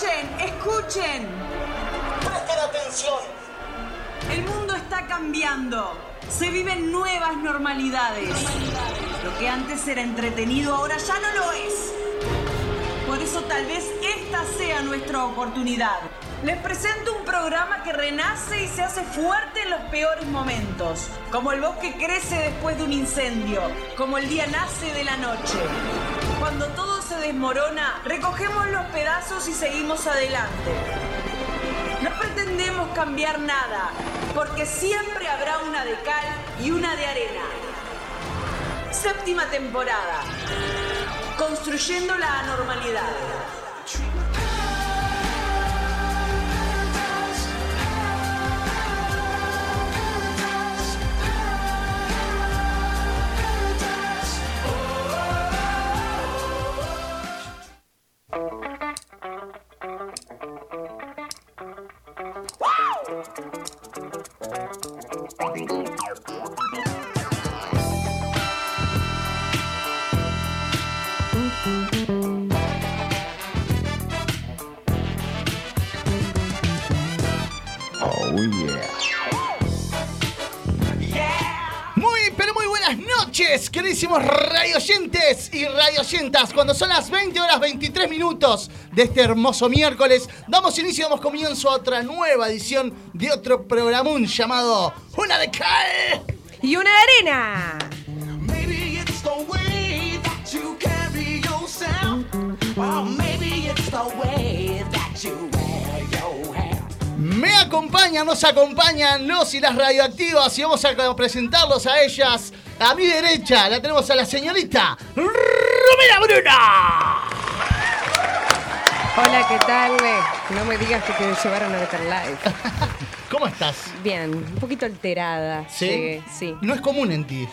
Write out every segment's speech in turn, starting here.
Escuchen, escuchen. Presten atención. El mundo está cambiando. Se viven nuevas normalidades. Lo que antes era entretenido ahora ya no lo es. Por eso tal vez esta sea nuestra oportunidad. Les presento un programa que renace y se hace fuerte en los peores momentos. Como el bosque crece después de un incendio. Como el día nace de la noche. Cuando desmorona, recogemos los pedazos y seguimos adelante. No pretendemos cambiar nada, porque siempre habrá una de cal y una de arena. Séptima temporada. Construyendo la anormalidad. Queridísimos radioyentes y radioyentas. Cuando son las 20 horas 23 minutos de este hermoso miércoles, damos inicio, damos comienzo a otra nueva edición de otro programón llamado Una de Cal. Y una de arena. Maybe it's the way that you carry yourself. Or maybe it's the way that you wear your hair. Me acompañan, nos acompañan los y las radioactivas y vamos a presentarlos a ellas. A mi derecha la tenemos a la señorita Romina Bruna. Hola, ¿qué tal? No me digas que te llevaron a Better Life. ¿Cómo estás? Bien, un poquito alterada. llegué, sí. No es común en ti.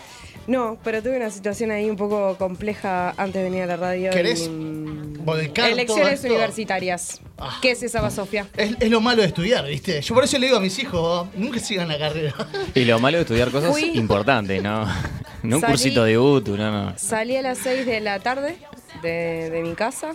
No, pero tuve una situación ahí un poco compleja antes de venir a la radio. ¿Querés y, Elecciones esto? universitarias. Ah. ¿Qué es esa basofia? Es, es lo malo de estudiar, ¿viste? Yo por eso le digo a mis hijos, nunca sigan la carrera. Y lo malo de estudiar cosas Fui- importantes, ¿no? No un Salí- cursito de UTU, no, no. Salí a las 6 de la tarde de, de mi casa,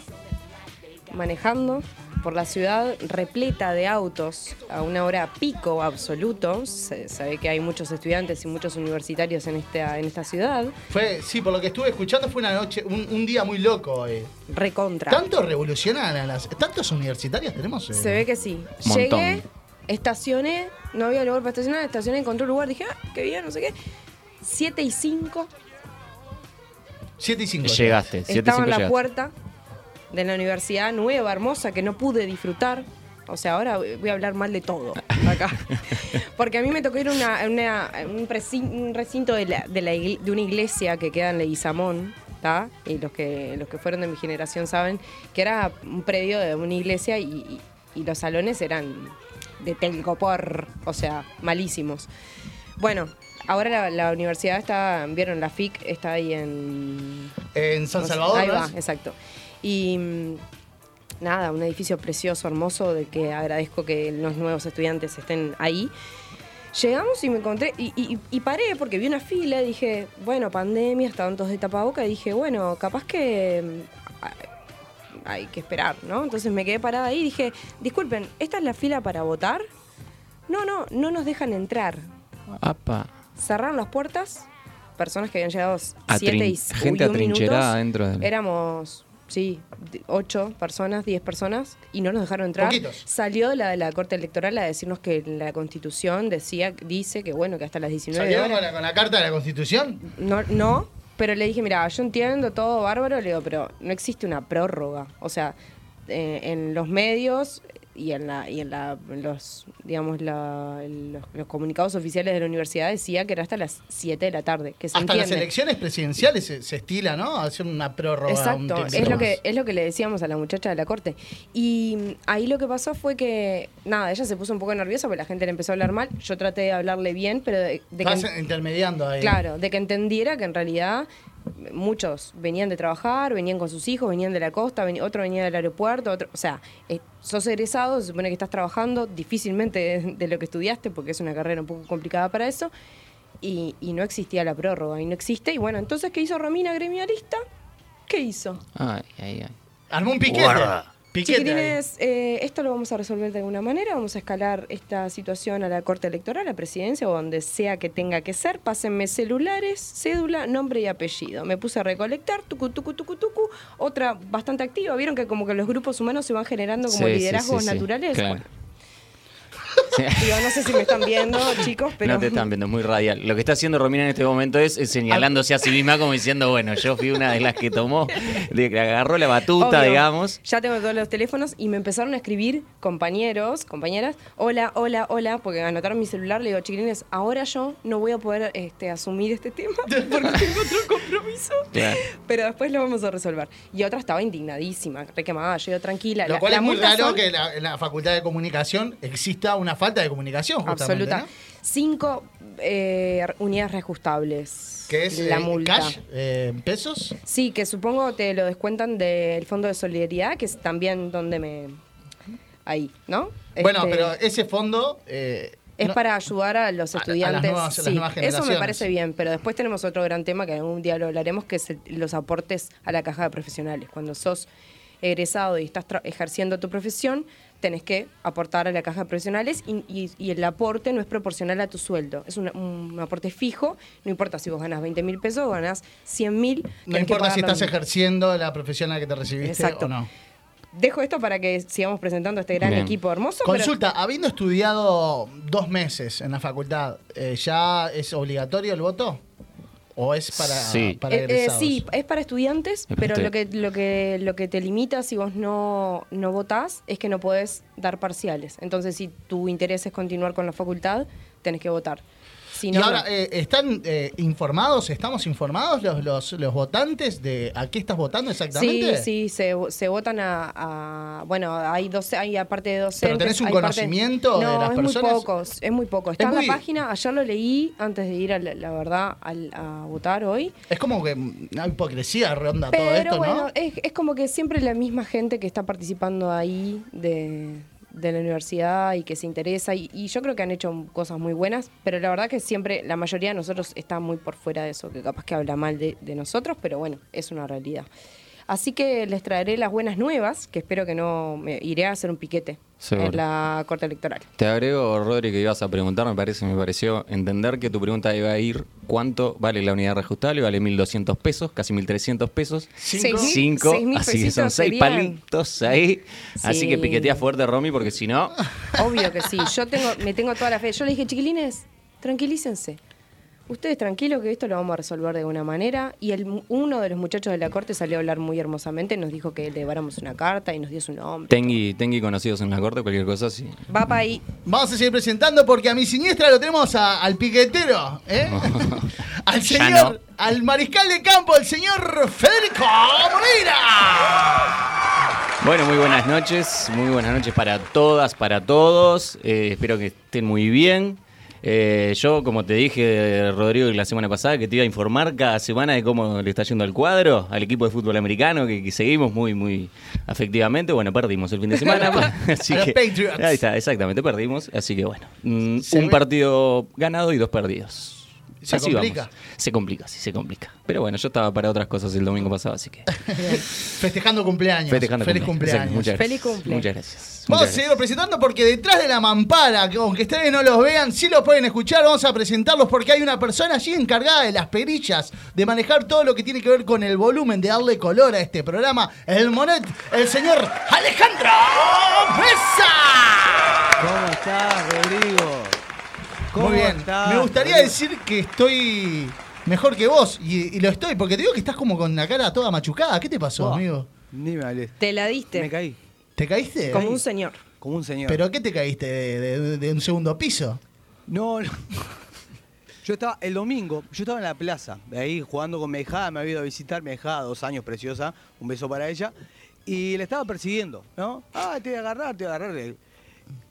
manejando por la ciudad repleta de autos a una hora pico absoluto. Se sabe que hay muchos estudiantes y muchos universitarios en esta, en esta ciudad. Fue, sí, por lo que estuve escuchando fue una noche, un, un día muy loco hoy. Recontra. ¿Tanto revolucionan las. ¿Tantos universitarios tenemos? eh? Se ve que sí. Montón. Llegué, estacioné, no había lugar para estacionar, estacioné, encontré un lugar, dije, ah, qué bien, no sé qué. 7 y 5, 7 y 5. Llegaste, 7 estaba en 5 la llegaste. puerta de la universidad nueva, hermosa, que no pude disfrutar. O sea, ahora voy a hablar mal de todo acá. Porque a mí me tocó ir a una, un, recinto de, la- de, la de una iglesia que queda en Leguizamón, ¿tá? Y los que, los que fueron de mi generación saben que era un predio de una iglesia y, y- y los salones eran de telgopor, o sea, malísimos. Bueno, ahora la, la universidad está, vieron, la FIC está ahí en... En San Salvador. Exacto. Y mm, nada, un edificio precioso, hermoso, de que agradezco que los nuevos estudiantes estén ahí. Llegamos y me encontré, y, y- y paré porque vi una fila y dije, bueno, pandemia, estaban todos de tapaboca, y dije, bueno, capaz que mm, hay que esperar, ¿no? Entonces me quedé parada ahí y dije, disculpen, ¿esta es la fila para votar? No, no, no nos dejan entrar. Apa. Cerraron las puertas, personas que habían llegado Atrin- 7 y gente y un atrincherada minutos. dentro del- Éramos, sí, 8 personas, 10 personas, y no nos dejaron entrar. Poquitos. Salió la de la Corte Electoral a decirnos que la Constitución decía, dice que bueno, que hasta las 19 ¿Salieron con horas. la, con la carta de la Constitución? No, no, pero le dije, mira, yo entiendo todo bárbaro, le digo, pero no existe una prórroga. O sea, eh, en los medios y en la y en la en los digamos la- los, los comunicados oficiales de la universidad decía que era hasta las 7 de la tarde, que se Hasta las elecciones presidenciales se, se estila, ¿no? Hacer una prórroga. un Exacto, tiempito es lo, que, es lo que le decíamos a la muchacha de la corte. Y ahí lo que pasó fue que, nada, ella se puso un poco nerviosa porque la gente le empezó a hablar mal. Yo traté de hablarle bien, pero de, de que, intermediando ahí. claro, de que entendiera que en realidad muchos venían de trabajar, venían con sus hijos, venían de la costa, otro venía del aeropuerto, otro, o sea, eh, sos egresado, se supone que estás trabajando difícilmente de, de lo que estudiaste, porque es una carrera un poco complicada para eso, y, y no existía la prórroga, y no existe, y bueno, entonces, ¿qué hizo Romina gremialista? ¿Qué hizo? Ay, ay, ay. Armó un piquete. Guarda. Piquete. Chiquilines, eh, esto lo vamos a resolver de alguna manera. Vamos a escalar esta situación a la Corte Electoral, a Presidencia o donde sea que tenga que ser. Pásenme celulares, cédula, nombre y apellido. Me puse a recolectar, tucu, tucu, tucu, tucu. Otra bastante activa. Vieron que como que los grupos humanos se van generando como Sí, sí, liderazgos sí, sí, naturales. claro. Bueno, digo, no sé si me están viendo, chicos, pero. No te están viendo, es muy radial. Lo que está haciendo Romina en este momento es, es señalándose a sí misma como diciendo, bueno, yo fui una de las que tomó, de que agarró la batuta, Obvio. digamos. Ya tengo todos los teléfonos y me empezaron a escribir compañeros, compañeras, hola, hola, hola, porque anotaron mi celular, le digo, chiquilines, ahora yo no voy a poder este, asumir este tema porque tengo otro compromiso. Claro. Pero después lo vamos a resolver. Y otra estaba indignadísima, re quemada, yo digo, tranquila. Lo la- cual es muy raro son que la- en la facultad de comunicación exista una falta de comunicación, justamente. Absoluta. ¿no? Cinco eh, unidades reajustables. Que es la eh, multa. cash, eh, pesos. Sí, que supongo te lo descuentan del Fondo de Solidaridad, que es también donde me... Ahí, ¿no? Bueno, Este, pero ese fondo. eh, Es no- para ayudar a los A- a las estudiantes. nuevas- las Sí, nuevas eso me parece bien, pero después tenemos otro gran tema que algún día lo hablaremos, que es el- los aportes a la caja de profesionales. Cuando sos egresado y estás ejerciendo tu profesión, tenés que aportar a la caja de profesionales y, y- y el aporte no es proporcional a tu sueldo. Es un, aporte fijo, no importa si vos ganas 20 mil pesos o ganas 100 mil. No importa si estás ejerciendo la profesión a la que te recibiste Exacto. o no. Dejo esto para que sigamos presentando a este gran Bien. equipo hermoso. pero- Consulta, habiendo estudiado dos meses en la facultad, eh, ¿ya es obligatorio el voto? ¿O es para, Sí. para Eh, eh, sí, es para estudiantes, pero lo que, lo, que, lo que te limita si vos no, no votás es que no podés dar parciales. Entonces, si tu interés es continuar con la facultad, tenés que votar. Si y ahora, no. eh, ¿están eh, informados, estamos informados los, los, los votantes de a qué estás votando Sí, exactamente? sí, se, se votan a, a- Bueno, hay doce, hay aparte de docentes... tenés un hay parte- conocimiento de no, las es personas? muy poco, es muy poco. Está Es en muy- la página, ayer lo leí antes de ir, a la, la verdad, a votar hoy. Es como que una hipocresía ronda todo Pero esto, bueno, ¿no? es, es como que siempre la misma gente que está participando ahí de, de la universidad y que se interesa. Y, yo creo que han hecho cosas muy buenas, pero la verdad que siempre, la mayoría de nosotros está muy por fuera de eso, que capaz que habla mal de, de nosotros, pero bueno, es una realidad. Así que les traeré las buenas nuevas, que espero que no me iré a hacer un piquete Seguro. en la corte electoral. Te agrego, Rodri, que ibas a preguntar, me parece, me pareció entender que tu pregunta iba a ir ¿cuánto vale la unidad reajustable? Vale 1.200 pesos, casi 1.300 pesos. Cinco. Seis mil- Cinco, seis mil así que son pesitos seis serían- palitos ahí. Así Sí. que piquetea fuerte, Romy, porque si no, Obvio que sí, yo tengo, me tengo toda la fe. Yo le dije, chiquilines, tranquilícense. Ustedes tranquilos que esto lo vamos a resolver de alguna manera. Y el, uno de los muchachos de la corte salió a hablar muy hermosamente, nos dijo que le lleváramos una carta y nos dio su nombre. Tengui, Tengui conocidos en la corte, cualquier cosa, sí. Va para ahí. Vamos a seguir presentando porque a mi siniestra lo tenemos a- al piquetero, ¿eh? al señor, no. al mariscal de campo, el señor Federico Moreira. Bueno, muy buenas noches, muy buenas noches para todas, para todos. Eh, espero que estén muy bien. Eh, yo, como te dije, Rodrigo, la semana pasada, que te iba a informar cada semana de cómo le está yendo al cuadro, al equipo de fútbol americano, que, que seguimos muy, muy afectivamente. Bueno, perdimos el fin de semana. así A los que, Patriots. Ahí está, exactamente, perdimos. Así que bueno, mm, un partido ganado y dos perdidos. Se Así complica. vamos. Se complica, sí, se complica. Pero bueno, yo estaba para otras cosas el domingo pasado, así que. Festejando cumpleaños. Festejando Feliz cumpleaños. cumpleaños. Muchas Feliz gracias. cumple. Muchas gracias. Vamos a Muchas seguir presentando porque detrás de la mampara, que aunque ustedes no los vean, sí los pueden escuchar, vamos a presentarlos porque hay una persona allí encargada de las perillas, de manejar todo lo que tiene que ver con el volumen, de darle color a este programa, el Monet, el señor Alejandro Mesa. ¿Cómo estás, Rodrigo? ¿Cómo Muy bien, estás, me gustaría Rodrigo? decir que estoy mejor que vos, y, y lo estoy, porque te digo que estás como con la cara toda machucada. ¿Qué te pasó, amigo? Ni me hables. Te la diste. Me caí. ¿Te caíste? Como un señor. Como un señor. ¿Pero qué te caíste? ¿De, de- de un segundo piso? No, no. Yo estaba, el domingo, yo estaba en la plaza, de ahí jugando con mi hijada, me había ido a visitar, mi hijada, dos años, preciosa, un beso para ella, y le estaba persiguiendo, ¿no? Ah, te voy a agarrar, te voy a agarrar.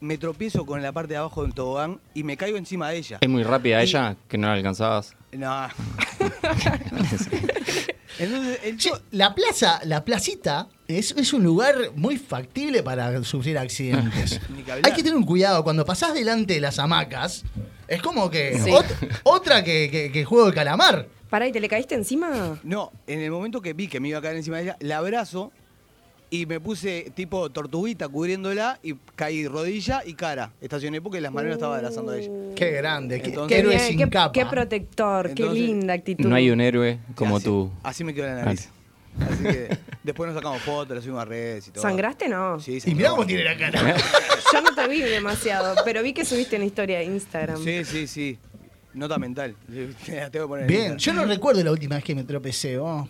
Me tropiezo con la parte de abajo del tobogán y me caigo encima de ella. Es muy rápida Y- ella, que no la alcanzabas. No. Entonces, el la plaza, la placita, es, es un lugar muy factible para sufrir accidentes. Que. Hay que tener un cuidado. Cuando pasás delante de las hamacas, es como que Sí. ot- otra que, que- que juego de calamar. Pará, ¿y te le caíste encima? No, en el momento que vi que me iba a caer encima de ella, la abrazo Y me puse tipo tortuguita cubriéndola y caí rodilla y cara. Estacioné porque las manos la estaba abrazando a ella. Qué grande, qué, Entonces- qué héroe sin qué, capa. qué protector, qué linda actitud. No hay un héroe como así, tú. Así me quedó la nariz. Así que después nos sacamos fotos, las subimos a redes y todo. ¿Sangraste? No. Sí, y mirá cómo tiene la cara. Yo no te vi demasiado, pero vi que subiste una historia de Instagram. Sí, sí, sí. Nota mental. Poner Bien, yo no recuerdo la última vez que me tropecé. ¿vos?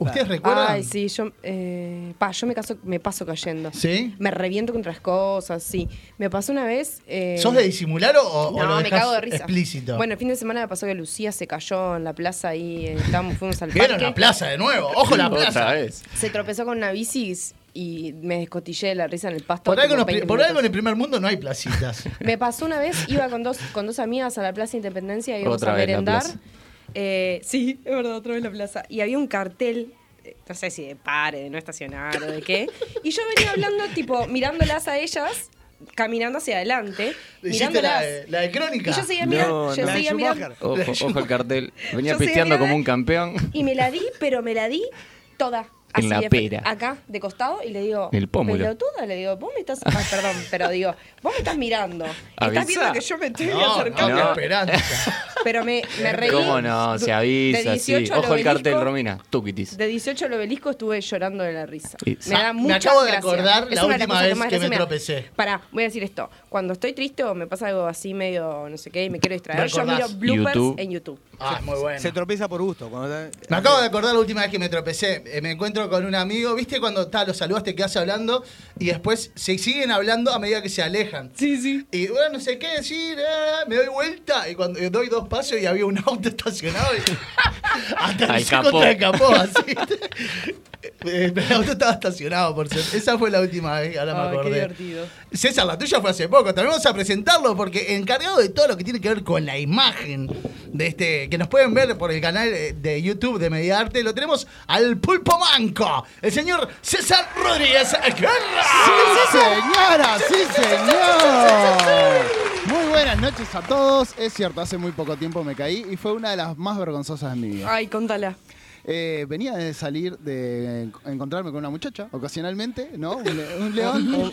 ¿Ustedes recuerdan? Ay, sí, yo, eh, pa, yo me, caso, me paso cayendo. ¿Sí? Me reviento contra las cosas, sí. Me pasó una vez. eh, ¿Sos de disimular o, o no, lo me cago de risa. explícito? Bueno, el fin de semana me pasó que Lucía se cayó en la plaza ahí. eh, estábamos, fuimos al Vieron parque. la plaza de nuevo. Ojo la plaza. Se tropezó con una bici y me descotillé de la risa en el pasto. Por algo, en el- 20 por algo en el minutos. primer mundo no hay placitas. Me pasó una vez, iba con dos, con dos amigas a la Plaza Independencia y íbamos Otra a merendar. Eh, sí, es verdad, otra vez la plaza. Y había un cartel, eh, no sé si de pare, de no estacionar o de qué. Y yo venía hablando, tipo, mirándolas a ellas, caminando hacia adelante, mirándolas. la, de- la de crónica. y yo seguía No, mirando, yo no. Seguía mirando. Ojo, ojo el cartel. Venía pisteando mirando como un campeón. Y me la di, pero me la di toda. En la pera. Acá, de costado, y le digo, El pómulo. pelotuda, le digo, vos me estás. Ah, perdón, pero digo, vos me estás mirando. Y estás Avisa. viendo que yo me estoy No, acercando. no, esperanza. Pero me, me reí. ¿Cómo no? Se De avisa, sí. 18 al Ojo el cartel, obelisco. Romina. Tuquitis. De 18 al obelisco estuve llorando de la risa. Me da Ah, me mucha acabo de acordar Es la última vez que me da. tropecé. Pará, voy a decir esto. Cuando estoy triste o me pasa algo así medio, no sé qué, y me quiero distraer, yo miro bloopers YouTube. en YouTube. Ah, muy bueno. Se tropieza por gusto. Cuando está- Me acabo de acordar la última vez que me tropecé. Eh, me encuentro con un amigo, ¿viste cuando ta, lo saludas, te quedas hablando y después se siguen hablando a medida que se alejan? Sí, sí. Y bueno, no sé qué decir, eh, me doy vuelta y cuando doy dos pasos y había un auto estacionado y hasta el capó. contra el capó, así. Eh, El auto estaba estacionado, por cierto. Esa fue la última vez, ahora me Ay, qué acordé. divertido. César, la tuya fue hace poco. También vamos a presentarlo porque encargado de todo lo que tiene que ver con la imagen de este, que nos pueden ver por el canal eh, de YouTube de Mediarte, lo tenemos al pulpo manco, el señor César Rodríguez Guerra. ¡Sí, señora! ¡Sí, señor! Muy buenas noches a todos. Es cierto, hace muy poco tiempo me caí y fue una de las más vergonzosas de mi vida. Ay, contala. Eh, venía de salir de encontrarme con una muchacha, ocasionalmente, ¿no? Un, le- un león.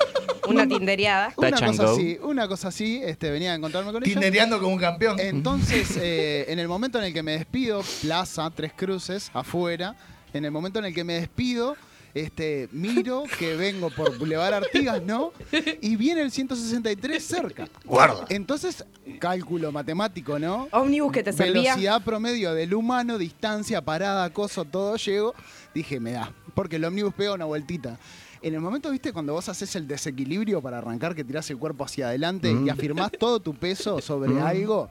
Una tindereada. Una Touch cosa así, una cosa así, este, venía a encontrarme con ella. Tindereando como un campeón. Entonces, eh, en el momento en el que me despido, Plaza, Tres Cruces, afuera, en el momento en el que me despido, este, miro que vengo por Boulevard Artigas, ¿no? Y viene el 163 cerca. Guarda. Entonces, cálculo matemático, ¿no? Ómnibus que te servía. Velocidad promedio del humano, distancia, parada, coso, todo llego. Dije, me da. Porque el ómnibus pega una vueltita. En el momento, viste, cuando vos haces el desequilibrio para arrancar, que tirás el cuerpo hacia adelante y afirmás todo tu peso sobre algo.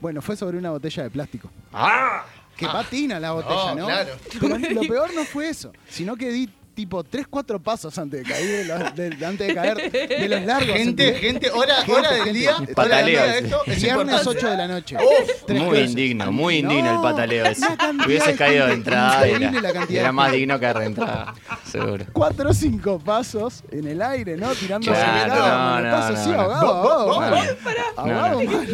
Bueno, fue sobre una botella de plástico. ¡Ah! Que patina la botella, ¿no? claro. Pero lo peor no fue eso, sino que di tipo 3, 4 pasos antes de caer, de los, de- antes de caer de los largos. Gente, gente, hora, Gente, hora del gente. día. hora del Pataleo día de ese. esto es Viernes importante. 8 de la noche. Uf, Muy cruces. indigno, muy No, indigno el pataleo ese. Hubiese caído de entrada increíble la era, era más digno que de reentrada. Seguro. 4 o 5 pasos en el aire, ¿no? Tirando Claro, acelerado, no, pasos, no, sí, no. ahogado, ahogado mal. No, Ahogado no. mal.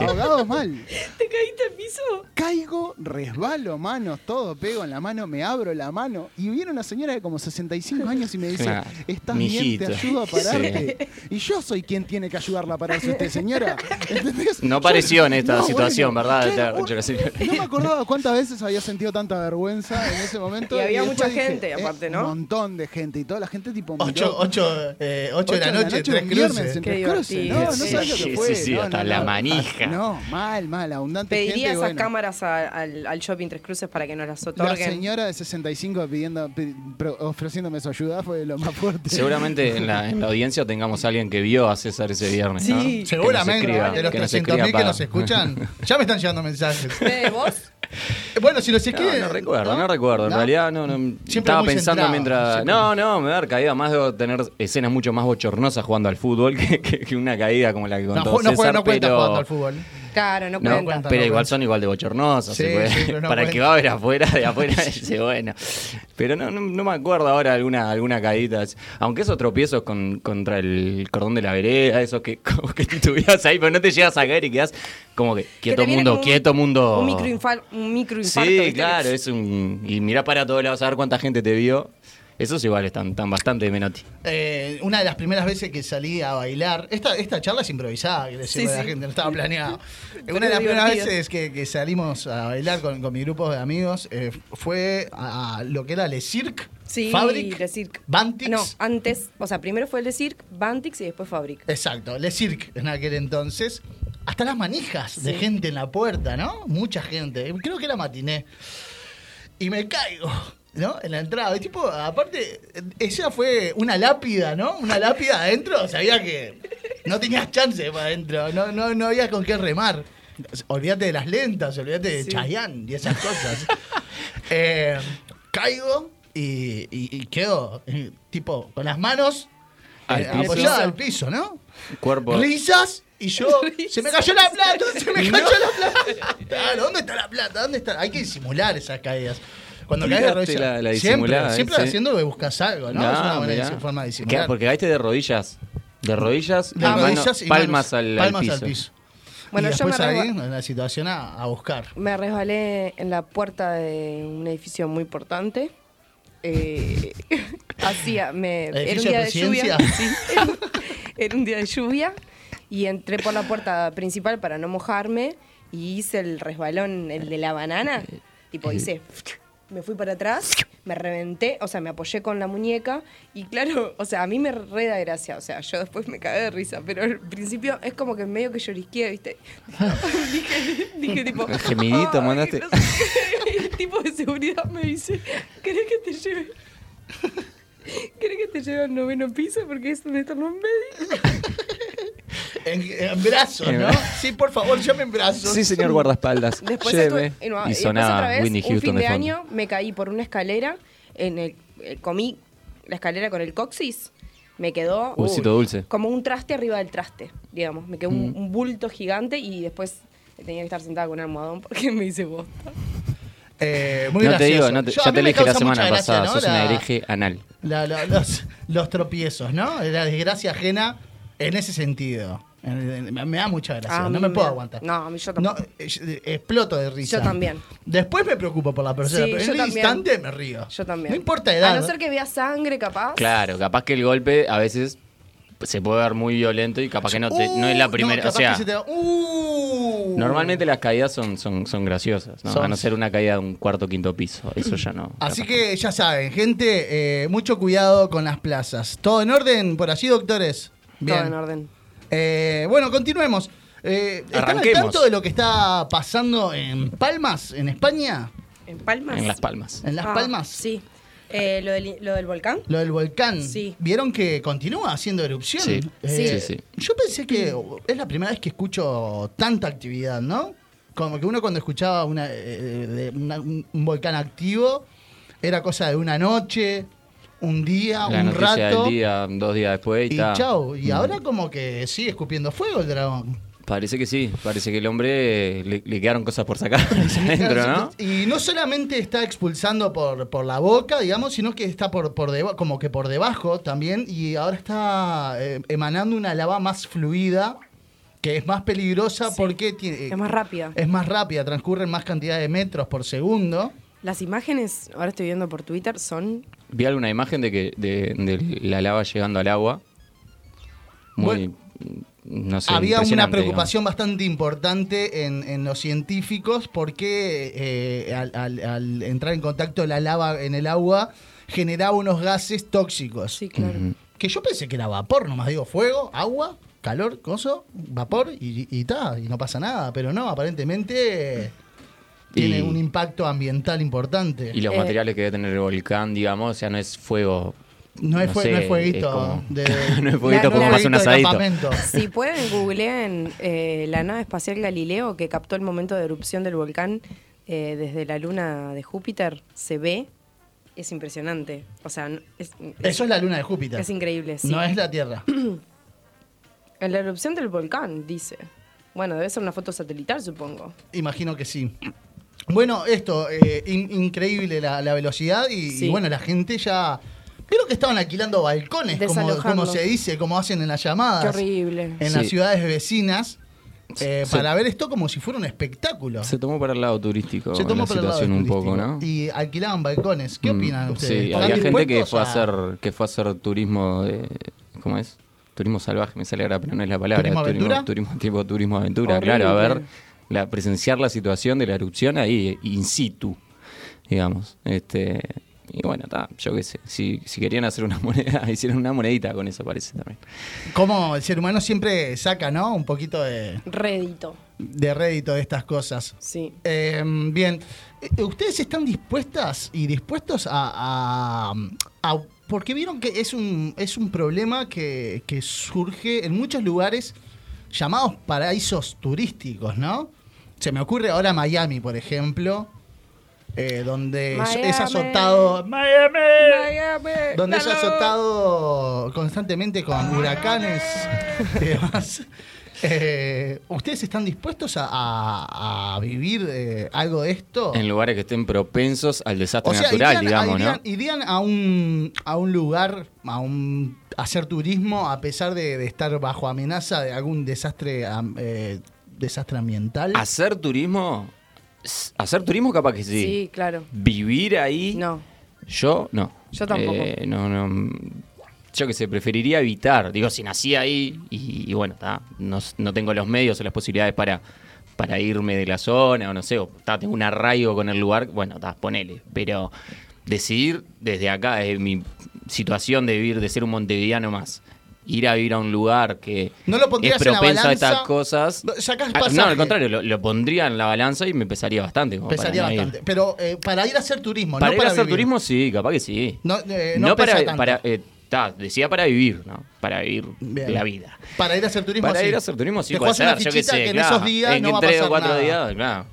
Ahogado mal. ¿Te caíste al piso? Caigo, resbalo manos, todo pego en la mano, me abro la mano y viene una señora de como 65 años y me dice, Claro, estás bien, te ayudo a pararte. Y yo soy quien tiene que ayudarla a pararse usted, señora. ¿Entendés? No Yo- pareció en esta No, situación, bueno, ¿verdad? claro, la no me acordaba cuántas veces había sentido tanta vergüenza en ese momento. Y había mucha dije, gente, eh, aparte, ¿no? Un montón de gente y toda la gente tipo... miró- 8, 8, eh, ocho de la noche, tres cruces. en Tres Cruces. No, no Sí, sabes lo sí, que fue. sí, sí, no, hasta no, la manija. No, mal, mal, abundante Pediría gente. esas bueno. cámaras a- al, al shopping Tres Cruces para que nos las La otorguen. señora de 65 pidiendo, ofreciéndome su ayuda fue lo más fuerte. Seguramente en la, en la audiencia tengamos a alguien que vio a César ese viernes. Sí. Seguramente, escriba, de los que nos 300.000 que nos escuchan, ya me están llegando mensajes. ¿Eh, ¿Vos? Eh, Bueno, si No, escriben. no recuerdo, no, recuerdo. En ¿No? realidad, no, no. Siempre estaba pensando centrado, mientras. siempre. No, no, me da caída. Más debo tener escenas mucho más bochornosas jugando al fútbol que, que- que una caída como la que contó no, César. juega- no cuenta pero... jugando al fútbol. Claro, no No, pero no igual son igual de. Sí, puede- sí, no para el que va a ver afuera, de afuera dice, bueno. Pero no, no, no me acuerdo ahora alguna, alguna caída. Aunque esos tropiezos con, contra el cordón de la vereda, esos que, como que titubeas ahí, pero no te llegas a caer y quedas como que quieto mundo, un- quieto mundo. Un microinfarto. Un microinfarto Sí, claro, es un. Y mirá para todos lados a ver cuánta gente te vio. Esos igual están, están bastante de Menotti. Eh, una de las primeras veces que salí a bailar, esta, esta charla es improvisada, quiero decirle Sí, a la sí. gente, no estaba planeado. Una de las primeras veces que, que salimos a bailar con, con mi grupo de amigos eh, fue a, a lo que era Le Cirque, Sí, Fabric, Le Cirque. Bantix. No, antes, o sea, primero fue el de Cirque, Bantix y después Fabric. Exacto, Le Cirque en aquel entonces. Hasta las manijas de gente en la puerta, ¿no? Mucha gente. Creo que era matiné. Y me caigo, ¿no? En la entrada. Y tipo, aparte, esa fue una lápida, ¿no? Una lápida adentro. Sabía que no tenías chance para adentro. No, no, no había con qué remar. Olvídate de las lentas, olvídate de Sí. Chayanne y esas cosas. Eh, caigo y, y- y quedo, eh, tipo, con las manos Al eh, piso. apoyadas al piso, ¿no? Cuerpo. risas y yo se me cayó la plata, se me cayó la plata. Claro, ¿dónde está la plata? ¿Dónde está? Hay que disimular esas caídas. Cuando caes de rodillas, la- la siempre, siempre ¿eh? Sí. haciendo que buscas algo, ¿no? es una buena forma de ¿Qué? disimular. Porque caíste de rodillas. De rodillas, De y mano- rodillas y palmas, manos- al, al palmas piso. al piso. Bueno, y yo me ahí, en la situación, a, a buscar. Me resbalé en la puerta de un edificio muy importante. Eh, hacía, me, era un ¿Edificio día de de lluvia. sí, era, era un día de lluvia y entré por la puerta principal para no mojarme y hice el resbalón, el de la banana. Tipo, hice. Me fui para atrás, me reventé, o sea, me apoyé con la muñeca y claro, o sea, a mí me re da gracia, o sea, yo después me cagué de risa, pero al principio es como que medio que llorisqué, ¿viste? dije, dije tipo... Gemidito "Ay, mandaste". no sé el tipo de seguridad me dice, ¿querés que te lleve? ¿Querés que te lleve al noveno piso? Porque es donde están los médicos. En, en brazos, ¿no? Sí, por favor, llame en brazos. Sí, señor guardaespaldas. Después, Lleve. estuve- y no, y después sonaba otra vez, un Houston fin de de fondo. año, me caí por una escalera, en el, eh, comí la escalera con el coxis, me quedó dulce. como un traste arriba del traste, digamos. Me quedó un, Mm. un bulto gigante y después tenía que estar sentada con un almohadón porque me hice bosta. Eh, muy no te digo, no te- Yo- a ya te me dije la semana gracia, pasada, ¿no? sos La- una hereje anal. la- la- los, los tropiezos, ¿no? La desgracia ajena en ese sentido. Me da mucha gracia, a no me puedo aguantar. No, a mí yo No, tampoco. eh, exploto de risa. Yo también. Después me preocupo por la persona, Sí, pero en también. instante me río. Yo también. No importa edad. A no ser que vea sangre, capaz. Claro, capaz que el golpe a veces se puede ver muy violento y capaz que no, te- no es la Uh, primera. capaz o sea, que se te va- uh. normalmente las caídas son, son, son graciosas, ¿no? Son- A no ser una caída de un cuarto quinto piso. Eso ya no. Así capaz. que ya saben, gente, eh, mucho cuidado con las plazas. ¿Todo en orden por allí, doctores? Todo en orden. Eh, bueno, continuemos. Eh, ¿Están al tanto de lo que está pasando en Palmas, en España? ¿En Palmas? En Las Palmas. ¿En Las Ah, Palmas? Sí. Eh, ¿lo, del, ¿Lo del volcán? Lo del volcán. Sí. ¿Vieron que continúa haciendo erupción? Sí. Eh, Sí, sí. Yo pensé que es la primera vez que escucho tanta actividad, ¿no? Como que uno cuando escuchaba una, eh, de una- un volcán activo era cosa de una noche, un día, La un rato. del día, dos días después y, y ta. chau. Y Mm. ahora como que sigue escupiendo fuego el dragón. Parece que sí. Parece que el hombre le, le quedaron cosas por sacar adentro, ¿no? Y no solamente está expulsando por, por la boca, digamos, sino que está por, por deba- como que por debajo también. Y ahora está eh, emanando una lava más fluida, que es más peligrosa Sí. porque tiene, Es más rápida. es más rápida, transcurren más cantidad de metros por segundo. Las imágenes, ahora estoy viendo por Twitter, son... Vi alguna imagen de que de, de la lava llegando al agua. Muy. no sé. Había una preocupación bastante importante en, en los científicos porque eh, al, al- al entrar en contacto la lava en el agua generaba unos gases tóxicos. Sí, claro. Que yo pensé que era vapor, nomás digo fuego, agua, calor, coso, vapor y, y ta, y no pasa nada. Pero no, aparentemente tiene Y- un impacto ambiental importante. Y los Eh, materiales que debe tener el volcán, digamos, o sea, no es fuego. no, es, fue- sé, no es fueguito. es como- de, no es fueguito La- como más un asadito. campamento. Si pueden, googleen eh, la nave espacial Galileo que captó el momento de erupción del volcán eh, desde la luna de Júpiter. Se ve, es impresionante. O sea, no- es, Eso es la luna de Júpiter. es increíble. Sí. No es la Tierra. En la erupción del volcán, dice. Bueno, debe ser una foto satelital, supongo. Imagino que sí. Bueno, esto, eh, in- increíble la, la velocidad y, bueno, la gente ya... Creo que estaban alquilando balcones, como, se dice, como hacen en las llamadas. Qué horrible. En Sí. las ciudades vecinas. eh, Se- para ver esto como si fuera un espectáculo. Se tomó para el lado turístico Se tomó la por el lado situación un poco, ¿no? Y alquilaban balcones. ¿Qué Mm, opinan ustedes? Sí, ¿Están había gente que fue a hacer, que fue a hacer turismo de. ¿Cómo es? Turismo salvaje, me sale ahora, pero no es la palabra. ¿Turismo aventura? Turismo, tipo turismo aventura, Horrible. claro, a ver, la, presenciar la situación de la erupción ahí in situ, digamos. Este, y bueno, yo qué sé. Si, si querían hacer una moneda, hicieron una monedita con eso, parece también. Cómo el ser humano siempre saca, ¿no? Un poquito de, Rédito, de rédito de estas cosas. sí. Eh, bien, Eh, ¿ustedes están dispuestas y dispuestos a, a- a- porque vieron que es un, es un problema que, que surge en muchos lugares llamados paraísos turísticos, ¿no? Se me ocurre ahora Miami, por ejemplo, eh, donde es- azotado... ¡Miami! Miami, Donde es azotado constantemente con huracanes y demás. Eh, ¿Ustedes están dispuestos a, a- a vivir eh, algo de esto? En lugares que estén propensos al desastre o sea, natural, irían, digamos, irían- ¿no? irían a un, a un lugar, a, un, a hacer turismo, a pesar de, de estar bajo amenaza de algún desastre, eh, desastre ambiental. Hacer turismo, hacer turismo capaz que sí. Sí, claro. Vivir ahí, No. yo no. Yo tampoco. Eh, no, no. Yo que sé, preferiría evitar. Digo, si nací ahí y, y bueno, no, no tengo los medios o las posibilidades para, para irme de la zona o no sé, o ta, tengo un arraigo con el lugar, bueno, ponele. Pero decidir desde acá, desde mi situación de vivir, de ser un montevideano más, ir a vivir a un lugar que ¿No lo es pondrías en la propenso a balanza? estas cosas. No, sacás No, pasaje. al contrario, lo, lo pondría en la balanza y me pesaría bastante. Pesaría ir. bastante. Pero eh, para ir a hacer turismo, Para no ir para a hacer vivir. turismo, sí, capaz que sí. No, eh, no No, pesa para, tanto. para eh, ta, decía para vivir, ¿no? Para vivir Bien. la vida. Para ir a hacer turismo, Para sí. ir a hacer turismo, sí, Te puede ser, yo qué sé, que en claro. esos días en no va a tres pasar o cuatro nada. días, claro.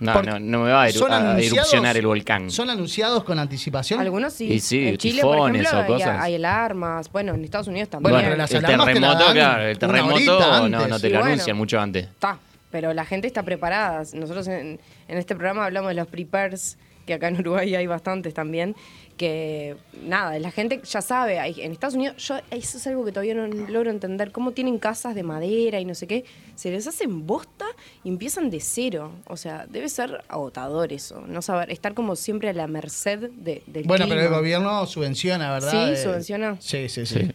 No, no, no me va a, a anunciados- erupcionar el volcán. ¿Son anunciados con anticipación? Algunos sí. Y sí, en Chile, por tifones ejemplo, o hay, cosas. hay alarmas. Bueno, en Estados Unidos también. Bueno, el la terremoto, claro, el terremoto no, no te lo bueno. anuncian mucho antes. Está, pero la gente está preparada. Nosotros en, en este programa hablamos de los prepares, que acá en Uruguay hay bastantes también, que nada, la gente ya sabe, hay- en Estados Unidos, yo eso es algo que todavía no logro entender, cómo tienen casas de madera y no sé qué, se les hacen bosta y empiezan de cero. O sea, debe ser agotador eso, no saber, estar como siempre a la merced de, del Bueno, pero el gobierno subvenciona, ¿verdad? Sí, Eh, subvenciona. Sí, sí, sí, Sí.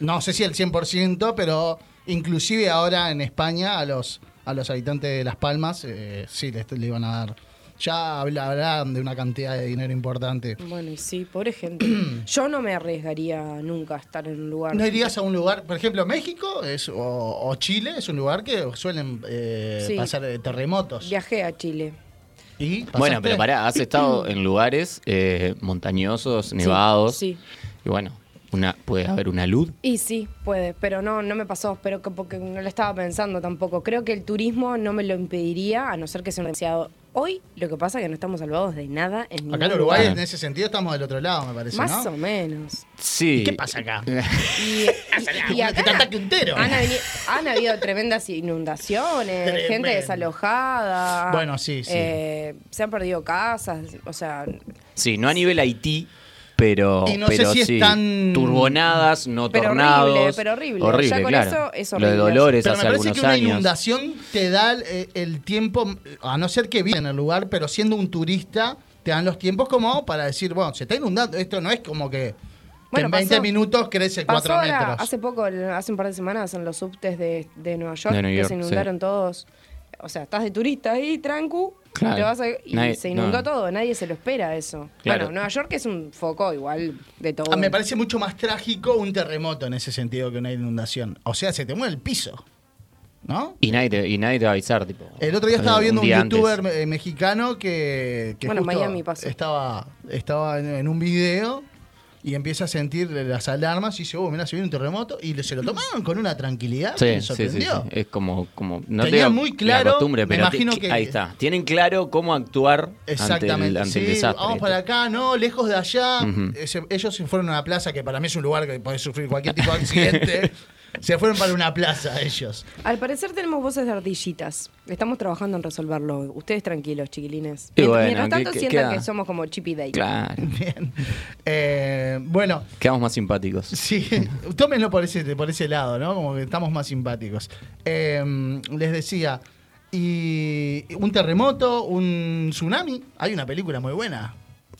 No sé si el 100%, pero inclusive ahora en España a los, a los habitantes de Las Palmas eh, sí les, le iban a dar. Ya habla- hablarán de una cantidad de dinero importante. Bueno, y sí, pobre gente. Yo no me arriesgaría nunca a estar en un lugar. ¿No irías a un lugar, por ejemplo, México es, o, o Chile es un lugar que suelen eh, Sí. pasar eh, terremotos? Viajé a Chile. ¿Y Bueno, pero pará, has estado en lugares eh, montañosos, nevados. sí. Y bueno, una, puede haber una luz. Y sí, puede, pero no, no me pasó, pero que porque no lo estaba pensando tampoco. Creo que el turismo no me lo impediría, a no ser que sea demasiado. Hoy lo que pasa es que no estamos salvados de nada en ningún Acá en Uruguay, lugar. en ese sentido, estamos del otro lado, me parece, Más ¿no? o menos. Sí. ¿Y qué pasa acá? Y, y- y acá Que te ataque un tero. han, habi- han habido tremendas inundaciones, gente Tremendo. desalojada. Bueno, sí, sí. eh, se han perdido casas, o sea, Sí, no a nivel Haití, pero, Y no sé pero si sí, turbonadas, no Pero tornados. horrible, pero horrible. Horrible, Ya con claro. eso es Lo de horrible. Dolores Pero me hace parece algunos que una años. inundación te da el, el tiempo, a no ser que vive en el lugar, pero siendo un turista, te dan los tiempos como para decir, bueno, se está inundando. Esto no es como que, que Bueno, en 20 pasó- minutos crece Pasó 4 ahora, metros. hace poco, hace un par de semanas, en los subtes de, de Nueva York, De New que se inundaron sí. todos. O sea, estás de turista ahí, trancu, Claro. y, te vas a- y Nadie- se inundó no. todo, nadie se lo espera eso. Claro. Bueno, Nueva York es un foco igual de todo. Ah, me parece mucho más trágico un terremoto en ese sentido que una inundación. O sea, se te mueve el piso. ¿No? Y nadie, te, y nadie te va a avisar, tipo. El otro día estaba viendo un, antes. youtuber eh, mexicano que, que Bueno, justo Miami pasó. estaba, estaba en, en un video y empieza a sentir las alarmas y dice, oh, mira, se viene un terremoto. Y se lo tomaron con una tranquilidad Sí, sorprendió. Es como, como no Tenía muy la claro, costumbre, me pero imagino que- ahí está. Tienen claro cómo actuar ante el, Exactamente. ante el sí, desastre. vamos para acá, no, lejos de allá. Ellos se fueron a una plaza que para mí es un lugar que puede sufrir cualquier tipo de accidente. Se fueron para una plaza ellos. Al parecer tenemos voces de ardillitas. Estamos trabajando en resolverlo. Ustedes tranquilos, chiquilines. Y Mient- bueno, Mientras tanto, ¿qué- qué sientan queda? que somos como Chip y Dale. Claro. Bien. Eh, bueno, Quedamos más simpáticos. sí, tómenlo por ese, por ese lado, ¿no? Como que estamos más simpáticos. Eh, les decía, y un terremoto, un tsunami. Hay una película muy buena.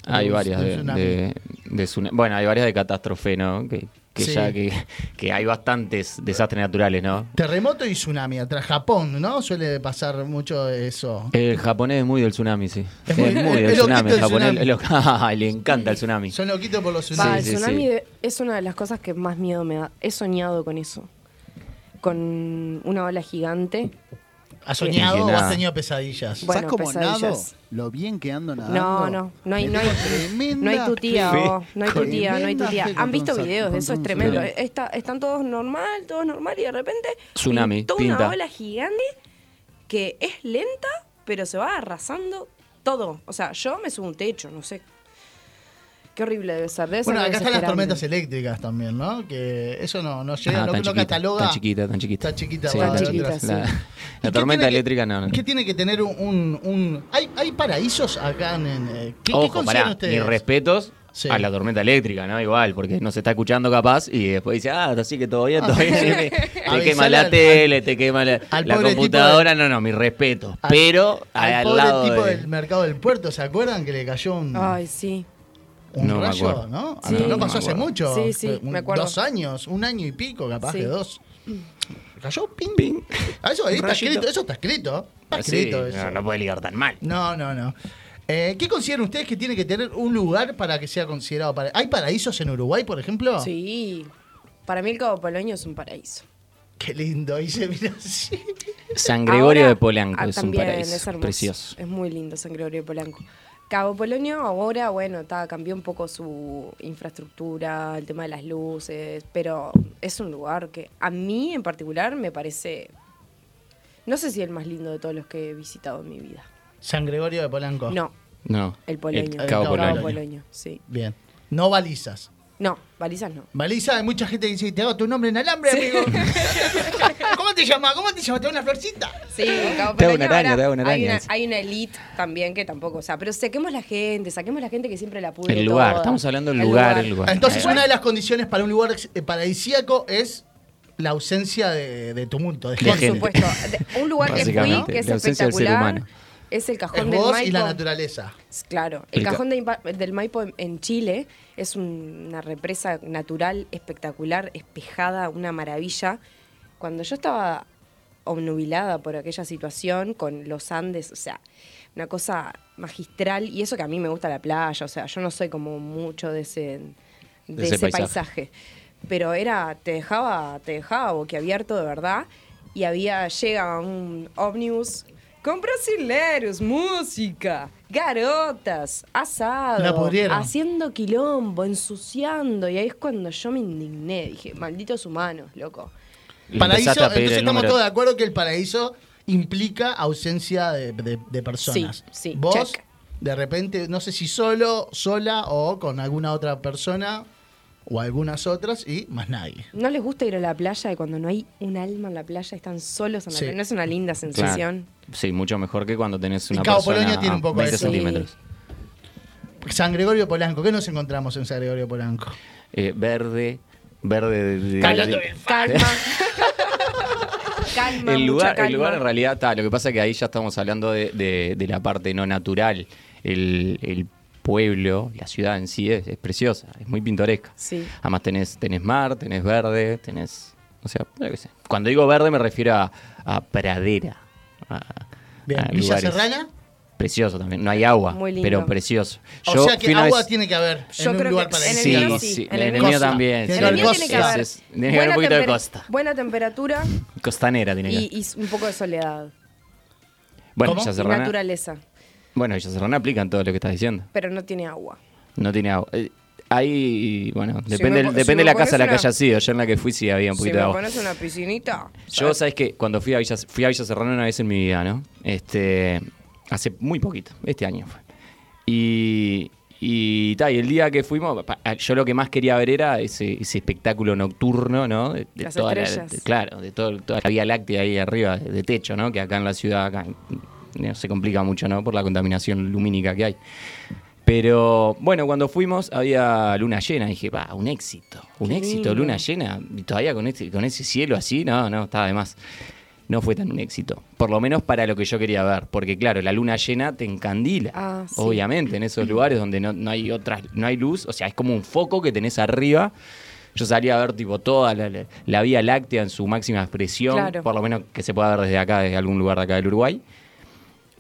Hay varias de, tsunami. de- Bueno, hay varias de catástrofe, ¿no? Que, que Sí. ya que, que hay bastantes desastres naturales, ¿no? Terremoto y tsunami. Atrás Japón, ¿no? Suele pasar mucho eso. El japonés es muy del tsunami, sí. Es Es muy- del tsunami. el El japonés tsunami. es lo- Ay, le encanta el tsunami. Son loquitos por los Va, tsunamis. el sí, tsunami sí. es una de las cosas que más miedo me da. He soñado con eso. Con una ola gigante. ¿Has soñado o has tenido pesadillas? Bueno, ¿Sabes cómo nado? pesadillas. Lo bien que ando nadando. No, no, no hay, no hay, no hay tu tía, oh, no hay tu tía, no hay tu tía. Han visto videos de eso, es tremendo. Está- están todos normal, todos normal y de repente Tsunami, pinta. una ola gigante que es lenta, pero se va arrasando todo. O sea, yo me subo un techo, no sé. Qué horrible debe ser. Debe ser Bueno, acá están las tormentas eléctricas también, ¿no? Que eso no, no llega, Ah, no, tan no chiquita, cataloga. tan chiquita, tan chiquita. Tan chiquita, Sí, va, tan la chiquita, sí. La, ¿Y la qué tormenta tiene que- eléctrica no. no. ¿Qué tiene que tener un... un- un- ¿Hay, ¿Hay paraísos acá en... en, eh, ¿Qué, qué Ojo, consideran pará, ustedes? mis respetos Sí. a la tormenta eléctrica, ¿no? Igual, porque no se está escuchando capaz y después dice, ah, así que todo bien, todo bien. te quema la al- tele, te quema la, al la computadora, no, no, mi respeto. Al- Pero al al, pobre lado tipo de- del mercado del puerto, ¿se acuerdan que le cayó un, Ay, sí. Un No me rayo, acuerdo. no? Sí. no No pasó hace mucho. Sí, sí, Un- me acuerdo. Dos años, un año y pico, capaz Sí. que dos. Cayó ping. Ping. Ah, Eso, ahí está escrito, eso está escrito. Está sí, escrito eso. no, no puede ligar tan mal. No, no, no. Eh, ¿Qué consideran ustedes que tiene que tener un lugar para que sea considerado para ¿Hay paraísos en Uruguay, por ejemplo? Sí. Para mí el Cabo Polonio es un paraíso. Qué lindo, ahí se mira así. San Gregorio Ahora, de Polanco ah, es un paraíso. es hermoso. precioso. Es muy lindo San Gregorio de Polanco. Cabo Polonio ahora, bueno, está, cambió un poco su infraestructura, el tema de las luces, pero es un lugar que a mí en particular me parece, no sé si el más lindo de todos los que he visitado en mi vida. San Gregorio de Polanco. No, No. el Polonio. El Cabo Cabo Polonio. Sí. Bien. No balizas. No, balizas no. Baliza, hay mucha gente que dice, te hago tu nombre en alambre, amigo. ¿Cómo te llamas? ¿Cómo te llamas? ¿Te hago una florcita? Sí, en Cabo Te hago Polonio una araña, te hago una Hay araña, una, hay una elite también que tampoco, o sea, pero saquemos la gente, saquemos la gente que siempre la pudre El lugar, toda. estamos hablando del lugar, el lugar. Entonces, una de las condiciones para un lugar eh, paradisíaco es la ausencia de, de tumulto, de De Por gente. gente. supuesto. De- Un lugar que fui que es la ausencia del ser espectacular es el Es cajón del vos Maipo. y la naturaleza. Claro, el, El ca- cajón de del Maipo en, en Chile es un- una represa natural espectacular, espejada, una maravilla. Cuando yo estaba obnubilada por aquella situación con los Andes, o sea, una cosa magistral y eso que a mí me gusta la playa, o sea, yo no soy como mucho de ese de, ese ese, paisaje. paisaje. pero era te dejaba te dejaba boquiabierto de verdad y había llega un ómnibus con brasileros, música, garotas, asado, haciendo quilombo, ensuciando y ahí es cuando yo me indigné, dije, malditos humanos, loco. Paraíso, empezaste a pedir entonces estamos todos de acuerdo que el paraíso implica ausencia de, de- de personas. Sí, sí, Vos, check. de repente, no sé si solo, sola o con alguna otra persona o algunas otras y más nadie. ¿No les gusta ir a la playa y cuando no hay un alma en la playa están solos en la Sí. playa? ¿No es una linda Claro. sensación? Sí, mucho mejor que cuando tenés Y una Cabo persona tiene un poco 20 eso. centímetros. San Gregorio Polanco, ¿qué nos encontramos en San Gregorio Polanco? Eh, verde, verde de, de-. Calma. calma, el mucha lugar, el lugar en realidad está. Lo que pasa es que ahí ya estamos hablando de, de- de la parte no natural. El, el pueblo, la ciudad en sí es, es preciosa, es muy pintoresca. Sí. Además tenés, tenés mar, tenés verde, tenés. O sea, yo qué sé. Cuando digo verde me refiero a, a pradera. a- Bien, a Villa lugares. Serrana. Precioso también. No hay agua, Muy lindo. pero precioso. O Yo sea que fui una agua vez- tiene que haber Yo en un creo lugar que en el paradisíaco. mío Sí, sí, sí, en el mío sí. también. Sí. En el mío tiene que haber Ese es- tiene que haber un buena poquito de temper- costa. Buena temperatura Costanera tiene que y, haber. y un poco de soledad. Bueno, ¿Cómo? Villa Y Serrana. naturaleza. Bueno, Villa Serrana aplica en todo lo que estás diciendo. Pero no tiene agua. No tiene agua. Eh, Ahí, bueno, Si depende, me po- depende si me la casa a la que una- haya sido. Yo en la que fui sí había un Si poquito me de agua. pones una piscinita. Yo, ¿sabes que Cuando fui a Villa, fui a Villa Serrana una vez en mi vida, ¿no? Este, hace muy poquito, este año fue. Y, Y, ta, y el día que fuimos, yo lo que más quería ver era ese, ese espectáculo nocturno, ¿no? De, de Las toda la- estrellas. de- claro, de todo, toda la Vía Láctea ahí arriba, de, de techo, ¿no? Que acá en la ciudad acá, no, se complica mucho, ¿no? Por la contaminación lumínica que hay. Pero bueno, cuando fuimos había luna llena. Dije, va, un éxito. Un Qué éxito, lindo. luna llena. Y todavía con, este, con ese cielo así, no, no, estaba de más. No fue tan un éxito. Por lo menos para lo que yo quería ver. Porque claro, la luna llena te encandila. Ah, sí. Obviamente, en esos lugares donde no, no hay otras, no hay luz. O sea, es como un foco que tenés arriba. Yo salía a ver tipo toda la, la- la Vía Láctea en su máxima expresión. Claro. Por lo menos que se pueda ver desde acá, desde algún lugar de acá del Uruguay.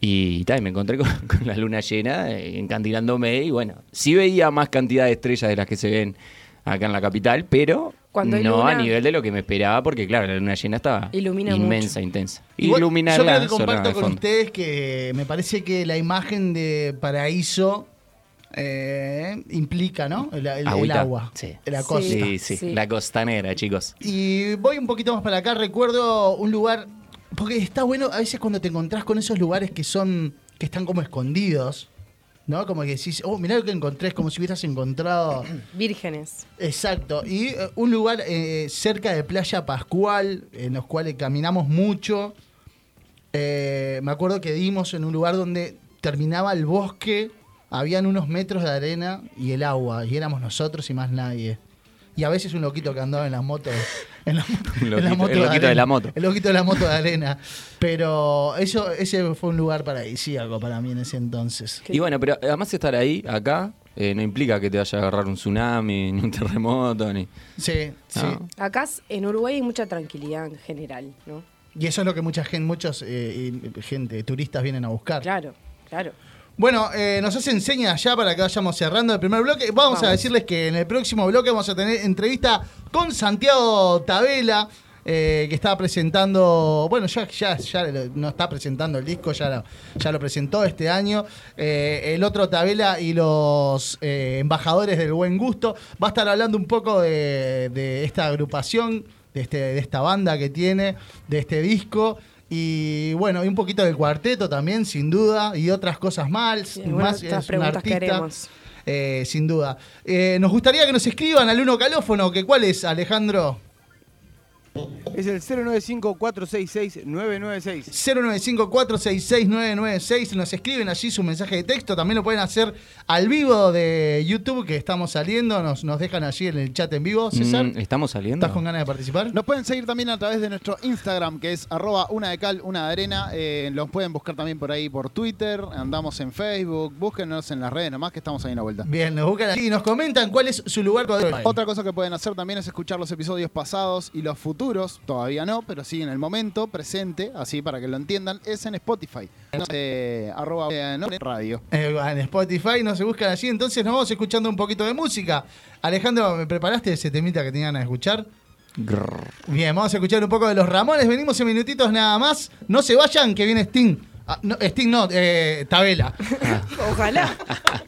Y tal, me encontré con, con la luna llena, eh, encantilándome. Y bueno, sí veía más cantidad de estrellas de las que se ven acá en la capital, pero Cuando hay no a nivel de lo que me esperaba, porque claro, la luna llena estaba Ilumina inmensa, intensa. Igual, Iluminarla yo creo que comparto con ustedes que me parece que la imagen de paraíso eh, implica, ¿no? El, el- el Agüita, agua, sí. la costa. Sí, sí, Sí. la costanera, chicos. Y voy un poquito más para acá, recuerdo un lugar, porque está bueno a veces cuando te encontrás con esos lugares que son, que están como escondidos, ¿no? Como que decís, oh, mirá lo que encontré, es como si hubieras encontrado... Vírgenes. Exacto, y eh, un lugar eh, cerca de Playa Pascual, en los cuales caminamos mucho. Eh, me acuerdo que dimos en un lugar donde terminaba el bosque, habían unos metros de arena y el agua, y éramos nosotros y más nadie. Y a veces un loquito que andaba en las motos. En la, moto- Un en la loquito- moto el loquito de arena. la moto. El loquito de la moto de arena. Pero eso, ese fue un lugar paradisíaco para mí en ese entonces. Y bueno, pero además estar ahí, acá, eh, no implica que te vaya a agarrar un tsunami, ni un terremoto, ni... Sí, sí. Acá en Uruguay hay mucha tranquilidad en general, ¿no? Y eso es lo que mucha gente, muchos eh, gente, turistas vienen a buscar. Claro, claro. Bueno, eh, nos hacen señas ya para que vayamos cerrando el primer bloque. Vamos, a decirles que en el próximo bloque vamos a tener entrevista con Santiago Tabela, eh, que está presentando, bueno, ya, ya, ya no está presentando el disco, ya lo, ya lo presentó este año. Eh, el otro Tabela y los eh, embajadores del buen gusto. Va a estar hablando un poco de, de esta agrupación, de, este, de esta banda que tiene, de este disco. Y bueno, y un poquito del cuarteto también, sin duda, y otras cosas más. Algunas más es un artista, eh, sin duda. Eh, nos gustaría que nos escriban al uno calófono, que cuál es, Alejandro. Es el 095-466-996. 095-466-996. Nos escriben allí su mensaje de texto. También lo pueden hacer al vivo de YouTube, que estamos saliendo. Nos, nos dejan allí en el chat en vivo. César, Mm, ¿Estamos saliendo? ¿estás con ganas de participar? Nos pueden seguir también a través de nuestro Instagram, que es arroba una de cal, una de arena. Eh, los pueden buscar también por ahí por Twitter. Andamos en Facebook. Búsquenos en las redes nomás que estamos ahí en la vuelta. Bien, nos buscan allí y nos comentan cuál es su lugar. Otra cosa que pueden hacer también es escuchar los episodios pasados y los futuros. Todavía no, pero sí en el momento presente, así para que lo entiendan, es en Spotify. Eh, arroba eh, no, radio. Eh, en Spotify nos se buscan allí. Entonces nos vamos escuchando un poquito de música. Alejandro, ¿me preparaste ese temita que tenían a escuchar? Bien, vamos a escuchar un poco de los Ramones. Venimos en minutitos nada más. No se vayan, que viene Sting. Ah, no, Sting no, eh, Tabela. Ojalá.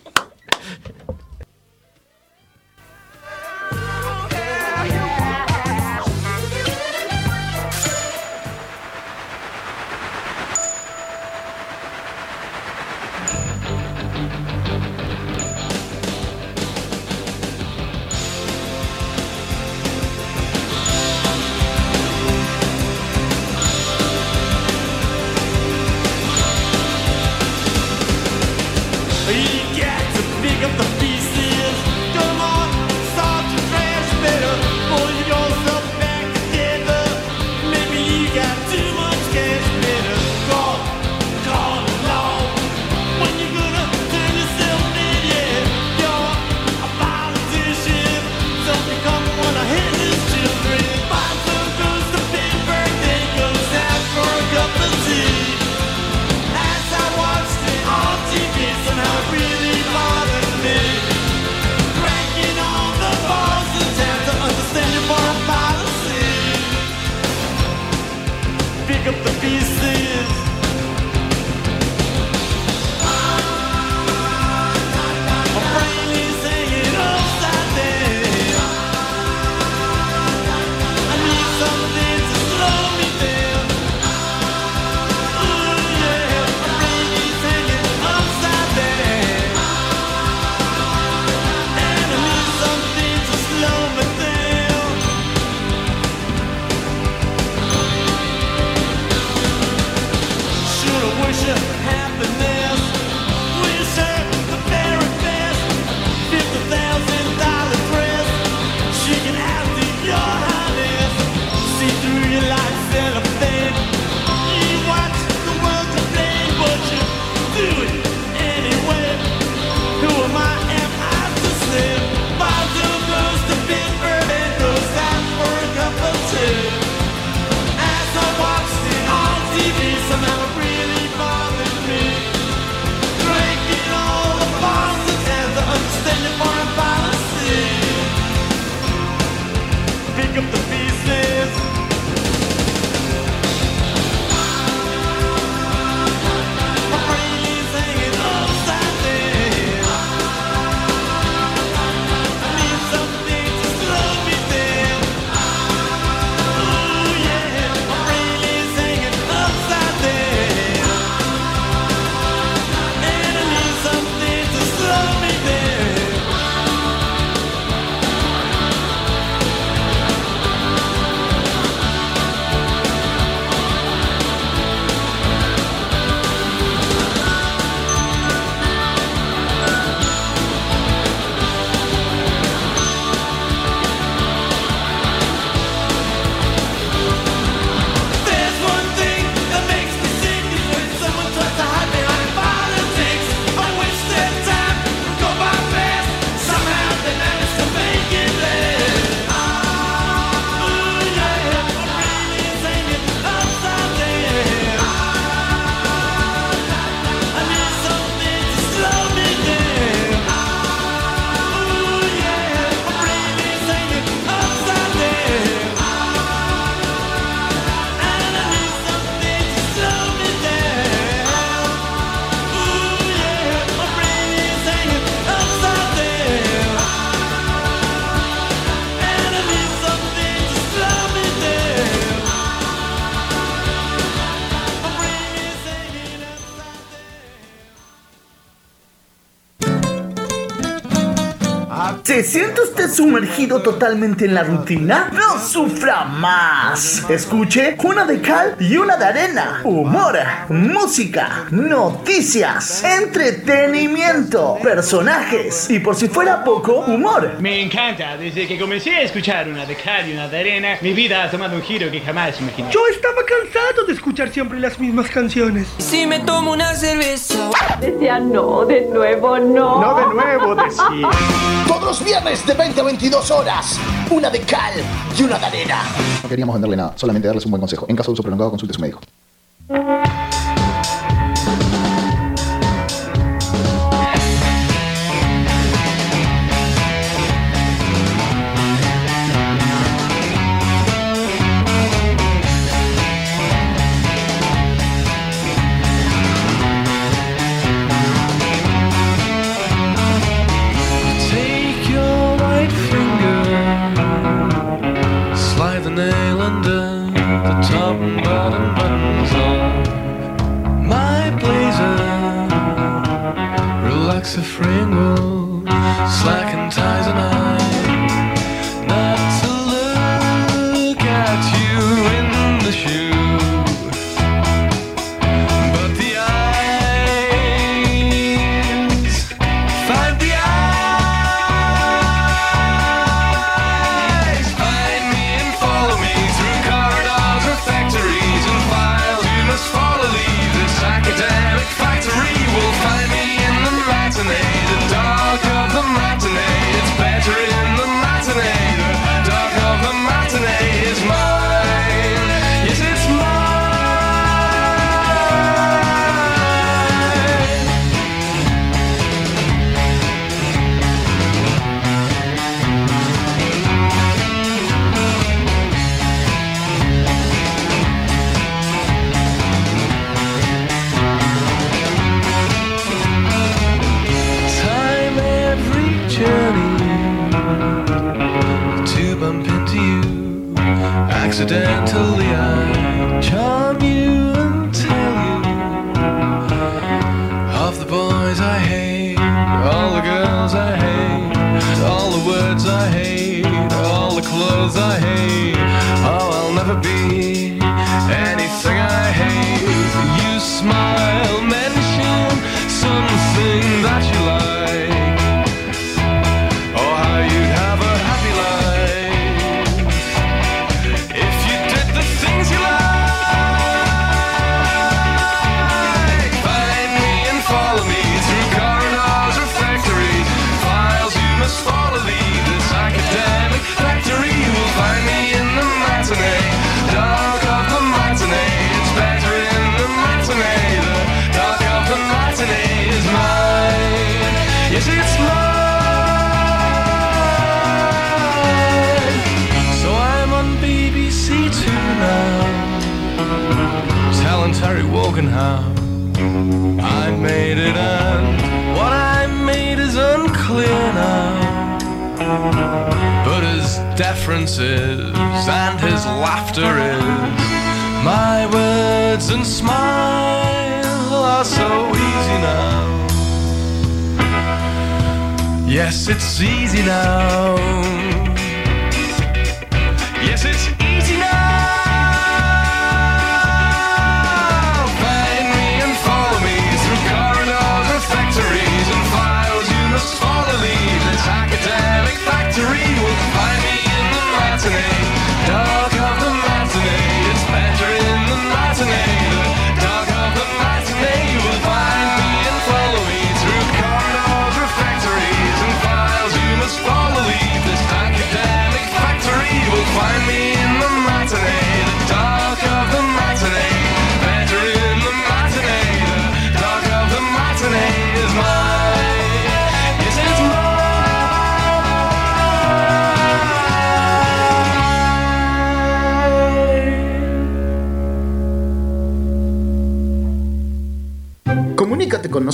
sumergido totalmente en la rutina, no sufra más. Escuche una de cal y una de arena. Humor, música, noticias, entretenimiento, personajes y por si fuera poco, humor. Me encanta. Desde que comencé a escuchar una de cal y una de arena, mi vida ha tomado un giro que jamás imaginé. Yo estaba cansado de escuchar siempre las mismas canciones. Si me tomo una cerveza. Decía no, de nuevo no. No, de nuevo decía. Todos los viernes de 20 a 22 horas, una de cal y una de arena. No queríamos venderle nada, solamente darles un buen consejo. En caso de uso prolongado, consulte a su médico. master is. My words and smile are so easy now. Yes, it's easy now.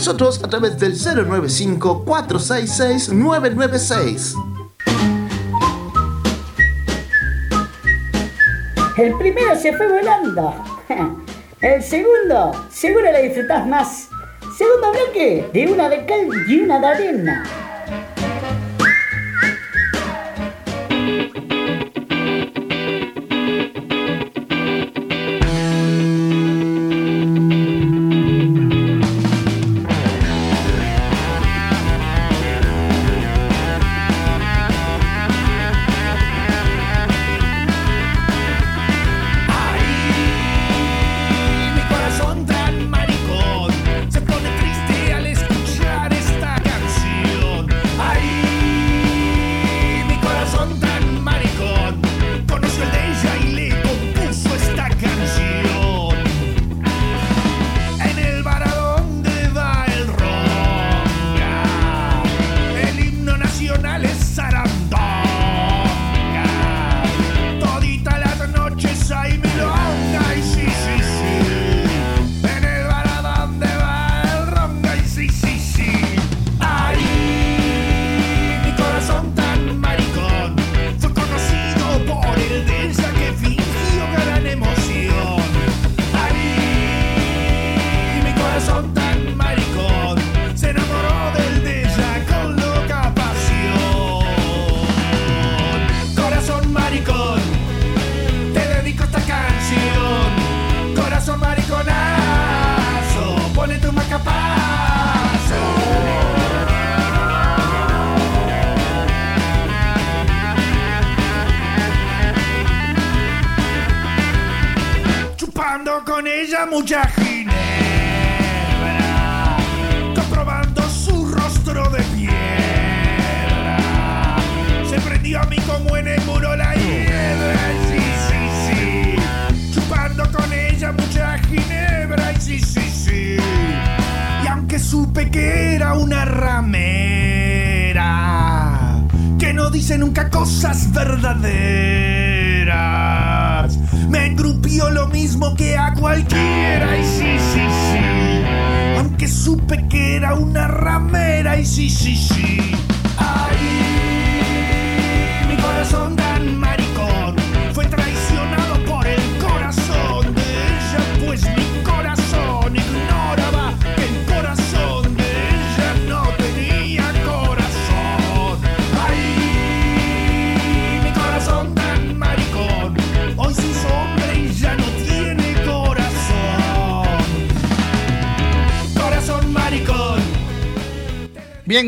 nosotros a través del 095-466-996. El primero se fue volando. El segundo, seguro le disfrutás más. Segundo bloque de una de cal y una de arena. Con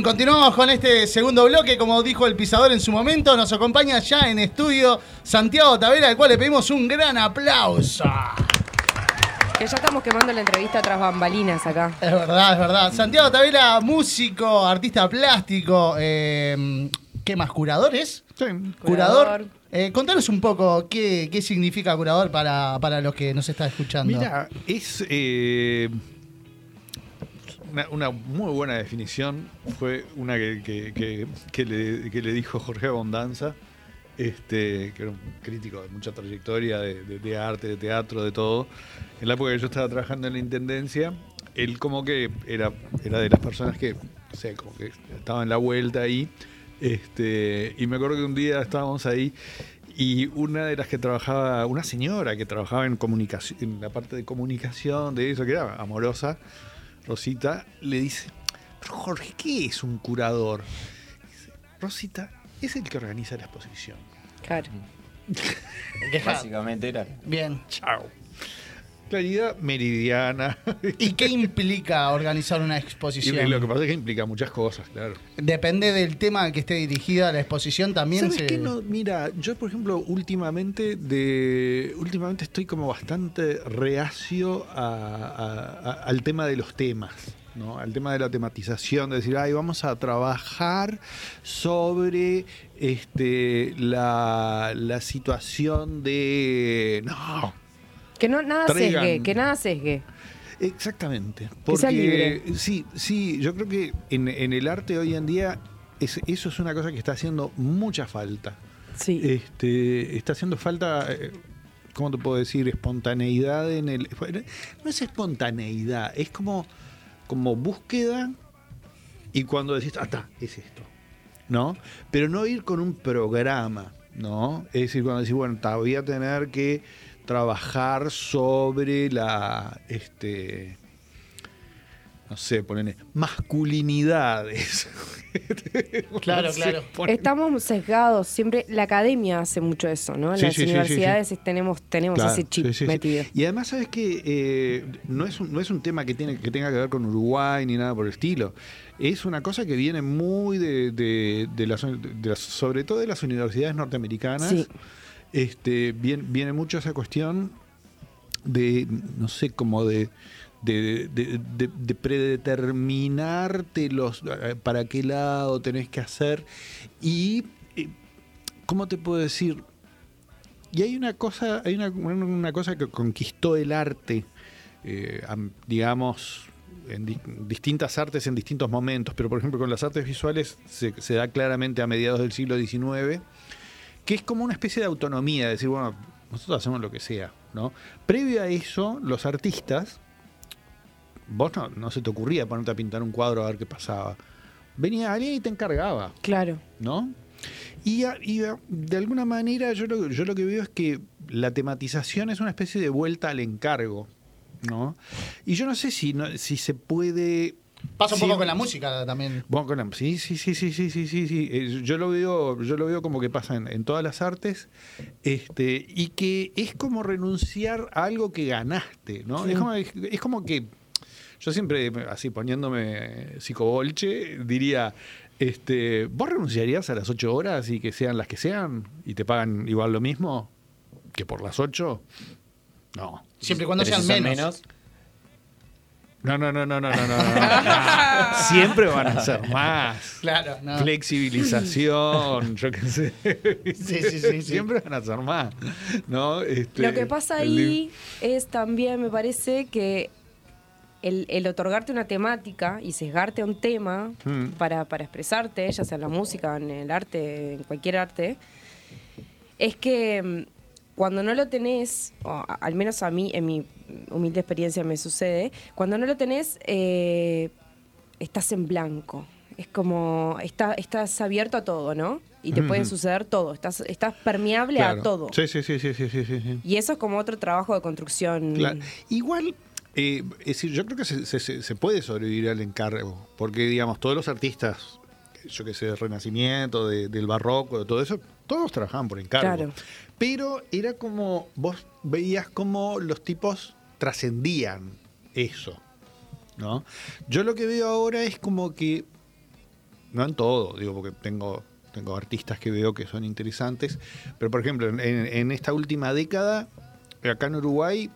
continuamos con este segundo bloque. Como dijo el pisador en su momento, nos acompaña ya en estudio Santiago Tavera, al cual le pedimos un gran aplauso. Que ya estamos quemando la entrevista tras bambalinas acá. Es verdad, es verdad. Santiago Tavera, músico, artista plástico, eh, ¿qué más? ¿Curador es? Sí, curador. Curador. Eh, contanos un poco qué, qué significa curador para, para los que nos están escuchando. Mira, es eh, una, muy buena definición. Fue una que, que- que- le, dijo Jorge Abondanza, este, que era un crítico de mucha trayectoria de, arte, de teatro, de todo. En la época que yo estaba trabajando en la intendencia, él como que era, era de las personas que, no sé, como que estaba en la vuelta ahí. Este, y me acuerdo que un día estábamos ahí y una de las que trabajaba, una señora que trabajaba en comunicación, en la parte de comunicación, de eso, que era amorosa, Rosita, le dice, "Pero Jorge, ¿qué es un curador? Dice, Rosita, es el que organiza la exposición. Claro. Básicamente era. Bien. Chao. Claridad meridiana. ¿Y qué implica organizar una Y exposición? lo que pasa es que implica muchas cosas, claro. Depende del tema al que esté dirigida la exposición también. ¿Sabes se- qué? No, mira, yo por ejemplo últimamente de últimamente estoy como bastante reacio a- a- a- al tema de los temas. ¿no? Al tema de la tematización, de decir, ay, vamos a trabajar sobre este, la, la situación de. No, Que no nada Traigan- sesgue, que nada sesgue. Exactamente. Que Porque libre. sí, sí, yo creo que en, en el arte hoy en día es- eso es una cosa que está haciendo mucha falta. Sí. Este, está haciendo falta, eh, ¿cómo te puedo decir? Espontaneidad en el. No es espontaneidad, es como, como búsqueda y cuando decís, ah, está, es esto. ¿No? Pero no ir con un programa, ¿no? Es decir, cuando decís, bueno, ta, voy a tener que trabajar sobre la. Este, no sé, ponerle masculinidades. Claro, No sé, claro. Estamos sesgados, siempre la academia hace mucho eso, ¿no? En Sí, las sí, sí, sí, universidades tenemos tenemos Claro, ese chip sí, sí, sí. metido. Y además, ¿sabes que no, es un, no es un tema que, tiene, que tenga que ver con Uruguay ni nada por el estilo. Es una cosa que viene muy de, de- de las, de las- sobre todo de las universidades norteamericanas. Este, viene, mucho esa cuestión de, no sé, como de, de, de- de- de predeterminarte los, eh, para qué lado tenés que hacer. Y, eh, ¿cómo te puedo decir? Y hay una cosa, hay una, una cosa que conquistó el arte, eh, am- digamos, en di- distintas artes en distintos momentos, pero por ejemplo con las artes visuales se, se da claramente a mediados del siglo XIX, que es como una especie de autonomía, de decir, bueno, nosotros hacemos lo que sea, ¿no? Previo a eso, los artistas, vos no, no se te ocurría ponerte a pintar un cuadro a ver qué pasaba. Venía alguien y te encargaba. Claro. ¿no? Y, a- y a- de alguna manera yo lo, yo lo que veo es que la tematización es una especie de vuelta al encargo, ¿no? Y yo no sé si, no- si se puede... Pasa un poco con la música también. Bueno, con la- sí, sí, sí, sí, sí, sí, sí, sí. Eh, Yo lo veo, yo lo veo como que pasa en, en todas las artes, este, y que es como renunciar a algo que ganaste, ¿no? Sí. Es, como, es como que yo siempre, así poniéndome psicobolche, diría, este, ¿vos renunciarías a las ocho horas y que sean las que sean y te pagan igual lo mismo que por las ocho? No. Siempre y cuando sean son menos. No, no, no, no, no, no, no, no. Siempre van a ser más. Claro, no. Flexibilización, yo qué sé. Sí, sí, sí, sí. Siempre van a ser más. ¿no? Este, Lo que pasa ahí es también, me parece, que el, el otorgarte una temática y sesgarte a un tema Mm. para, para expresarte, ya sea en la música, en el arte, en cualquier arte, es que mm, cuando no lo tenés, o al menos a mí, en mi humilde experiencia me sucede, cuando no lo tenés, eh, estás en blanco. Es como, está, estás abierto a todo, ¿no? Y te puede Ujú. suceder todo, estás, estás permeable Claro. a todo. Sí, sí, sí, sí, sí, sí, sí. Y eso es como otro trabajo de construcción. Claro. Igual, eh, es decir, yo creo que se- se- se puede sobrevivir al encargo, porque digamos, todos los artistas, yo que sé, del Renacimiento, de- del Barroco, de todo eso, todos trabajaban por encargo. Claro. Pero era como, vos veías como los tipos trascendían eso, ¿no? Yo lo que veo ahora es como que, no en todo, digo, porque tengo, tengo artistas que veo que son interesantes, pero por ejemplo, en, en esta última década, acá en Uruguay,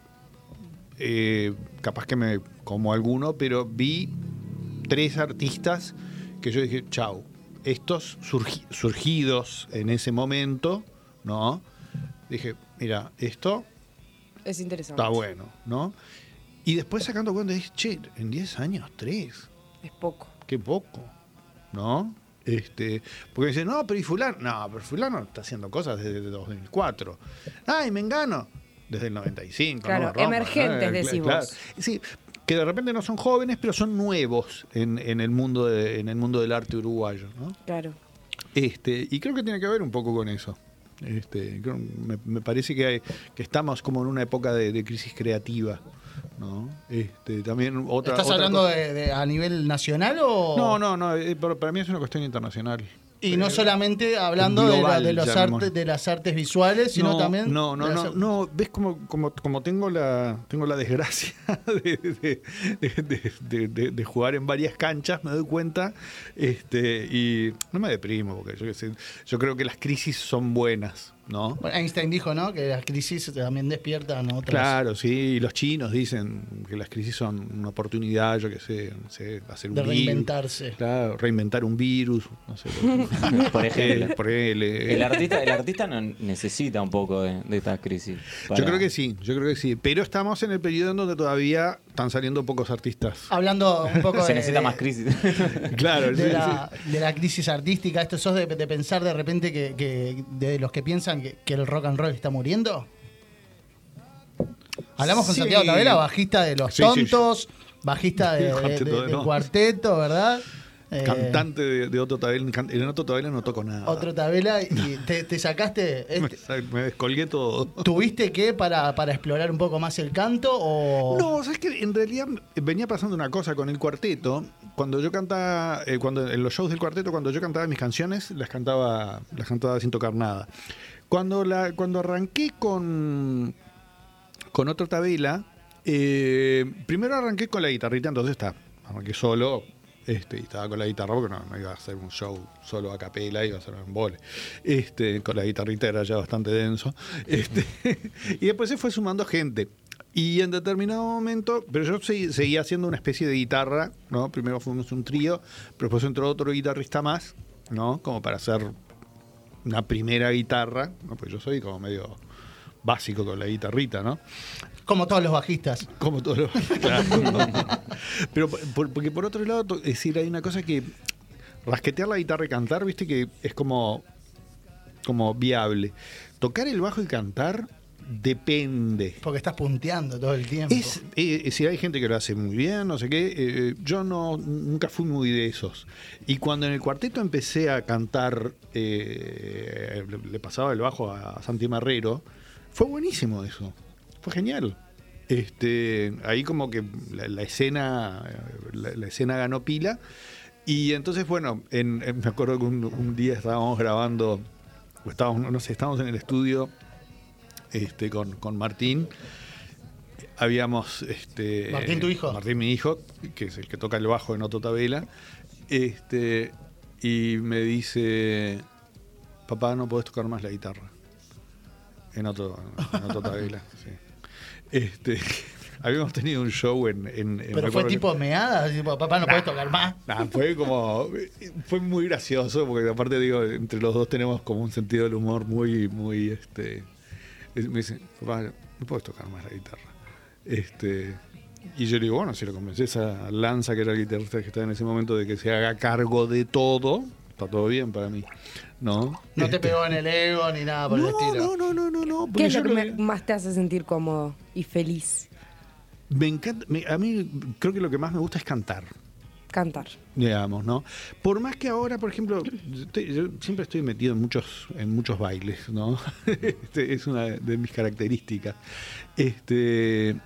eh, capaz que me como alguno, pero vi tres artistas que yo dije, chau, estos surgi- surgidos en ese momento, ¿no? Dije, mira, esto Es interesante. está bueno, ¿no? Y después sacando cuenta, dije, che, en 10 años, tres, Es poco. qué poco, ¿no? Este, porque dicen, no, pero y fulano, no, pero fulano está haciendo cosas desde el 2004. Ay, Mengano, desde el 95. Claro, no me emergentes, ¿no? decís Claro. Sí, que de repente no son jóvenes, pero son nuevos en, en el mundo de- en el mundo del arte uruguayo, ¿no? Claro. Este, y creo que tiene que ver un poco con eso. Este, me, me parece que, hay- que estamos como en una época de, de crisis creativa. ¿no? Este, también otra, ¿Estás otra hablando de, de- a nivel nacional o...? No, no, no, eh, pero para mí es una cuestión internacional. Y no solamente hablando de, la- de los llamémosle. artes, de las artes visuales, sino no, también... No, no, no, no, ves como, como, como tengo la tengo la desgracia de, de- jugar en varias canchas, me doy cuenta, este, y no me deprimo, porque yo, yo creo que las crisis son buenas, ¿no? Bueno, Einstein dijo, ¿no? Que las crisis también despiertan otras... Claro, sí, y los chinos dicen que las crisis son una oportunidad, yo qué sé, no sé, hacer un De virus. reinventarse. Claro, reinventar un virus, no sé. Por ejemplo. Por él, eh. El artista, el artista no necesita un poco de, de estas crisis. para- Yo creo que sí, yo creo que sí. Pero estamos en el periodo en donde todavía están saliendo pocos artistas. Hablando un poco Se de, necesita de- más crisis. Claro, de sí, la, de la crisis artística, ¿esto sos de, de pensar de repente que, que- de los que piensan que, que el rock and roll está muriendo? Hablamos con Sí. Santiago Tabela, bajista de Los Sí, sí, Tontos, bajista de, cuarteto de- de del Nos. cuarteto, ¿verdad? Eh, Cantante de, Otto Tabela. En Otto Tabela no toco nada. Otro Tabela y te, te sacaste... Me, este, me descolgué todo. ¿Tuviste que para, para explorar un poco más el canto o...? No, sabes que en realidad venía pasando una cosa con el cuarteto. Cuando yo cantaba, eh, cuando en los shows del cuarteto, cuando yo cantaba mis canciones, las cantaba, las cantaba sin tocar nada. Cuando la, cuando arranqué con con otro tabela, eh, primero arranqué con la guitarrita, entonces está, arranqué solo, este, y estaba con la guitarra porque no, no iba a hacer un show solo a capela, iba a hacer un bole. Este, con la guitarrita era ya bastante denso. Este, y después se fue sumando gente. Y en determinado momento, pero yo seguía haciendo una especie de guitarra, ¿no? Primero fuimos un trío, pero después entró otro guitarrista más, ¿no? Como para hacer una primera guitarra, ¿no? Pues yo soy como medio básico con la guitarrita, ¿no? Como todos los bajistas. Como todos los claro. Pero por- porque por otro lado, es decir, hay una cosa que rasquetear la guitarra y cantar, viste que es como, como viable. Tocar el bajo y cantar depende. Porque estás punteando todo el tiempo. Es, eh, si hay gente que lo hace muy bien, no sé qué, eh, yo no nunca fui muy de esos. Y cuando en el cuarteto empecé a cantar, eh, le, le pasaba el bajo a Santi Marrero, fue buenísimo eso, fue genial. Este, ahí como que la, la escena, la, la escena ganó pila. Y entonces, bueno, en- en- me acuerdo que un, un día estábamos grabando, o estábamos, no sé, estábamos en el estudio este, con, con Martín. Habíamos. Este, Martín, tu hijo. Martín, mi hijo, que es el que toca el bajo en Otto Tabela. Este, y me dice: Papá, no podés tocar más la guitarra. En Otto, en Otto Tabela. sí. Este, habíamos tenido un show en. en- Pero fue acuerdo que- tipo meada, tipo, papá no puedes tocar más. Nah, fue como. Fue muy gracioso, porque aparte, digo, entre los dos tenemos como un sentido del humor muy, muy. este es- Me dice, papá, no puedes tocar más la guitarra. Este. Y yo le digo, bueno, si lo convences a Lanza, que era el guitarrista que estaba en ese momento, de que se haga cargo de todo, está todo bien para mí. ¿No? No te Este, pegó en el ego ni nada por el estilo. No, no, no, no, no. ¿Qué es lo que me- más te hace sentir cómodo y feliz? Me encanta, me- a mí creo que lo que más me gusta es cantar. Cantar. digamos, ¿no? Por más que ahora, por ejemplo, estoy- yo siempre estoy metido en muchos, en muchos bailes, ¿no? Este, es una de mis características. Este,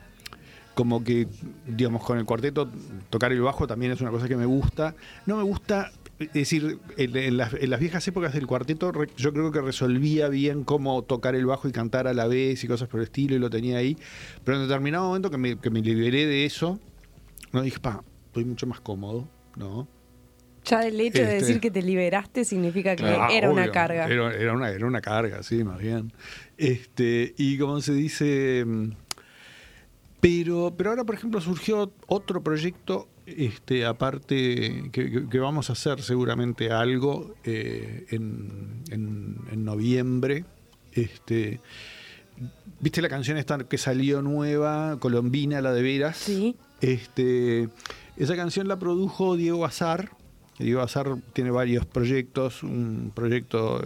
como que, digamos, con el cuarteto, tocar el bajo también es una cosa que me gusta. No me gusta, es decir, en, en las, en las viejas épocas del cuarteto, yo creo que resolvía bien cómo tocar el bajo y cantar a la vez y cosas por el estilo, y lo tenía ahí. Pero en determinado momento que me, que me liberé de eso, no dije, pa, estoy mucho más cómodo, ¿no? Ya el hecho de Este- decir que te liberaste significa que Ah, era una carga. Era, era una, era una carga, sí, más bien. Este, y como se dice. mm, Pero, pero ahora, por ejemplo, surgió otro proyecto, este, aparte, que, que- que vamos a hacer seguramente algo eh, en, en- en noviembre. Este, ¿Viste la canción esta que salió nueva, Colombina, la de veras? Sí. Este, esa canción la produjo Diego Azar. Diego Azar tiene varios proyectos. Un proyecto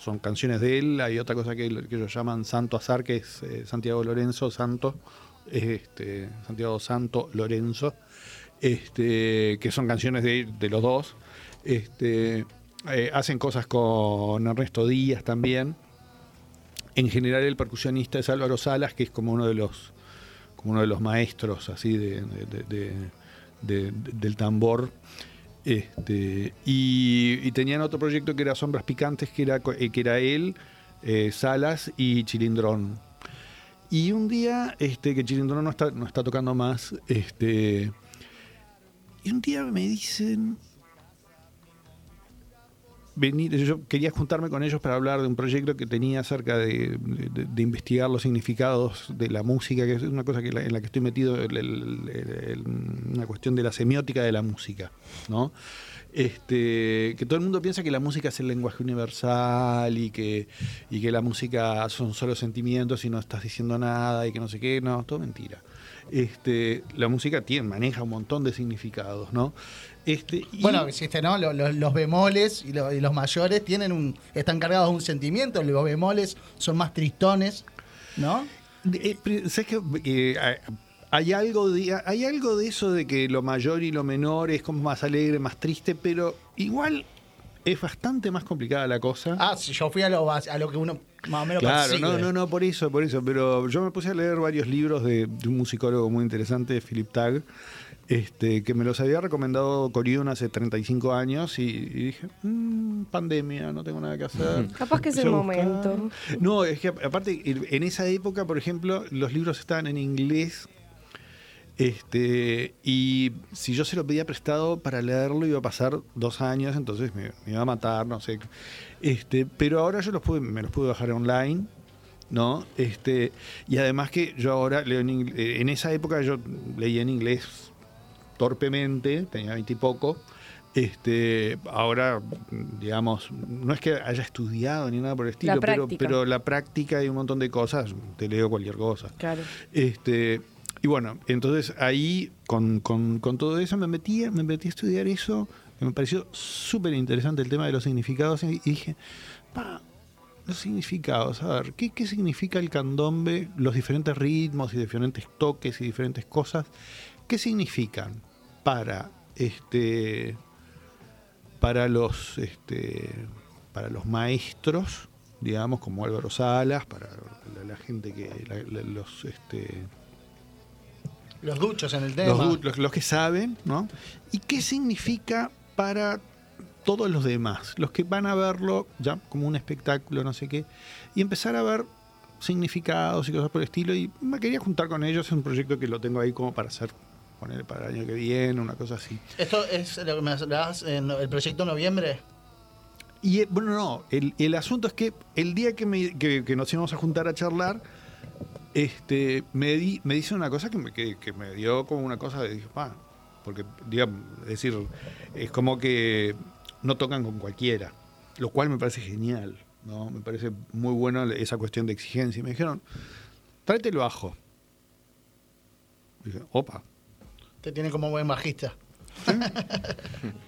son canciones de él. Hay otra cosa que, ellos llaman Santo Azar, que es eh, Santiago Lorenzo Santo. Este, Santiago Santo Lorenzo. Este, que son canciones de, de los dos. Este, eh, hacen cosas con Ernesto Díaz también. En general el percusionista es Álvaro Salas, que es como uno de los como uno de los maestros así de- de- de- de- del tambor. Este, y, tenían otro proyecto que era Sombras Picantes, que era, eh, que era él, eh, Salas y Chilindrón. Y un día, este, que Chilindrón no está, no está tocando más, este, y un día me dicen, venir, yo quería juntarme con ellos para hablar de un proyecto que tenía acerca de, de- de investigar los significados de la música, que es una cosa que la- en la que estoy metido, el- el- el- una cuestión de la semiótica de la música, ¿no? Este, que todo el mundo piensa que la música es el lenguaje universal y que, y que la música son solo sentimientos y no estás diciendo nada y que no sé qué, no, todo mentira. Este, la música tiene, maneja un montón de significados, ¿no? Este, y- Bueno, existe, ¿no? Lo- lo- los bemoles y, lo- y los mayores tienen un, están cargados de un sentimiento, los bemoles son más tristones, ¿no? Eh, ¿Sabes qué? Eh, hay- algo, de, hay algo de eso de que lo mayor y lo menor es como más alegre, más triste, pero igual es bastante más complicada la cosa. Ah, si yo fui a lo, bas- a lo que uno más o menos Claro, no, no, no, por eso, por eso. Pero yo me puse a leer varios libros de, de un musicólogo muy interesante, Philip Tagg, este, que me los había recomendado Corión hace 35 años y, y dije, "Mm, pandemia, no tengo nada que hacer. Capaz que es el momento. No, es que aparte, en esa época, por ejemplo, los libros estaban en inglés. Este, y si yo se lo pedía prestado para leerlo, iba a pasar dos años, entonces me, me iba a matar, no sé. Este, pero ahora yo los pude, me los pude bajar online, ¿no? Este, y además que yo ahora leo en inglés, en esa época yo leía en inglés torpemente, tenía veintipoco. Este, ahora, digamos, no es que haya estudiado ni nada por el estilo, pero, pero la práctica y un montón de cosas, te leo cualquier cosa. Claro. Este, y bueno, entonces ahí con, con- con todo eso me metí, me metí a estudiar eso. y Me pareció súper interesante el tema de los significados. Y, y dije, pa, los significados, a ver, ¿qué, qué significa el candombe? Los diferentes ritmos y diferentes toques y diferentes cosas. ¿Qué significan para este para los este para los maestros, digamos, como Álvaro Salas, para la, la gente que la- la- los este Los duchos en el tema. los, los- los que saben, ¿no? ¿Y qué significa para todos los demás? Los que van a verlo ya como un espectáculo, no sé qué, y empezar a ver significados y cosas por el estilo. Y me quería juntar con ellos, es un proyecto que lo tengo ahí como para hacer, poner para el año que viene, una cosa así. Esto es lo que me hablabas en el proyecto noviembre. Y eh, bueno, no, el, el asunto es que el día que, me- que- que nos íbamos a juntar a charlar, este, me, di- me dice una cosa que me, que, que me dio como una cosa de, dije, "Pa", porque, digamos, es decir, es como que no tocan con cualquiera, lo cual me parece genial, ¿no? Me parece muy bueno esa cuestión de exigencia. Y me dijeron, tráete el bajo. Dije, opa. Te tiene como buen bajista.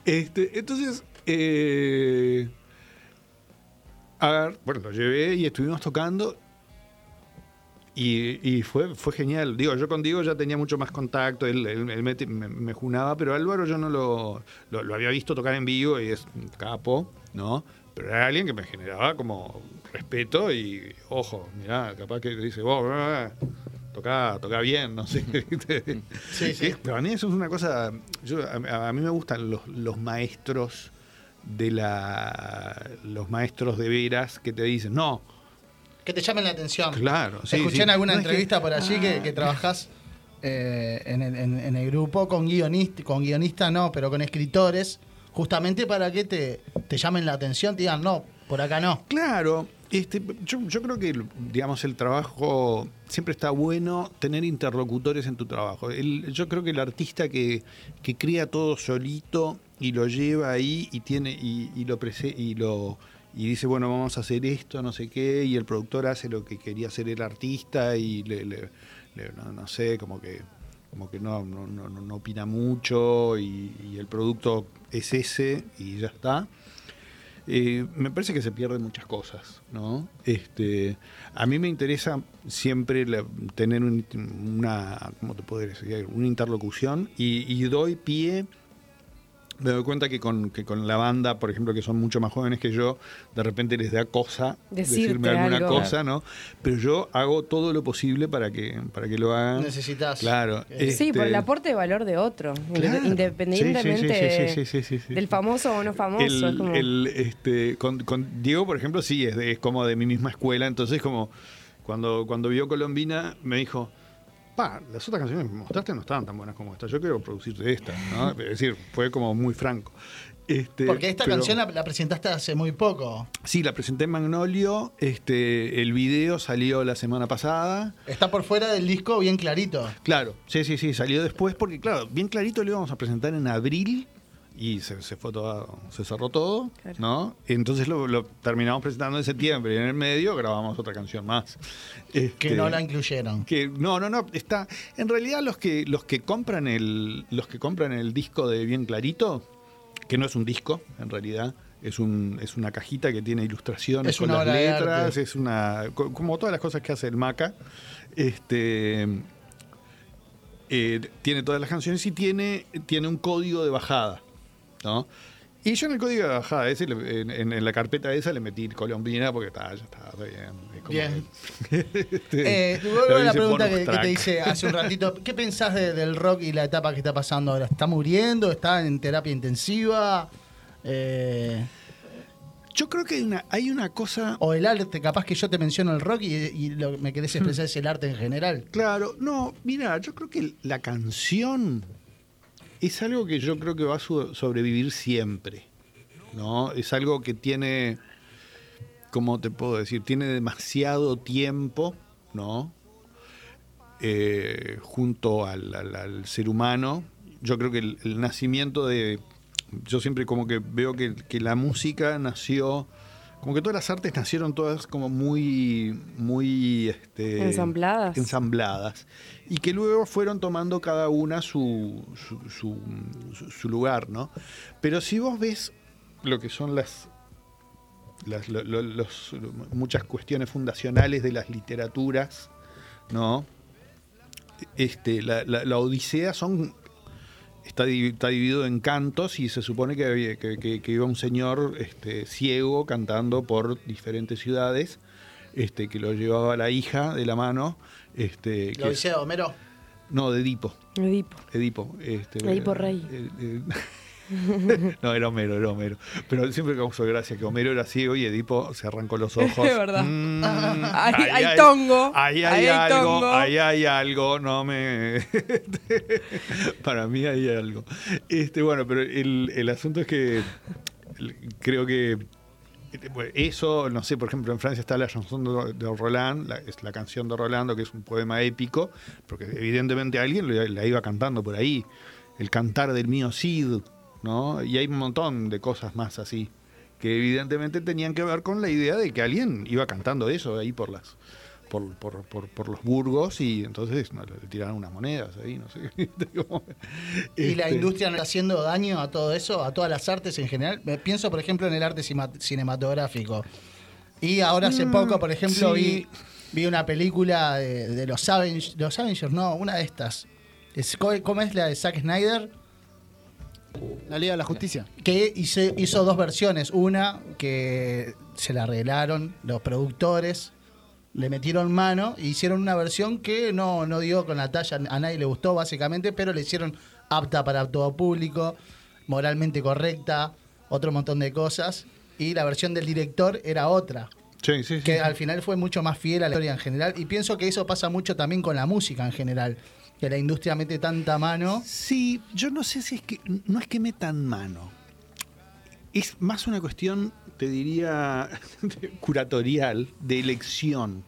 Este, entonces, eh, a ver, bueno, lo llevé y estuvimos tocando y, fue, fue genial. Digo, yo con Diego ya tenía mucho más contacto, él, me, me- junaba, pero Álvaro yo no lo, lo, había visto tocar en vivo y es capo, ¿no? Pero era alguien que me generaba como respeto y, ojo, mirá, capaz que dice, vos, ah, toca, toca bien, no sé. Sí, Pero a mí eso es una cosa, yo, a, a mí me gustan los, los maestros de la los maestros de veras que te dicen, no, Que te llamen la atención. Claro, sí, Escuché sí. en alguna No, es que- entrevista por allí que, que trabajás eh, en, el, en- en el grupo con guionistas, con guionistas no, pero con escritores, justamente para que te, te llamen la atención, te digan, no, por acá no. Claro, este, yo, yo creo que, digamos, el trabajo siempre está bueno tener interlocutores en tu trabajo. El- yo creo que el artista que, que crea todo solito y lo lleva ahí y tiene y, y lo prese- y lo y dice bueno vamos a hacer esto no sé qué y el productor hace lo que quería hacer el artista y le, le- no, no sé como que como que no no, no, no- opina mucho y el producto es ese y ya está me parece que se pierden muchas cosas, ¿no? Este, a mí me interesa siempre la- tener un- una, ¿cómo te puedo decir? Una interlocución y, y doy pie. Me doy cuenta que con, que con la banda, por ejemplo, que son mucho más jóvenes que yo, de repente les da cosa Decirte decirme alguna algo. cosa, ¿no? Pero yo hago todo lo posible para que, para que lo hagan. Necesitas. Claro. Sí, por este, el aporte de valor de otro, Claro. independientemente Sí, sí, sí, sí, sí, sí, sí. del famoso o no famoso. El- es como- el, este, con, con Diego, por ejemplo, sí, es, de- es como de mi misma escuela. Entonces, como cuando, cuando vio Colombina, me dijo, pa, las otras canciones que me mostraste no estaban tan buenas como esta. Yo quiero producirte esta. ¿no? Es decir, fue como muy franco. Este, Porque esta pero- canción la, la presentaste hace muy poco. Sí, la presenté en Magnolio. Este, el video salió la semana pasada. Está por fuera del disco bien clarito. Claro, sí, sí, sí, salió después porque, claro, bien clarito lo íbamos a presentar en abril y se, se fue todo, se cerró todo, ¿no? Entonces lo, lo terminamos presentando en septiembre y en el medio grabamos otra canción más. Que Este, no la incluyeron. que no, no, no, está. En realidad los que los que compran el los que compran el disco de bien clarito, que no es un disco, en realidad. Es, un, es una cajita que tiene ilustraciones Es con una las letras, es una. co- como todas las cosas que hace el Maca. Este. eh, tiene todas las canciones y tiene, tiene un código de bajada. ¿No? Y yo en el código de bajada ese, en, en- en la carpeta esa le metí colombina porque está, ya está, está bien. es como Bien. este, Eh, vuelvo a la pregunta que, te hice hace un ratito. ¿Qué pensás de- del rock y la etapa que está pasando ahora? ¿Está muriendo? ¿Está en terapia intensiva? Eh, Yo creo que hay una, hay una cosa. O el arte, capaz que yo te menciono el rock y, y lo que me querés expresar es el arte en general. Claro, no, mira, yo creo que la canción es algo que yo creo que va a so- sobrevivir siempre, ¿no? Es algo que tiene, ¿cómo te puedo decir? Tiene demasiado tiempo, ¿no? Eh, junto al, ser humano. Yo creo que el, nacimiento de... Yo siempre como que veo que la música nació... Como que todas las artes nacieron todas como muy... muy este, Ensambladas. ensambladas. Y que luego fueron tomando cada una su, su, su- su- su lugar, ¿no? Pero si vos ves lo que son las, las- lo- lo- los- muchas cuestiones fundacionales de las literaturas, ¿no? Este, la, la- la Odisea son está, está dividido en cantos y se supone que, había- que, que- que iba un señor este, ciego cantando por diferentes ciudades, este, que lo llevaba la hija de la mano. Este, ¿Lo que- dice Homero? no, de Edipo. Edipo. Edipo. Este, Edipo Rey. eh, eh, no, era Homero, era Homero. Pero siempre causó gracia que Homero era ciego y Edipo se arrancó los ojos. Es verdad. Mm, Ahí ahí hay hay- tongo. Ahí Ahí hay, algo, tongo. ahí hay algo, no me... Para mí hay algo. Este, bueno, pero el, el asunto es que creo que bueno, Eso, no sé, por ejemplo, en Francia está la chanson de, de Roland, la, es la canción de Rolando, que es un poema épico, porque evidentemente alguien la iba cantando por ahí. El cantar del mío Cid, ¿no? Y hay un montón de cosas más así, que evidentemente tenían que ver con la idea de que alguien iba cantando eso ahí por las. Por, por, por, por los burgos y entonces no, le tiraron unas monedas ahí, no sé. Como- ¿Y la este, industria no está haciendo daño a todo eso, a todas las artes en general? Pienso, por ejemplo, en el arte cinematográfico. Y ahora hace Mm, poco, por ejemplo, sí. vi, vi una película de, de los Avengers, los Avengers, no, una de estas. Es- ¿Cómo cómo es la de Zack Snyder? La Liga de la Justicia. Que hizo, hizo dos versiones. Una que se la arreglaron los productores, le metieron mano e hicieron una versión que no, no dio con la talla, a nadie le gustó básicamente, pero le hicieron apta para todo público, moralmente correcta, otro montón de cosas. Y la versión del director era otra. Sí, sí, sí. Que al final fue mucho más fiel a la historia en general. Y pienso que eso pasa mucho también con la música en general. Que la industria mete tanta mano. Sí, yo no sé si es que. No es que metan mano. Es más una cuestión, te diría, curatorial, de elección.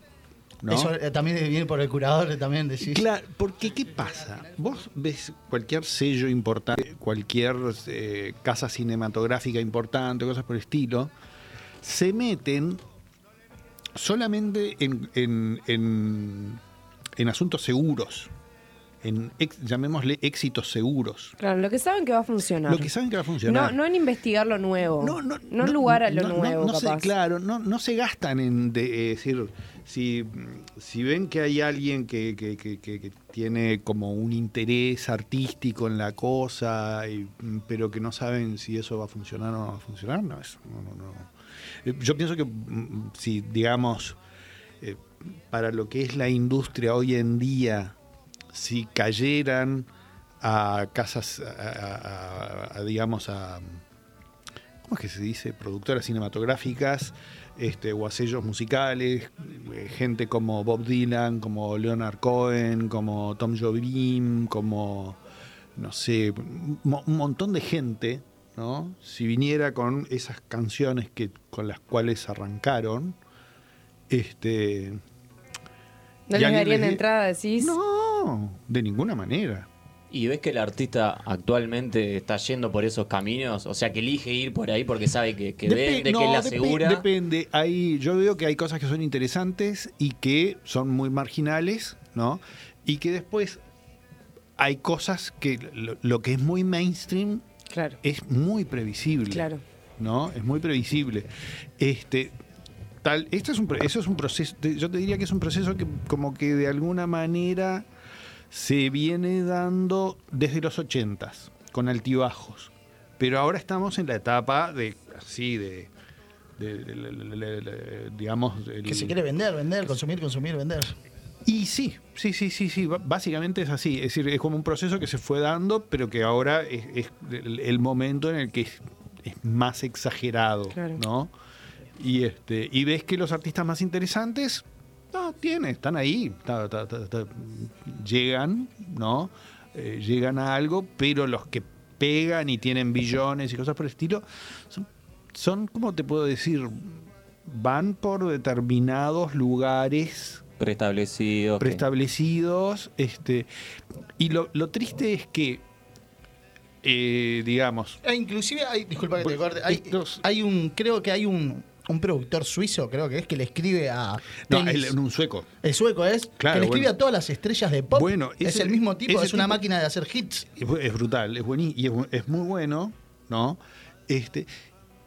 ¿no? Eso eh, también viene por el curador, también decís. Claro, porque ¿qué pasa? Vos ves cualquier sello importante, cualquier eh, casa cinematográfica importante, cosas por el estilo, se meten solamente en, en- en- en asuntos seguros, en ex- llamémosle éxitos seguros. Claro, lo que saben que va a funcionar. Lo que saben que va a funcionar. No, no en investigar lo nuevo. No, en lugar a lo no, no- nuevo, no se- capaz. claro, no, no se gastan en de- eh, decir, si, si ven que hay alguien que, que- que- que- que tiene como un interés artístico en la cosa, y- pero que no saben si eso va a funcionar o no va a funcionar, no, eso no, no, no. Eh, Yo pienso que mm, si, digamos, eh, para lo que es la industria hoy en día, si cayeran a casas, a, digamos, a, ¿cómo es que se dice? Productoras cinematográficas este, o a sellos musicales, eh, gente como Bob Dylan, como Leonard Cohen, como Tom Jobim, como, no sé, mo- un montón de gente, ¿no? Si viniera con esas canciones que, con las cuales arrancaron, este... ¿No les darían les entrada, decís? No, de ninguna manera. ¿Y ves que el artista actualmente está yendo por esos caminos? O sea, que elige ir por ahí porque sabe que, vende, no, que la depe- segura. Depende. Hay, yo veo que hay cosas que son interesantes y que son muy marginales, ¿no? Y que después hay cosas que lo, lo que es muy mainstream Claro. es muy previsible. Claro. ¿No? Es muy previsible. Este. Tal, este es un, pro- eso es un proceso, te- yo te diría que es un proceso que como que de alguna manera se viene dando desde los ochentas, con altibajos. Pero ahora estamos en la etapa de, así, de, de- de- de- de- de- de- digamos... el- Que se quiere vender, vender, consumir, consumir, vender. y sí, sí, sí, sí, sí, básicamente es así. Es decir, es como un proceso que se fue dando, pero que ahora es, es el, el momento en el que es, es más exagerado, Claro. ¿no? Y este, y ves que los artistas más interesantes, no, tienen, están ahí, ta- ta- ta- ta- llegan, ¿no? Eh, llegan a algo, pero los que pegan y tienen billones y cosas por el estilo, son, son ¿cómo te puedo decir? Van por determinados lugares Preestablecidos. preestablecidos. Este, y lo, lo triste es que, eh, digamos, E inclusive hay, disculpa que te corte, hay, hay un, creo que hay un, un productor suizo, creo que es, que le escribe a... no, el- un sueco. el sueco es, Claro, que le escribe bueno. a todas las estrellas de pop. Bueno, es el mismo tipo, es una tipo- máquina de hacer hits. Es, brutal, es buenísimo y es, muy bueno, ¿no? Este,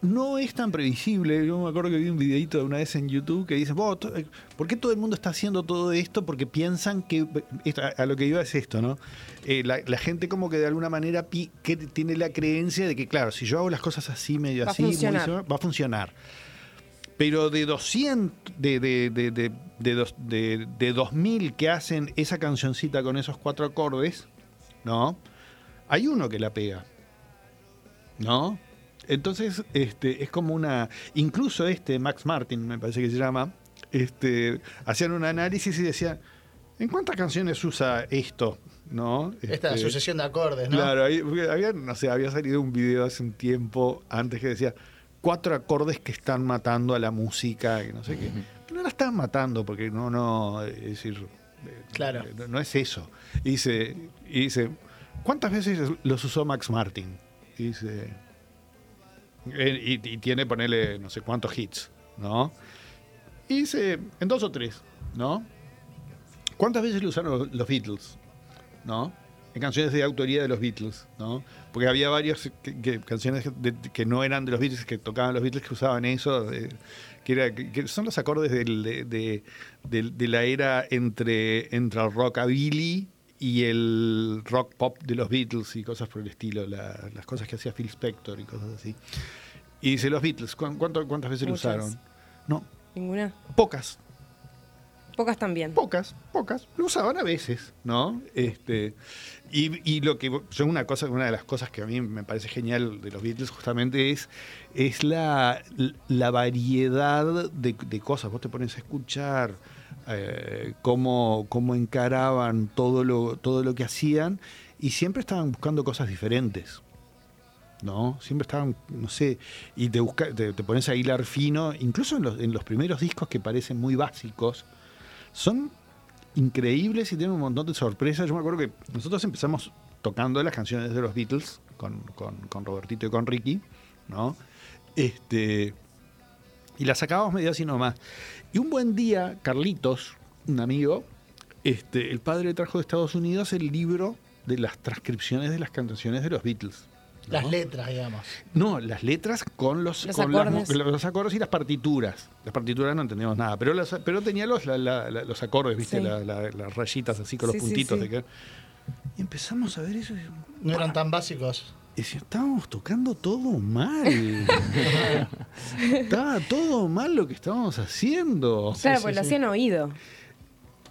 no es tan previsible. Yo me acuerdo que vi un videito de una vez en YouTube que dice, "Vos, to- eh, ¿por qué todo el mundo está haciendo todo esto? Porque piensan que, esto- a, a lo que iba es esto, ¿no? Eh, la, la gente como que de alguna manera pi- que tiene la creencia de que, claro, si yo hago las cosas así, medio Va así, muy va a funcionar. Pero de 200, de, de, de, de, de, dos- de, de 2000 que hacen esa cancioncita con esos cuatro acordes, ¿no? Hay uno que la pega. ¿No? Entonces, este, es como una. Incluso este, Max Martin, me parece que se llama, este, hacían un análisis y decían. ¿En cuántas canciones usa esto? ¿No? Esta Este, sucesión de acordes, ¿no? Claro, había, no sé, había salido un video hace un tiempo antes que decía cuatro acordes que están matando a la música, que no sé qué. No la están matando porque no, no, es decir, eh, Claro. no, no es eso. Y dice, y dice, ¿cuántas veces los usó Max Martin? Y dice, eh, y, y tiene, ponerle no sé cuántos hits, ¿no? Y dice, en dos o tres, ¿no? ¿Cuántas veces lo usaron los Beatles? ¿No? En canciones de autoría de los Beatles, ¿no? Porque había varias que- que- canciones de- que no eran de los Beatles, que tocaban los Beatles, que usaban eso, de- que, era, que, son los acordes del- de, la era entre, entre el rockabilly y el rock pop de los Beatles y cosas por el estilo, la- las cosas que hacía Phil Spector y cosas así. Y dice, los Beatles, ¿cuán- cuánto- ¿cuántas veces Muchas. lo usaron? No, Ninguna. pocas. Pocas también. Pocas, pocas. Lo usaban a veces, ¿no? Este, y, lo que yo una cosa, una de las cosas que a mí me parece genial de los Beatles justamente es, es la, la variedad de, de cosas. Vos te pones a escuchar eh, cómo, cómo encaraban todo lo, todo lo que hacían y siempre estaban buscando cosas diferentes. ¿no? Siempre estaban, no sé, y te, busca, te, te pones a hilar fino, incluso en los, en los primeros discos que parecen muy básicos, son increíbles y tienen un montón de sorpresas. Yo me acuerdo que nosotros empezamos tocando las canciones de los Beatles con, con, Robertito y con Ricky, ¿no? Este, y las sacábamos medio así nomás. Y un buen día, Carlitos, un amigo, este, el padre trajo de Estados Unidos el libro de las transcripciones de las canciones de los Beatles. ¿No? Las letras, digamos. No, las letras con los, Los con acordes. mu- los acordes y las partituras. Las partituras no entendíamos nada, pero, las- pero tenía los, la- la- la- los acordes, ¿viste? Sí. La- la- las rayitas así con los sí, puntitos. sí. de que- Y empezamos a ver eso. y- No eran tan básicos. Y decía, estábamos tocando todo mal. Estaba todo mal lo que estábamos haciendo. Claro, pues lo hacían oído.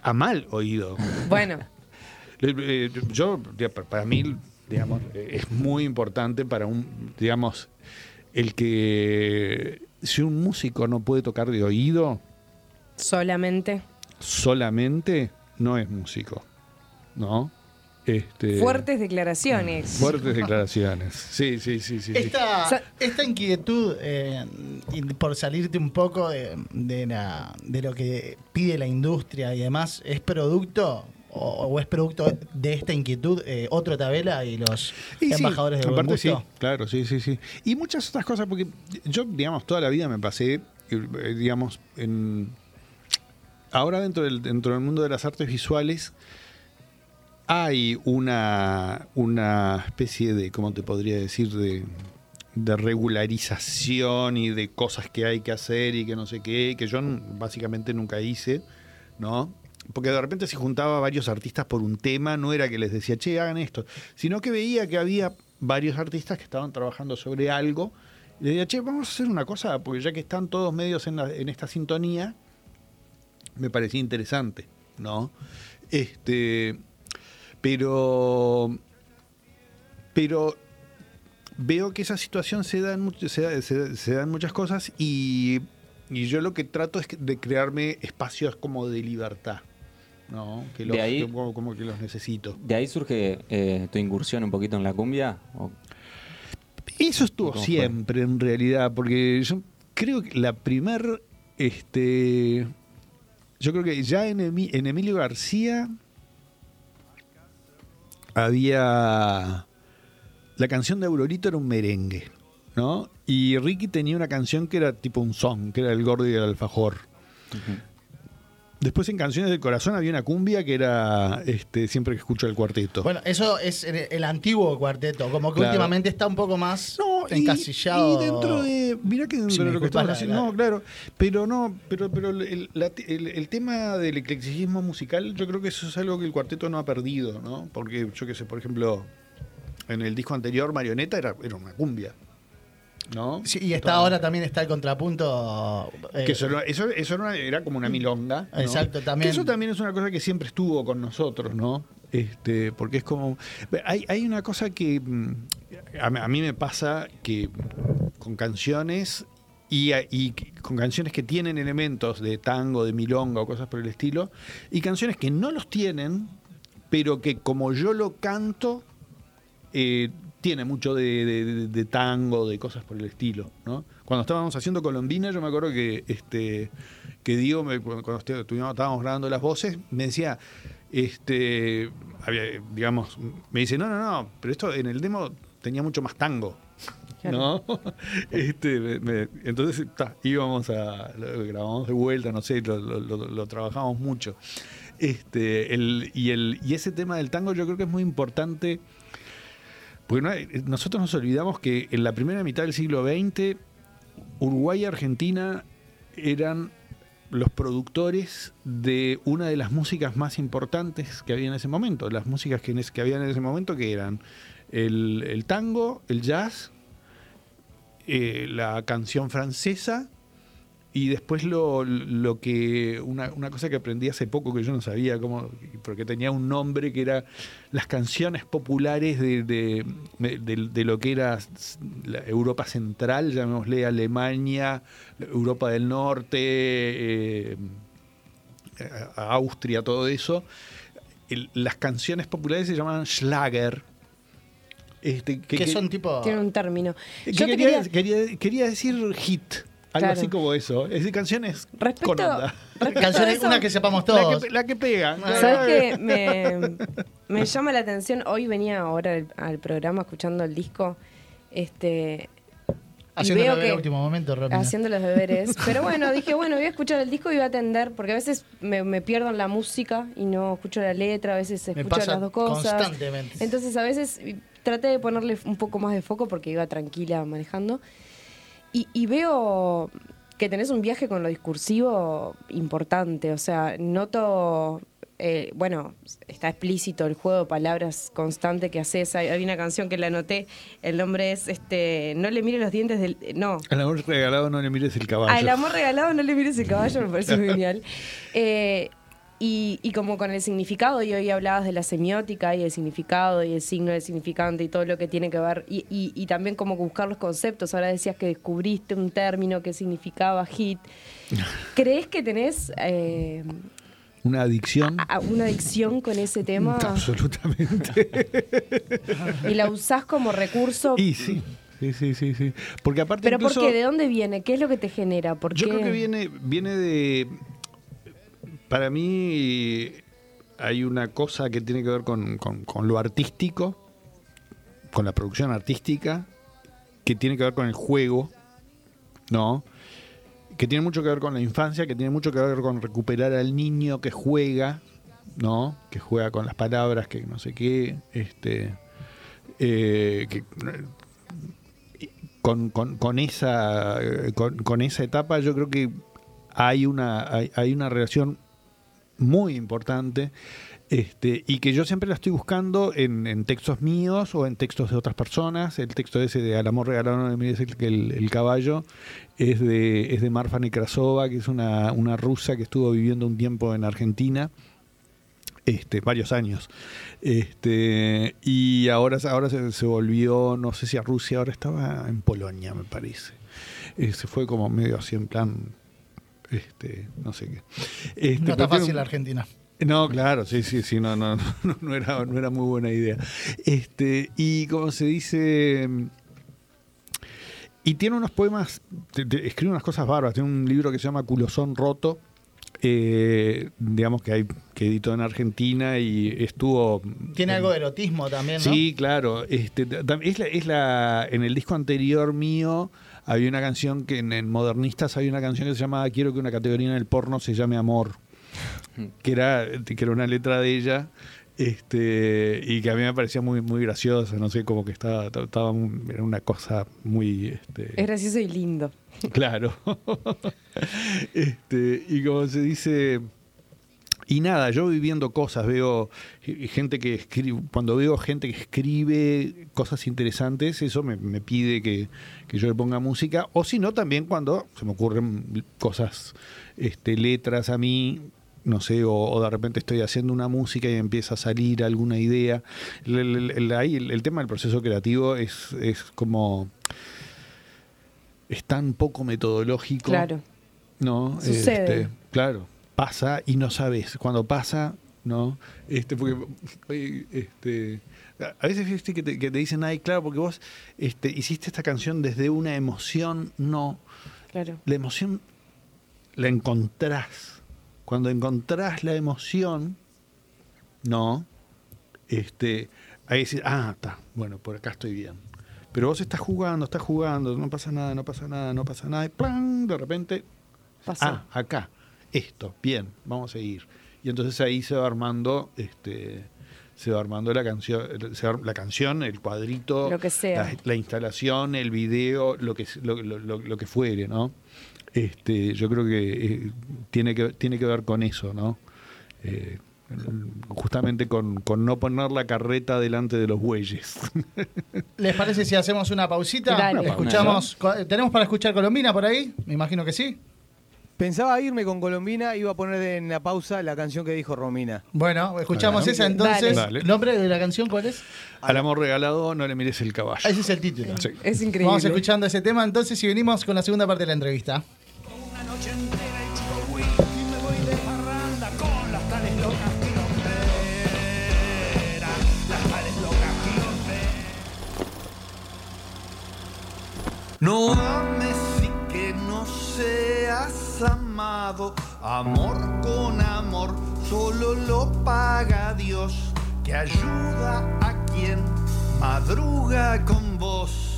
A mal oído. Bueno, Eh, Yo, para mí, digamos, es muy importante para un, digamos, el que si un músico no puede tocar de oído solamente. solamente, no es músico, ¿no? Este, Fuertes declaraciones. Fuertes declaraciones. Sí, sí, sí, sí. sí. Esta, esta inquietud, eh, y por salirte un poco de, de la- de lo que pide la industria y demás, ¿es producto o, o es producto de esta inquietud eh, otro tabela y los Y sí, embajadores de buen aparte sí, gusto? claro, sí, sí, sí. Y muchas otras cosas, porque yo, digamos, toda la vida me pasé, eh, digamos, en... Ahora dentro del, dentro del mundo de las artes visuales hay una, una especie de, ¿cómo te podría decir? De, de regularización y de cosas que hay que hacer y que no sé qué, que yo básicamente nunca hice, ¿no? Porque de repente se juntaba varios artistas por un tema, no era que les decía, che, hagan esto, sino que veía que había varios artistas que estaban trabajando sobre algo, y le decía, che, vamos a hacer una cosa, porque ya que están todos medios en, la- en esta sintonía, me parecía interesante, ¿no? Este, pero, pero veo que esa situación se da en, se da- se da- en muchas cosas y, y yo lo que trato es de crearme espacios como de libertad, ¿no? Que los, De ahí- que como, como que los necesito. ¿De ahí surge eh, tu incursión un poquito en la cumbia? ¿O Eso estuvo siempre en realidad, porque yo creo que la primer, este, yo creo que ya en, en Emilio García había la canción de Aurorito era un merengue, ¿no? Y Ricky tenía una canción que era tipo un son, que era el gordo y el alfajor. Después en Canciones del Corazón había una cumbia que era este, siempre que escucho el cuarteto. Bueno, eso es el, el antiguo cuarteto, como que Claro. últimamente está un poco más y- encasillado. Y, dentro de. Mira que dentro Si de lo que estamos haciendo. No, claro. Pero no, pero, pero el, la- el- el tema del eclecticismo musical, yo creo que eso es algo que el cuarteto no ha perdido, ¿no? Porque yo qué sé, por ejemplo, en el disco anterior, Marioneta era, era una cumbia. ¿No? Sí, y está ahora también está el contrapunto. eh, Que eso, eso, eso era, una- era como una milonga. ¿no? Exacto, también. Que eso también es una cosa que siempre estuvo con nosotros, ¿no? Este, porque es como. Hay, hay una cosa que mm, a, mí- a mí me pasa que con canciones y, y con canciones que tienen elementos de tango, de milonga o cosas por el estilo, y canciones que no los tienen, pero que como yo lo canto, eh, tiene mucho de, de- de- de tango, de cosas por el estilo, ¿no? Cuando estábamos haciendo Colombina, yo me acuerdo que este que Diego, me- cuando estu- estuvimos- estábamos grabando las voces, me decía, este, había, digamos, me dice, no, no, no, pero esto en el demo tenía mucho más tango. ¿No? Este, me- me- entonces ta, íbamos a. Lo grabamos de vuelta, no sé, lo, lo- lo- lo trabajamos mucho. Este, el, y, el, y ese tema del tango yo creo que es muy importante. Porque nosotros nos olvidamos que en la primera mitad del siglo XX, Uruguay y Argentina eran los productores de una de las músicas más importantes que había en ese momento. Las músicas que, que había en ese momento que eran el, el tango, el jazz, eh, la canción francesa y después lo, lo que una, una cosa que aprendí hace poco que yo no sabía cómo porque tenía un nombre que era las canciones populares de, de, de- de lo que era la Europa Central llamémosle Alemania Europa del Norte eh, Austria todo eso. El- las canciones populares se llamaban Schlager. Este, Que son tipo- Tiene un término. que Yo quería- quería- quería decir hit, algo Claro. así como eso. Es decir, canciones Respecto- con onda. respecto Canciones- eso- una que sepamos La todos. que, la que pega. ¿Sabes qué? Me, me llama la atención. Hoy venía ahora al, al programa escuchando el disco. Este. Haciendo que- último momento, Romina. haciendo los deberes. Pero bueno, dije, bueno, voy a escuchar el disco y voy a atender, porque a veces me, me pierdo en la música y no escucho la letra, a veces Me escucho pasa las dos cosas. constantemente. Entonces a veces traté de ponerle un poco más de foco porque iba tranquila manejando. Y, y veo que tenés un viaje con lo discursivo importante, o sea, noto... eh, bueno, está explícito el juego de palabras constante que haces. Hay, hay una canción que la anoté. El nombre es este. No le mire los dientes del. No, Al amor regalado no le mires el caballo. al amor regalado no le mires el caballo, me parece genial. Eh, y, y como con el significado, y hoy hablabas de la semiótica y el significado y el signo del significante y todo lo que tiene que ver, y, y- y también como buscar los conceptos. Ahora decías que descubriste un término que significaba hit. ¿Crees que tenés eh, Una adicción. a- una adicción con ese tema Absolutamente. y la usás como recurso? y sí. Sí, sí, sí, sí. Porque aparte ¿Pero incluso, por qué? ¿De dónde viene? ¿Qué es lo que te genera? ¿Por Yo qué? creo que viene, viene de. Para mí hay una cosa que tiene que ver con, con- lo artístico, con la producción artística, que tiene que ver con el juego, ¿no? Que tiene mucho que ver con la infancia, que tiene mucho que ver con recuperar al niño que juega, ¿no? Que juega con las palabras, que no sé qué, este. eh, que con, con- esa eh, con esa etapa yo creo que hay una hay, hay una relación muy importante este, y que yo siempre la estoy buscando en, en textos míos o en textos de otras personas. El texto ese de Al amor regalado no le mires el, el, el caballo es de, es de Marfa Nekrasova, que es una, una rusa que estuvo viviendo un tiempo en Argentina este, varios años. Este, y ahora, ahora se, se volvió, no sé si a Rusia, ahora estaba en Polonia, me parece. Eh, se fue como medio así en plan, este, no sé qué. Este, No está pero tiene fácil un- Argentina. no, claro, sí, sí, sí, no, no, no, no era, no era muy buena idea. Este, y como se dice, y tiene unos poemas, te- te- escribe unas cosas bárbaras, tiene un libro que se llama Culosón Roto, eh, digamos que hay que editó en Argentina y estuvo Tiene algo de erotismo también, ¿no? Sí, claro. Este, es la, es la, en el disco anterior mío había una canción que en, en Modernistas había una canción que se llamaba Quiero que una categoría en el porno se llame Amor. Que era, que era una letra de ella. Este, y que a mí me parecía muy, muy graciosa, no sé, como que estaba, estaba era una cosa muy este, Es gracioso y lindo. Claro. este, y como se dice. Y nada, yo viviendo cosas, veo eh, gente que escribe, cuando veo gente que escribe cosas interesantes, eso me, me pide que, que yo le ponga música, o si no, también cuando se me ocurren cosas, este, letras a mí, no sé, o, o de repente estoy haciendo una música y empieza a salir alguna idea. El- el tema del proceso creativo es, es como es tan poco metodológico. Claro. No, Sucede. Este, claro, pasa y no sabes. Cuando pasa, ¿no? Este, porque oye, este, a veces viste que te, que te dicen, ay, claro, porque vos este, hiciste esta canción desde una emoción, no. Claro. La emoción la encontrás. Cuando encontrás la emoción, no, este, ahí decís, ah, está, bueno, por acá estoy bien. Pero vos estás jugando, estás jugando, no pasa nada, no pasa nada, no pasa nada, y ¡plan! de repente, Pasó. ah, acá, esto, bien, vamos a seguir. Y entonces ahí se va armando, este, se va armando la canción, la canción, el cuadrito, Lo que sea. La, la instalación, el video, lo que lo, lo- lo- lo que fuere, ¿no? Este, yo creo que eh, tiene que tiene que ver con eso, ¿no? Eh, justamente con, con no poner la carreta delante de los bueyes. ¿Les parece si hacemos una pausita? Dale. Escuchamos, ¿Tenemos para escuchar Colombina por ahí? Me imagino que sí. Pensaba irme con Colombina, iba a poner en la pausa la canción que dijo Romina. Bueno, escuchamos Bueno. esa entonces. Dale. ¿El nombre de la canción cuál es? Al amor regalado no le mires el caballo. Ese es el título. Sí. Es increíble. Vamos escuchando ese tema entonces y venimos con la segunda parte de la entrevista. Una noche entera y chico Wii y me voy de parranda con las tales locas quilomberas, las tales locas quilomberas. No ames y que no seas amado, amor con amor solo lo paga Dios, que ayuda a quien madruga con vos.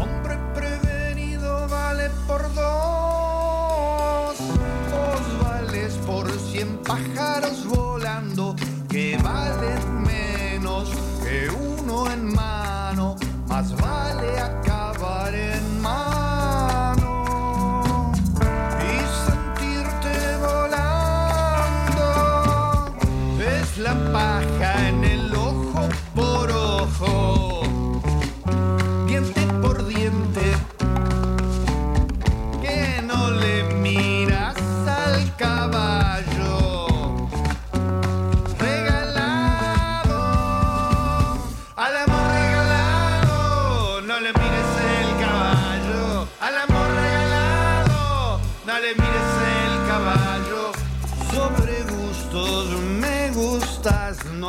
Hombre prevenido vale por dos. Vos vales por cien pájaros volando que valen menos que uno en mano. Más vale acabar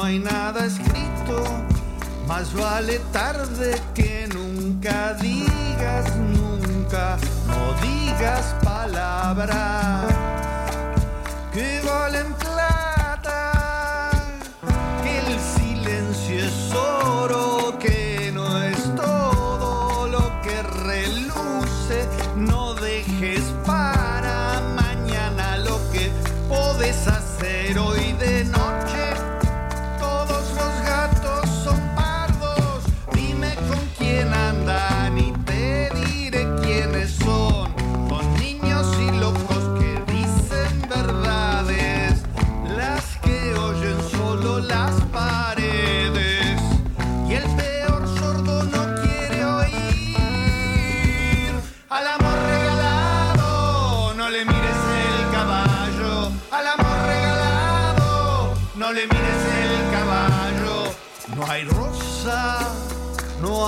hay nada escrito. Más vale tarde que nunca digas nunca, no digas palabras que valen plata,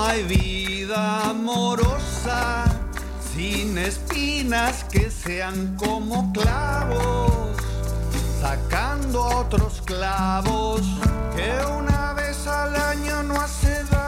hay vida amorosa, sin espinas que sean como clavos, sacando otros clavos que una vez al año no hace daño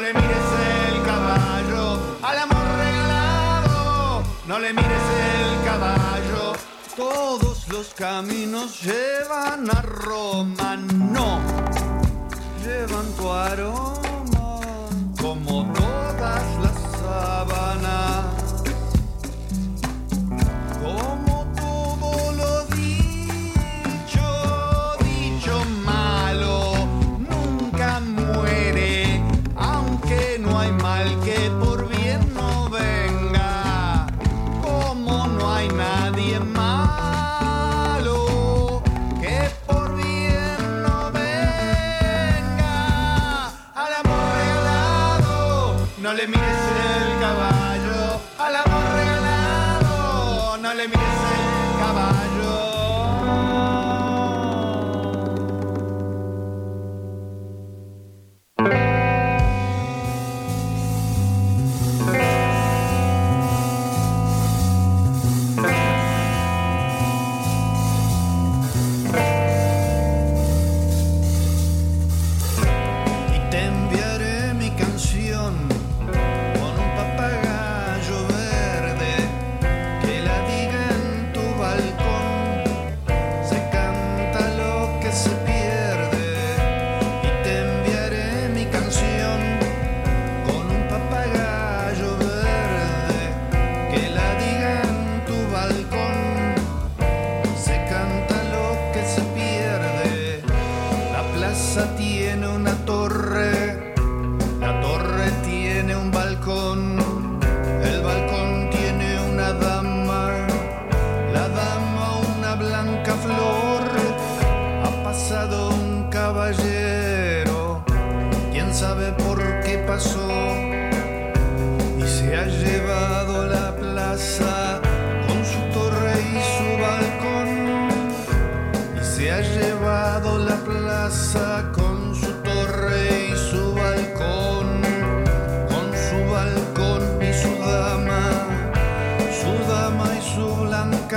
le mires el caballo. Al amor regalado, no le mires el caballo. Todos los caminos llevan a Roma, no llevan tu aroma como todas las sábanas.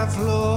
floor.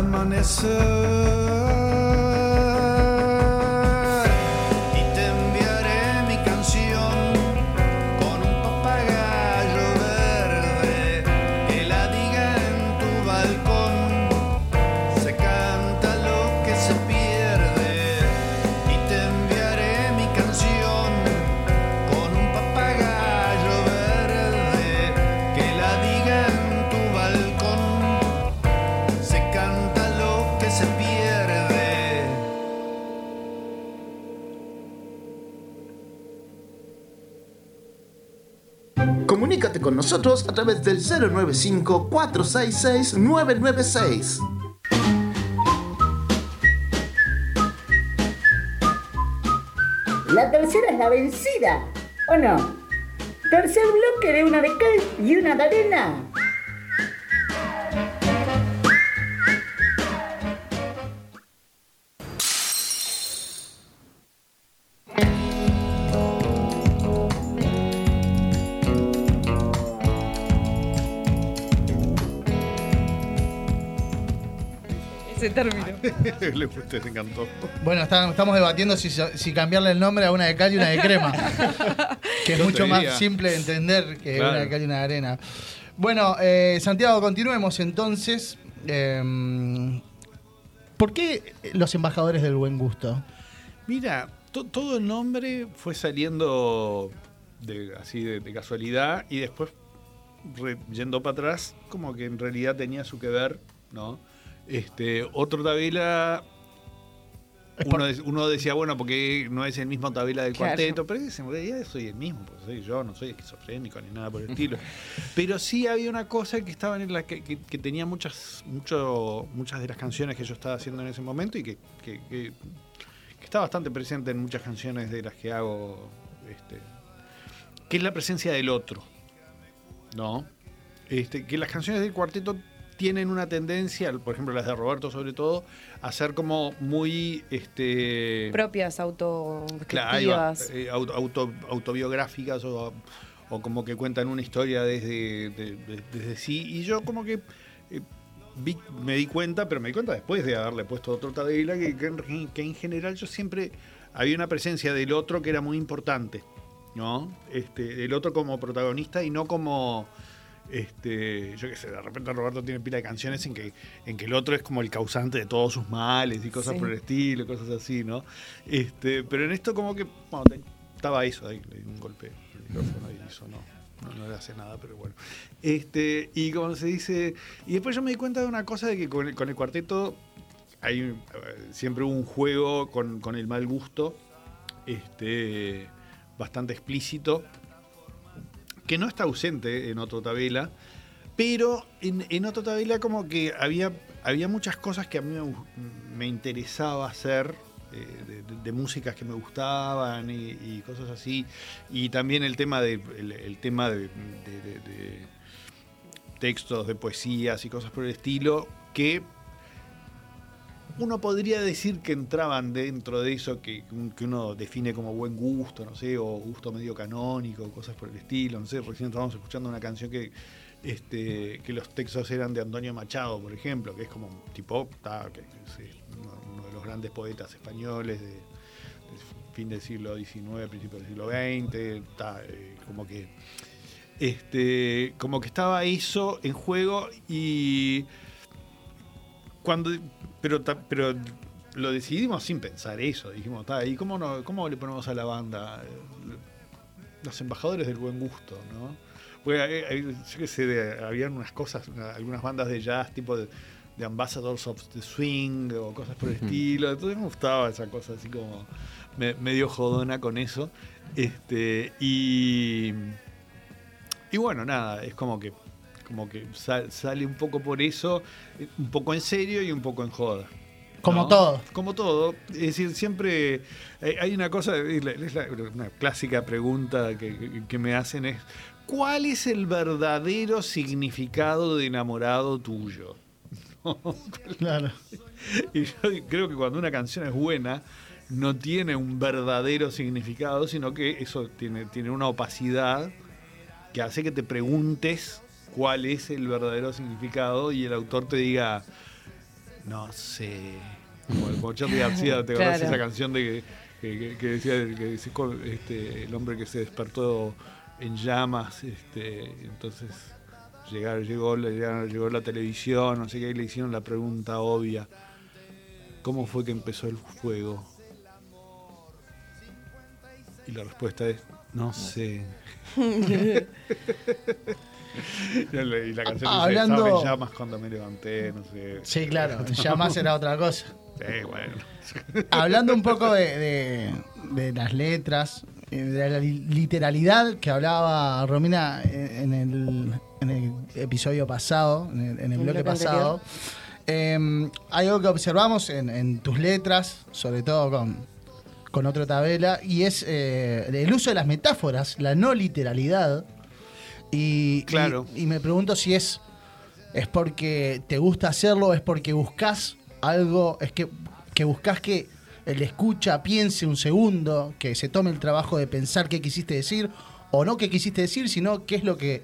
Al amanecer. Comunícate con nosotros a través del 095-466-996. La tercera es la vencida, ¿o no? Tercer bloque de una de cal y una de arena. Le gustó, le encantó. Bueno, está- estamos debatiendo si, si cambiarle el nombre a una de cal y una de crema. que es Yo mucho más simple de entender que Claro. una de cal y una de arena. Bueno, eh, Santiago, continuemos entonces. Em, ¿Por qué los embajadores del buen gusto? Mira, to- todo el nombre fue saliendo de, así de, de casualidad y después re- yendo para atrás, como que en realidad tenía su que ver, ¿no? Este, otro Tabela, uno, de- uno decía, bueno, porque no es el mismo Tabela del Claro. cuarteto, pero en realidad soy el mismo, porque soy yo, no soy esquizofrénico ni nada por el estilo. Pero sí había una cosa que estaba en la que, que- que tenía muchas, mucho, muchas de las canciones que yo estaba haciendo en ese momento y que está bastante presente en muchas canciones de las que hago, este, que es la presencia del otro, ¿no? Este, que las canciones del cuarteto tienen una tendencia, por ejemplo las de Roberto sobre todo, a ser como muy, este, Propias, Claro, ahí va, autodescriptivas. eh, auto- auto- autobiográficas o, o como que cuentan una historia desde, de- de- desde sí. Y yo como que eh, vi- me di cuenta, pero me di cuenta después de haberle puesto otro Tadela, que, que en- que en general yo siempre había una presencia del otro que era muy importante, ¿no? Este, del otro como protagonista y no como... Este, yo qué sé, de repente Roberto tiene pila de canciones en que, en que el otro es como el causante de todos sus males y cosas Sí. por el estilo, cosas así, ¿no? Este, pero en esto como que, bueno, te- estaba eso ahí, le di un golpe al micrófono y eso no, no, no le hace nada, pero bueno. Este, y como se dice, y después yo me di cuenta de una cosa de que con el, con el cuarteto hay eh, siempre hubo un juego con, con el mal gusto, este, bastante explícito, que no está ausente en otro tabela, pero en, en tabela como que había había muchas cosas que a mí me, interesaba hacer, eh, de, músicas que me gustaban y, cosas así. Y también el tema de, el, tema de textos, de poesías y cosas por el estilo, que uno podría decir que entraban dentro de eso que, que uno define como buen gusto, no sé, o gusto medio canónico, cosas por el estilo, no sé, recién estábamos escuchando una canción que este, que los textos eran de Antonio Machado, por ejemplo, que es como tipo, ta, que es uno, de los grandes poetas españoles de, fin del siglo XIX, principio del siglo XX, eh, como que este, como que estaba eso en juego y cuando pero pero lo decidimos sin pensar eso dijimos "Ta, y cómo no cómo le ponemos a la banda Eh, los embajadores del buen gusto no Porque, eh, yo qué sé de- habían unas cosas una- algunas bandas de jazz tipo de, de Ambassadors of the Swing o cosas por el estilo. Entonces me gustaba esa cosa así como me- medio jodona con eso. Este y y bueno, nada, es como que como que sal- sale un poco por eso, eh, un poco en serio y un poco en joda. Como ¿no? todo. Como todo. Es decir, siempre eh, hay una cosa, es la- una clásica pregunta que, que- que me hacen es, ¿cuál es el verdadero significado de enamorado tuyo? Claro. Y yo creo que cuando una canción es buena, no tiene un verdadero significado, sino que eso tiene, tiene una opacidad que hace que te preguntes cuál es el verdadero significado y el autor te diga, no sé. Como, como Charlie García, ¿te acordás Claro. esa canción de que, que- que- que decía que decía, este, el hombre que se despertó en llamas? Este, entonces llegar, llegó, la- llegó, llegó la televisión, no sé qué, y le hicieron la pregunta obvia. ¿Cómo fue que empezó el fuego? Y la respuesta es, no sé. y la canción Ah, dice, hablando- "Estaba en llamas cuando me levanté, no sé. Sí, claro, ya más era otra cosa. Sí, bueno. Hablando un poco de, de- de las letras, eh, de la li- literalidad que hablaba Romina en el, en el episodio pasado, en el, en el bloque pasado, eh, hay algo que observamos en, en tus letras, sobre todo con, con otro tabela, y es eh, el uso de las metáforas, la no literalidad. Y, Claro. y, y me pregunto si es, es porque te gusta hacerlo, es porque buscas algo, es que, que buscas que el escucha piense un segundo, que se tome el trabajo de pensar qué quisiste decir, o no qué quisiste decir, sino qué es lo que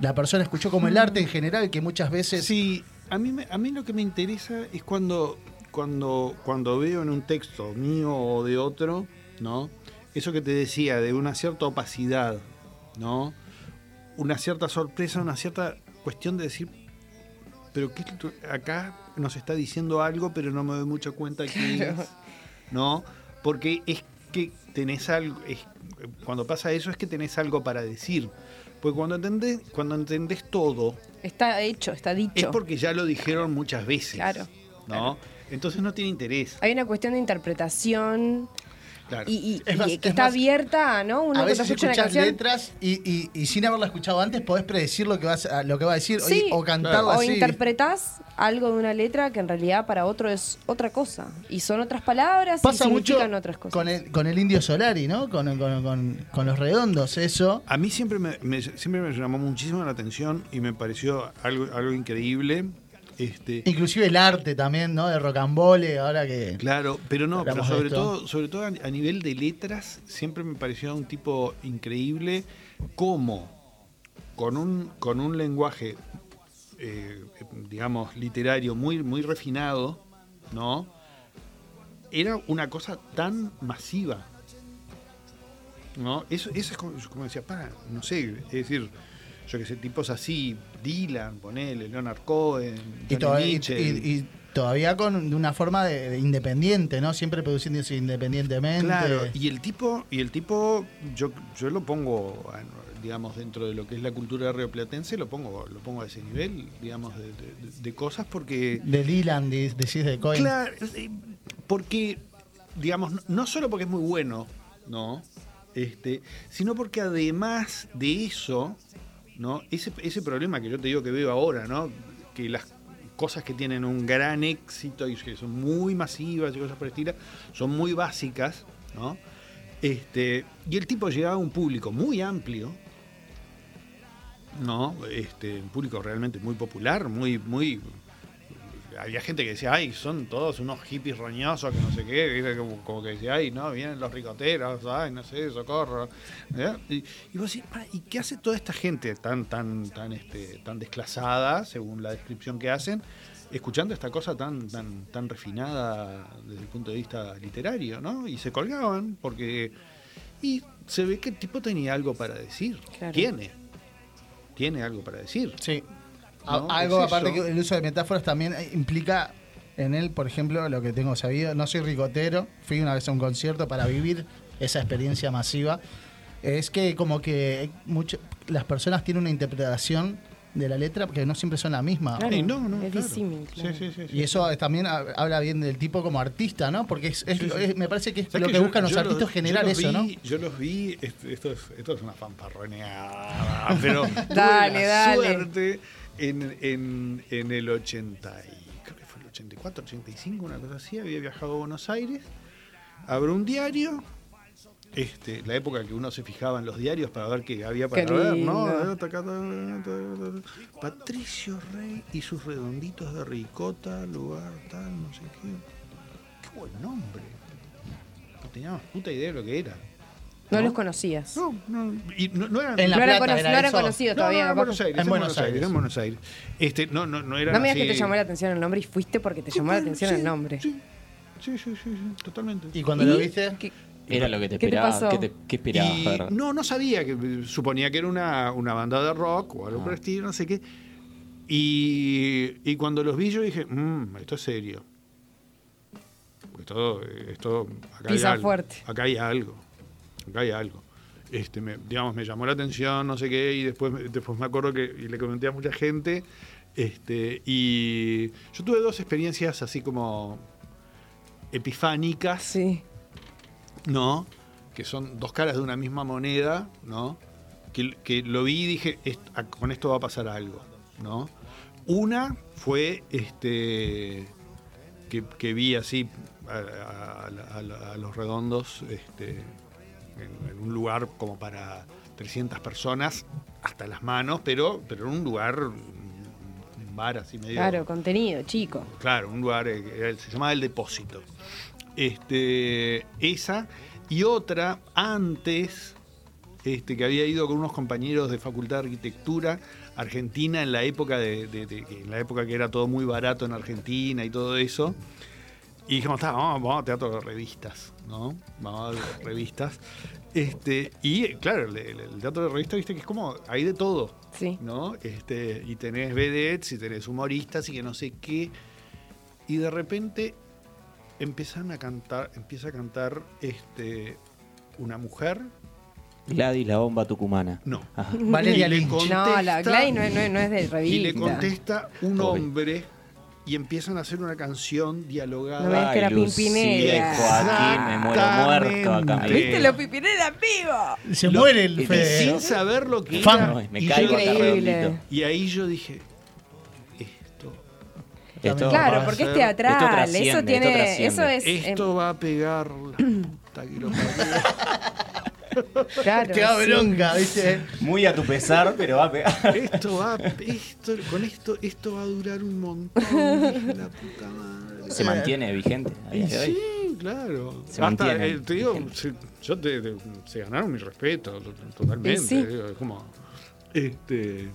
la persona escuchó como el arte en general, que muchas veces... Sí, a mí, a mí lo que me interesa es cuando, cuando, cuando veo en un texto mío o de otro, ¿no? Eso que te decía, de una cierta opacidad, ¿no? Una cierta sorpresa, una cierta cuestión de decir, pero ¿qué es lo- acá nos está diciendo algo, pero no me doy mucha cuenta qué Claro. es, ¿no? Porque es que tenés algo, es- cuando pasa eso es que tenés algo para decir. Porque cuando entendés, cuando entendés todo, Está hecho, está es dicho. porque ya lo dijeron muchas veces. Claro. ¿No? Entonces no tiene interés. Hay una cuestión de interpretación Claro. y, y- Es y que es está más, abierta, ¿no? Uno a veces escucha una escuchás canción letras y, y- y sin haberla escuchado antes podés predecir lo que, vas a, lo que va a decir Sí, o, o cantarla o así. interpretás algo de una letra que en realidad para otro es otra cosa. Y son otras palabras y Pasa mucho significan otras cosas. con el, con el indio Solari, ¿no? Con, con- con- con los redondos, eso. A mí siempre me, me- siempre me llamó muchísimo la atención y me pareció algo, algo increíble. Este, Inclusive el arte también, ¿no? De rocambole, ahora que... Claro, pero no, pero sobre todo, sobre todo a, nivel de letras, siempre me pareció un tipo increíble como con un, con un lenguaje, eh, digamos, literario muy, muy refinado, ¿no? Era una cosa tan masiva. ¿No? Eso, eso es como, como decía, para, no sé, es decir, yo que sé, tipos así, Dylan, ponele, Leonard Cohen, Y, todavía, y- y- y todavía con de una forma de, de independiente, ¿no? Siempre produciéndose independientemente. Claro, y el tipo, y el tipo, yo, yo lo pongo, digamos, dentro de lo que es la cultura rioplatense, lo pongo, lo pongo a ese nivel, digamos, de, de- de cosas porque. De Dylan, de- decís de Cohen. Claro, eh, porque, digamos, no- no solo porque es muy bueno, ¿no? Este, sino porque además de eso, ¿no? Ese, ese problema que yo te digo que veo ahora, ¿no? Que las cosas que tienen un gran éxito y que son muy masivas y cosas por el estilo, son muy básicas, ¿no? Este, y el tipo llegaba a un público muy amplio, ¿no? Este, un público realmente muy popular, muy, muy. Había gente que decía, ay, son todos unos hippies roñosos, que no sé qué, como, como que decía, ay, no, vienen los ricoteros, ay, no sé, socorro. ¿eh? Y, y vos decís, "Pará, ¿y qué hace toda esta gente tan, tan, tan, este, tan desclasada, según la descripción que hacen, escuchando esta cosa tan, tan, tan refinada desde el punto de vista literario, ¿no? Y se colgaban porque. Y se ve que el tipo tenía algo para decir. Claro. Tiene. Tiene algo para decir. Sí. Algo Es aparte eso. que el uso de metáforas también eh, implica en él, por ejemplo, lo que tengo sabido. No soy ricotero, fui una vez a un concierto para vivir esa experiencia masiva. Es que como que mucho- las personas tienen una interpretación de la letra porque no siempre son la misma. Claro, no, no, es claro. disímil, claro. Sí, sí, sí, sí. Y eso también ha- habla bien del tipo como artista, ¿no? Porque es, es- Sí, sí. es- me parece que es ¿Sabes lo que, yo- buscan los artistas los- generar los eso, ¿no? vi- Yo los vi, est- esto es, esto es una fanfarroneada, pero tuve Dale, la dale. suerte en, en, en el 80, y, creo que fue el 84, 85, una cosa así, había viajado a Buenos Aires, abro un diario, este, la época que uno se fijaba en los diarios para ver qué había para Qué ver, ¿no? taca. Patricio Rey y sus redonditos de ricota, lugar tal, no sé qué. Qué buen nombre. No teníamos puta idea de lo que era. No los conocías. No, no, y no, no eran, En La no cono- era no era eso. conocido No, todavía. no, en. Buenos Aires, En en Buenos Aires, Aires. en Buenos Aires. Este, no, no, no era No me digas que te llamó la atención el nombre y fuiste porque te llamó la atención el nombre. Sí, sí, sí, sí, sí, totalmente. Y cuando ¿Y? lo viste, ¿Qué- Era lo que te ¿Qué te esperabas. pasó? ¿Qué, te- qué esperabas? Y no, no sabía, que suponía que era una, una banda de rock o Ah. algo por el estilo, no sé qué. Y, y cuando los vi yo dije, mmm, esto es serio. Esto, esto acá Pisa hay algo. fuerte. Acá hay algo. Acá hay algo. Este, me, digamos, me llamó la atención, no sé qué, y después, me- después me acuerdo que y le comenté a mucha gente. Este, y yo tuve dos experiencias así como epifánicas. Sí. ¿no? Que son dos caras de una misma moneda, ¿no? Que, que lo vi y dije, "Est- a- con esto va a pasar algo, ¿no? Una fue este que, que vi así a, a- a- a- a los redondos este, en, en un lugar como para 300 personas, hasta las manos, pero, pero en un lugar, un bar así medio... Claro, contenido, chico. Claro, un lugar eh, se llamaba El Depósito. Este, esa y otra antes, este, que había ido con unos compañeros de Facultad de Arquitectura Argentina en la época de, de- de- en la época que era todo muy barato en Argentina y todo eso. Y dijimos, "Ta, vamos, vamos a teatro de revistas, ¿no? Vamos a revistas. Este, y claro, el, teatro de revistas, viste que es como, hay de todo. Sí. ¿no? Este, y tenés vedettes y tenés humoristas y que no sé qué. Y de repente empiezan a cantar, empieza a cantar este, una mujer. Gladys, la bomba tucumana. No. Ajá. Valeria Y le Lynch. No, la contesta- Gladys no es, no es- no es de revista. Y le contesta un hombre y empiezan a hacer una canción dialogada. No que era Pimpinela. Lucía, Joaquín, me muero muerto acá. ¿Viste los pipinera vivo? se Lo- muere el Fede. Sin ¿eh? saber lo que Fan. era. Me y, caigo acá y ahí yo dije, esto, Esto- Claro, porque es ser- teatral. esto Eso esto tiene. trasciende. Eso es. eh, esto va a pegar claro, Te sí. bronca, ¿viste? Muy a tu pesar, pero va a pegar. Esto va, esto, con esto, esto va a durar un montón. la puta madre. Se mantiene vigente a día Y de hoy. sí, claro. Se Hasta, mantiene eh, te digo, se, yo te, te- se ganaron mi respeto to- totalmente. Y sí. digo, es como, este,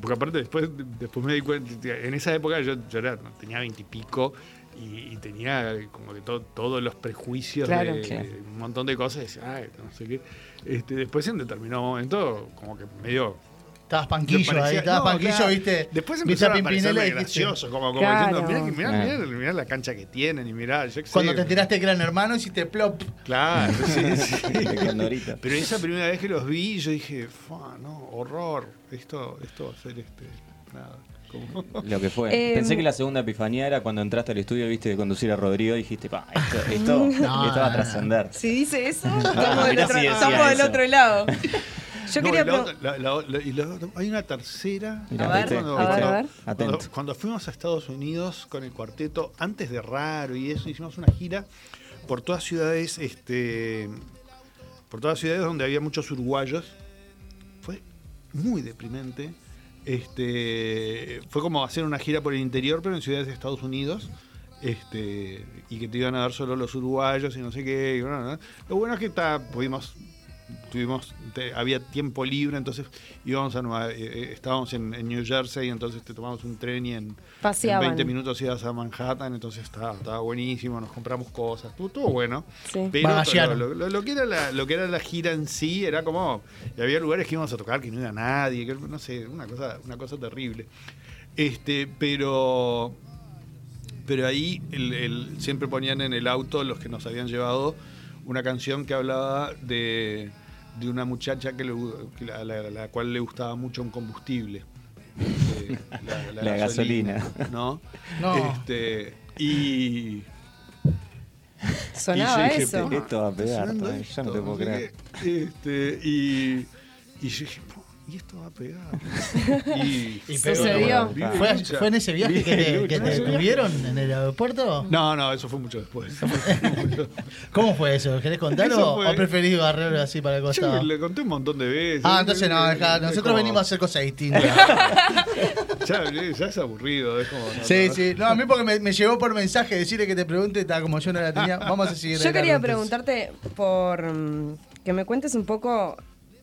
porque aparte después, después me di cuenta, en esa época yo, yo era, tenía veintipico y, y tenía como que to- todos los prejuicios Claro. de, Claro. de un montón de cosas. Y decía, "Ay, no sé qué. Este, después en determinado momento, como que medio Estabas panquillo parecía- ahí, estabas no, panquillo, claro. ¿viste? Después viste empezaron a parecerme gracioso, como, como Claro. diciendo, mirá, mirá, mirá, mirá la cancha que tienen y mirá, yo sé. Cuando te enteraste que eran hermanos, hiciste plop. Claro, sí, sí. Pero esa primera vez que los vi, yo dije, "Fua, no, horror, esto, esto va a ser este, nada. Lo que fue. Em, Pensé que la segunda epifanía era cuando entraste al estudio, viste, de conducir a Rodrigo y dijiste, pa, esto, esto, No, esto va a trascender. Si dice eso, estamos del mirá otro, si decía estamos del otro lado. Yo No, quería la otra- la- la- hay una tercera. A ver, a ver, ¿Viste? a ver. Cuando, cuando fuimos a Estados Unidos con el cuarteto, antes de Raro y eso, hicimos una gira por todas ciudades, este, por todas ciudades donde había muchos uruguayos. Fue muy deprimente. Este, fue como hacer una gira por el interior, pero en ciudades de Estados Unidos. Este, y que te iban a dar solo los uruguayos y no sé qué. Lo bueno es que está, pudimos tuvimos te- había tiempo libre entonces íbamos a Nueva- eh, eh, estábamos en, en New Jersey entonces te tomamos un tren y en, en Paseaban. 20 minutos ibas a Manhattan entonces estaba, estaba buenísimo nos compramos cosas estuvo, estuvo bueno Sí. pero lo, lo- lo que era la, lo que era la gira en sí era como y había lugares que íbamos a tocar que no iba nadie que no sé una cosa una cosa terrible este pero pero ahí el- el- siempre ponían en el auto los que nos habían llevado una canción que hablaba de, de una muchacha que le que la- a la, a la cual le gustaba mucho un combustible. Eh, La gasolina. ¿No? No. Este, y. Sonaba y yo dije, eso. "Pa, Esto va a pegar, todavía, ya no te esto, puedo creer". Este, y, y yo dije, "Po, y esto va a pegar. Y, Y Sucedió. ¿Fue, fue en ese viaje que te, que te tuvieron en el aeropuerto? No, no, eso fue mucho después. ¿Cómo fue eso? ¿Querés contarlo fue- o preferís barrerlo así para el Yo costado? le conté un montón de veces. Ah, entonces no, nosotros como- venimos a hacer cosas distintas. Ya, ya es aburrido, es como. no, Sí, no. sí. No, a mí porque me, me llegó por mensaje decirle que te pregunte, estaba como yo no la tenía. Vamos a seguir. Yo quería preguntarte por mm, que me cuentes un poco,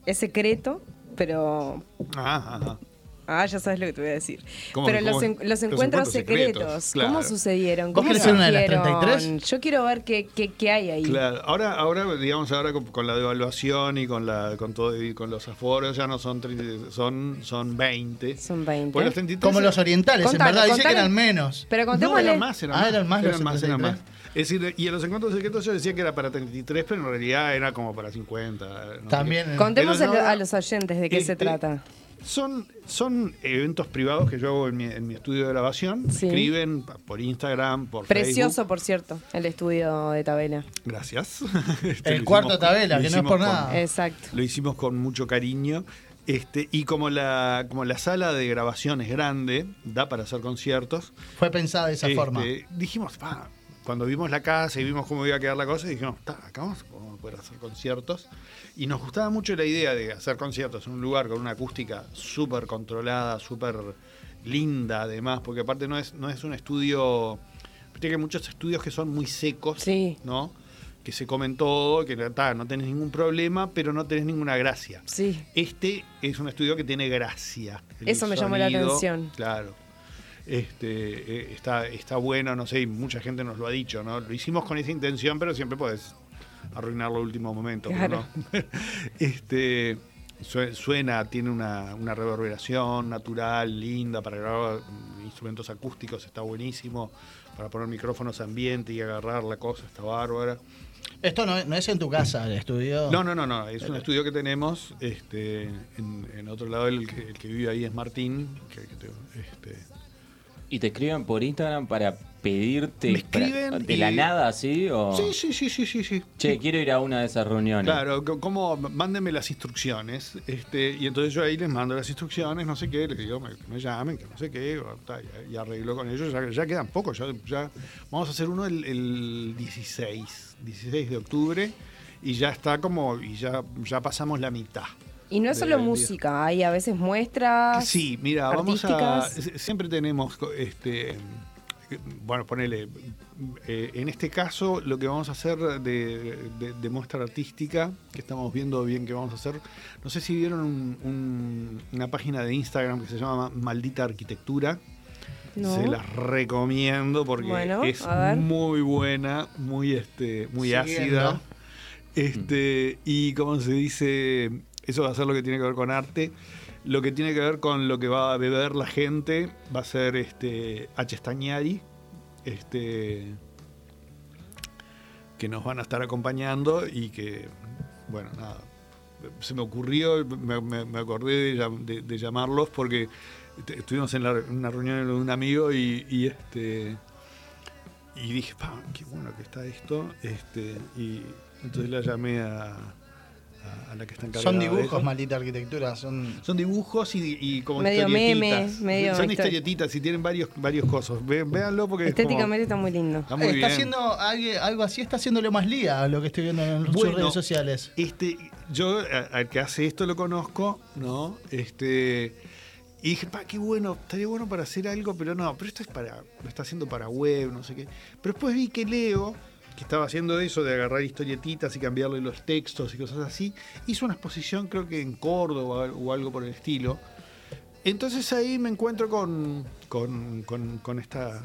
es secreto, pero Ajá, ajá. Ah, ya sabes lo que te voy a decir. ¿Cómo- Pero cómo- los, en- los los encuentros secretos, ¿cómo sucedieron? ¿Vos ¿Cómo querés ser una de las surgieron? 33? Yo quiero ver qué, qué, qué hay ahí. Claro, ahora, ahora, digamos, ahora con, con la devaluación y con la, con todo y con los aforos ya no son 30, son, son 20. Son 20. Pues los 33 Como los orientales, Contalo, en verdad, dice que eran menos. Pero No, contémosle. eran más, eran Ah, más. eran más los eran más, eran 33. más. Es decir, y en los encuentros secretos yo decía que era para 33, pero en realidad era como para 50. no También. qué. Contemos Pero a, lo- ahora- a los oyentes de qué se Este, trata. Son, son eventos privados que yo hago en mi, en mi estudio de grabación. Sí. Escriben por Instagram, por Precioso, Facebook. por cierto, el estudio de Tabela. Gracias. Este, El cuarto Tabela, que no es por con- nada. Exacto. Lo hicimos con mucho cariño. Este, y como la, como la sala de grabación es grande, da para hacer conciertos. Fue pensada de esa este, forma. Dijimos, "Pa", cuando vimos la casa y vimos cómo iba a quedar la cosa, dijimos, "Ta, acá vamos a poder hacer conciertos. Y nos gustaba mucho la idea de hacer conciertos en un lugar con una acústica súper controlada, súper linda además, porque aparte no es, no es un estudio, viste que hay muchos estudios que son muy secos, Sí. ¿no? Que se comen todo, que ta, no tenés ningún problema, pero no tenés ninguna gracia. Sí. Este es un estudio que tiene gracia. Eso me llamó la sonido, atención. Claro. Este, eh, está, está bueno, no sé, y mucha gente nos lo ha dicho, ¿no? Lo hicimos con esa intención, pero siempre puedes arruinarlo al último momento. pero Claro. no. este, sue- suena, tiene una, una reverberación natural, linda, para grabar instrumentos acústicos, está buenísimo. Para poner micrófonos ambiente y agarrar la cosa, está bárbara. Esto no, no es en tu casa, el estudio. No, no, no, no. Es un estudio que tenemos. Este, en, en otro lado, el que, el que vive ahí es Martín. Que, que te- este, ¿Y te escriben por Instagram para pedirte Me escriben para- de y- la nada así? O... Sí, sí, sí, sí, sí, sí. Che, quiero ir a una de esas reuniones. Claro, co- como mándenme las instrucciones, este, y entonces yo ahí les mando las instrucciones, no sé qué, les digo, me, me llamen, que no sé qué, y, y arreglo con ellos, ya, ya quedan pocos, ya, ya vamos a hacer uno el, el 16, 16 de octubre, y ya está como, y ya, ya pasamos la mitad. Y no es solo del día. música, hay a veces muestras. Sí, mira, vamos a. Siempre tenemos. este Bueno, ponele. eh, en este caso, lo que vamos a hacer de, de- de muestra artística, que estamos viendo bien que vamos a hacer. No sé si vieron un- un- una página de Instagram que se llama Maldita Arquitectura. No. Se las recomiendo porque Bueno, es muy buena, muy este, muy Siguiendo. ácida. Este, y como se dice, eso va a ser lo que tiene que ver con arte. Lo que tiene que ver con lo que va a beber la gente va a ser este H. Stagnari, este, que nos van a estar acompañando y que, bueno, nada, se me ocurrió, me, me- acordé de, de- llamarlos porque estuvimos en, la- una reunión de un amigo y, y, este y dije, qué bueno que está esto, este, y entonces la llamé a, a- a la que está encargada Son dibujos, maldita arquitectura. Son... Son dibujos y, y como Medio historietitas. medio Son histo- historietitas y tienen varios, varios cosos. Ve- véanlo porque es como- Estéticamente está muy lindo. está muy está bien. haciendo algo, algo así, está haciéndole más lía a lo que estoy viendo en sus Bueno, redes sociales. Este, yo al que hace esto lo conozco, ¿no? Este, y dije, pa, qué bueno, estaría bueno para hacer algo, pero no, pero esto es para, lo está haciendo para web, no sé qué. Pero después vi que Leo, que estaba haciendo eso de agarrar historietitas y cambiarle los textos y cosas así, hizo una exposición creo que en Córdoba o algo por el estilo. Entonces ahí me encuentro con, con, con- con esta...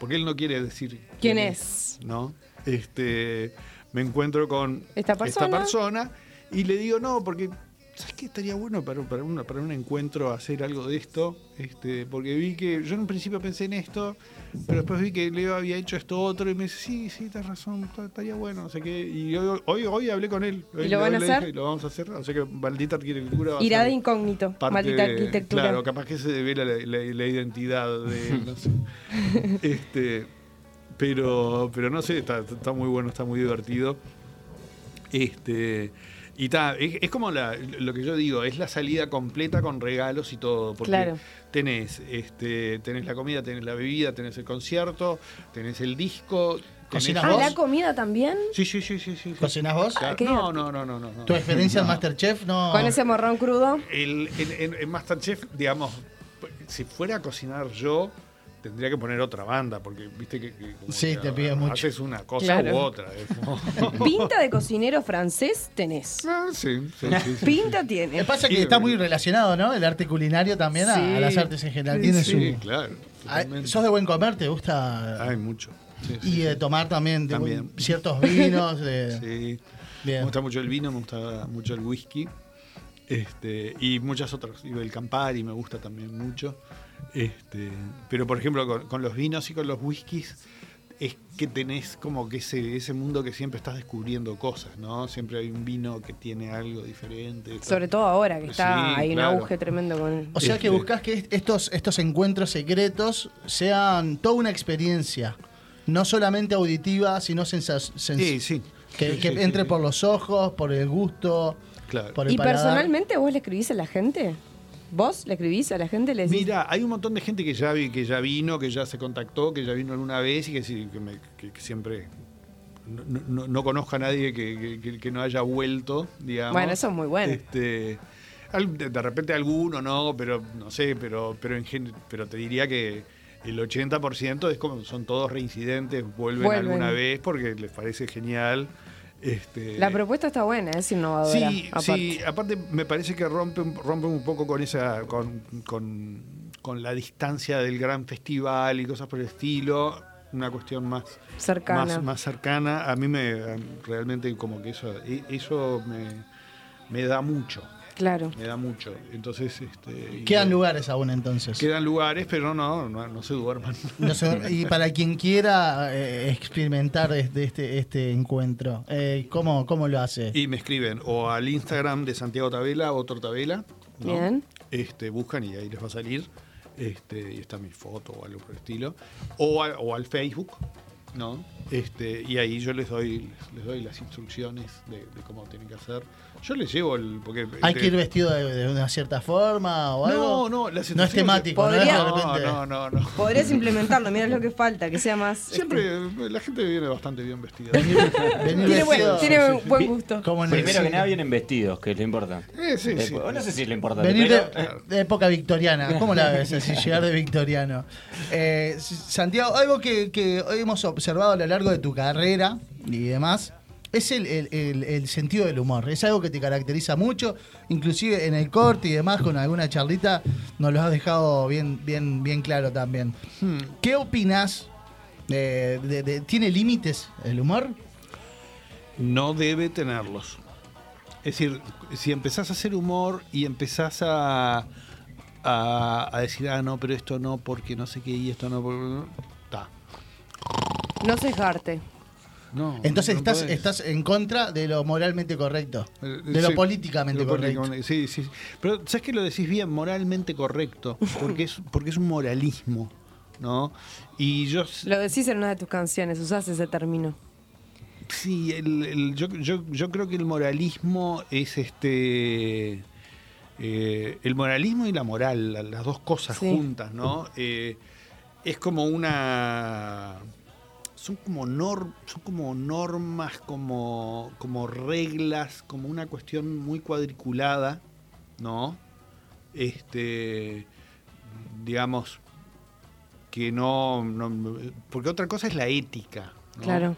Porque él no quiere decir... ¿Quién es? ¿No? Este, me encuentro con ¿Esta persona? persona y le digo, no, porque... ¿Sabes qué estaría bueno para, para, una- para un encuentro hacer algo de esto? Este, porque vi que yo en un principio pensé en esto, pero después vi que Leo había hecho esto otro y me dice, sí, sí, tienes razón, estaría bueno, no sé qué. Y hoy, hoy, hoy hablé con él. ¿Y lo van a hacer? Lo vamos a hacer, o sea que maldita arquitectura va Irá de incógnito, maldita arquitectura. Claro, capaz que se devela la, la- la identidad de no sé. este, pero, pero no sé, está, está muy bueno, está muy divertido. Este, y está, es, es como la- lo que yo digo, es la salida completa con regalos y todo. Porque Claro. tenés, este, tenés la comida, tenés la bebida, tenés el concierto, tenés el disco. tenés- ¿Cocinas Ah, vos? ¿la comida también? Sí, sí, sí, sí, sí. ¿Cocinas vos? Qué No, no, no, no, no, no. ¿Tu experiencia en No. Masterchef no...? ¿Con ese morrón crudo? El, en, en- en Masterchef, digamos, si fuera a cocinar yo, tendría que poner otra banda, porque viste que, que como Sí, que te pide mucho. Haces una cosa Claro. u otra. es como- Pinta de cocinero francés tenés. Ah, sí, sí, sí, sí, Pinta tiene. pasa que Sí, está pero- muy relacionado, ¿no? El arte culinario también a, Sí. a las artes en general. sí. Tiene Sí, su... claro. Totalmente. ¿Sos de buen comer? ¿Te gusta? Hay mucho. Y sí. de tomar también, de También. buen- ciertos vinos. de- Sí. Bien. Me gusta mucho el vino, me gusta mucho el whisky. Este, y muchas otras. Y el Campari me gusta también mucho. Este, pero por ejemplo, con, con los vinos y con los whiskies, es que tenés como que ese, ese mundo que siempre estás descubriendo cosas, ¿no? Siempre hay un vino que tiene algo diferente. Sobre todo ahora que está Sí, hay un auge tremendo con O sea que Este- buscas que est- estos, estos encuentros secretos sean toda una experiencia. No solamente auditiva, sino sensas- sens- Sí, sí. que, Sí, que sí, entre sí. por los ojos, por el gusto, Claro. por el ¿Y paladar. personalmente vos le escribís a la gente? ¿Vos le escribís a la gente? Le decís, Mira, hay un montón de gente que ya vi, que ya vino, que ya se contactó, que ya vino alguna vez y que, que, me- que- que siempre no, no- no conozco a nadie que, no haya vuelto, digamos. Bueno, eso es muy bueno. Este, de, de repente alguno, no, pero no sé, pero, pero, en gen- pero te diría que el 80% es como son todos reincidentes, vuelven, Vuelven. alguna vez porque les parece genial. Este, La propuesta está buena, es innovadora. Sí, aparte. sí, aparte me parece que rompe, un- rompe un poco con esa, con, con- con la distancia del gran festival y cosas por el estilo, una cuestión más Cercana. más, más cercana. A mí me realmente como que eso, e- eso me, me da mucho, Claro. me da mucho. Entonces, este, y- Quedan lugares aún entonces. quedan lugares, pero no, no, no se duerman. No y para quien quiera eh, experimentar este, este, este encuentro, eh, ¿cómo, ¿cómo lo hace? Y me escriben o al Instagram de Santiago Tabela, otro Tabela. ¿no? Bien. Este, buscan y ahí les va a salir. Este, y está mi foto o algo por el estilo. O, a- o al Facebook, ¿no? Este, y ahí yo les doy, les doy las instrucciones de, de cómo tienen que hacer. Yo les llevo el. Porque, ¿Hay de- que ir vestido de, de una cierta forma o algo? No, no, No es temático, no es de Podría- repente. No, no, no. no. Podrías implementarlo, mira lo que falta, que sea más. Siempre la gente viene bastante bien vestida. Venir Tiene buen, vestido- tiene sí, sí. buen gusto. como en el Primero que nada vienen vestidos, que es lo importante. Eh, sí, Después- sí. no sé si es lo importante, Venir de, pero... de época victoriana. ¿Cómo la ves así, llegar de victoriano? Eh, Santiago, algo que, que hoy hemos observado a lo largo de tu carrera y demás, es el, el- el- el sentido del humor. Es algo que te caracteriza mucho, inclusive en el corte y demás, con alguna charlita, nos lo has dejado bien, bien, bien claro también. Hmm. ¿Qué opinas? de- de- de- ¿Tiene límites el humor? no debe tenerlos. Es decir, si empezás a hacer humor y empezás a, a, a decir, ah, no, pero esto no, porque no sé qué, y esto no, porque... Está. No cejarte. No, Entonces no estás, podés. estás en contra de lo moralmente correcto, Eh, de lo sí, políticamente lo correcto. Sí, sí. sí. Pero sabes que lo decís bien, moralmente correcto, porque es, porque es un moralismo, ¿no? Y yo Lo decís en una de tus canciones, usás ese término. Sí, el- el- yo, yo- yo creo que el moralismo es este. eh, el moralismo y la moral, la- las dos cosas Sí. juntas, ¿no? Eh, es como una. Son como, nor- son como normas, como, como reglas, como una cuestión muy cuadriculada, ¿no? Este. Digamos. Que no, no- Porque otra cosa es la ética. ¿no? Claro.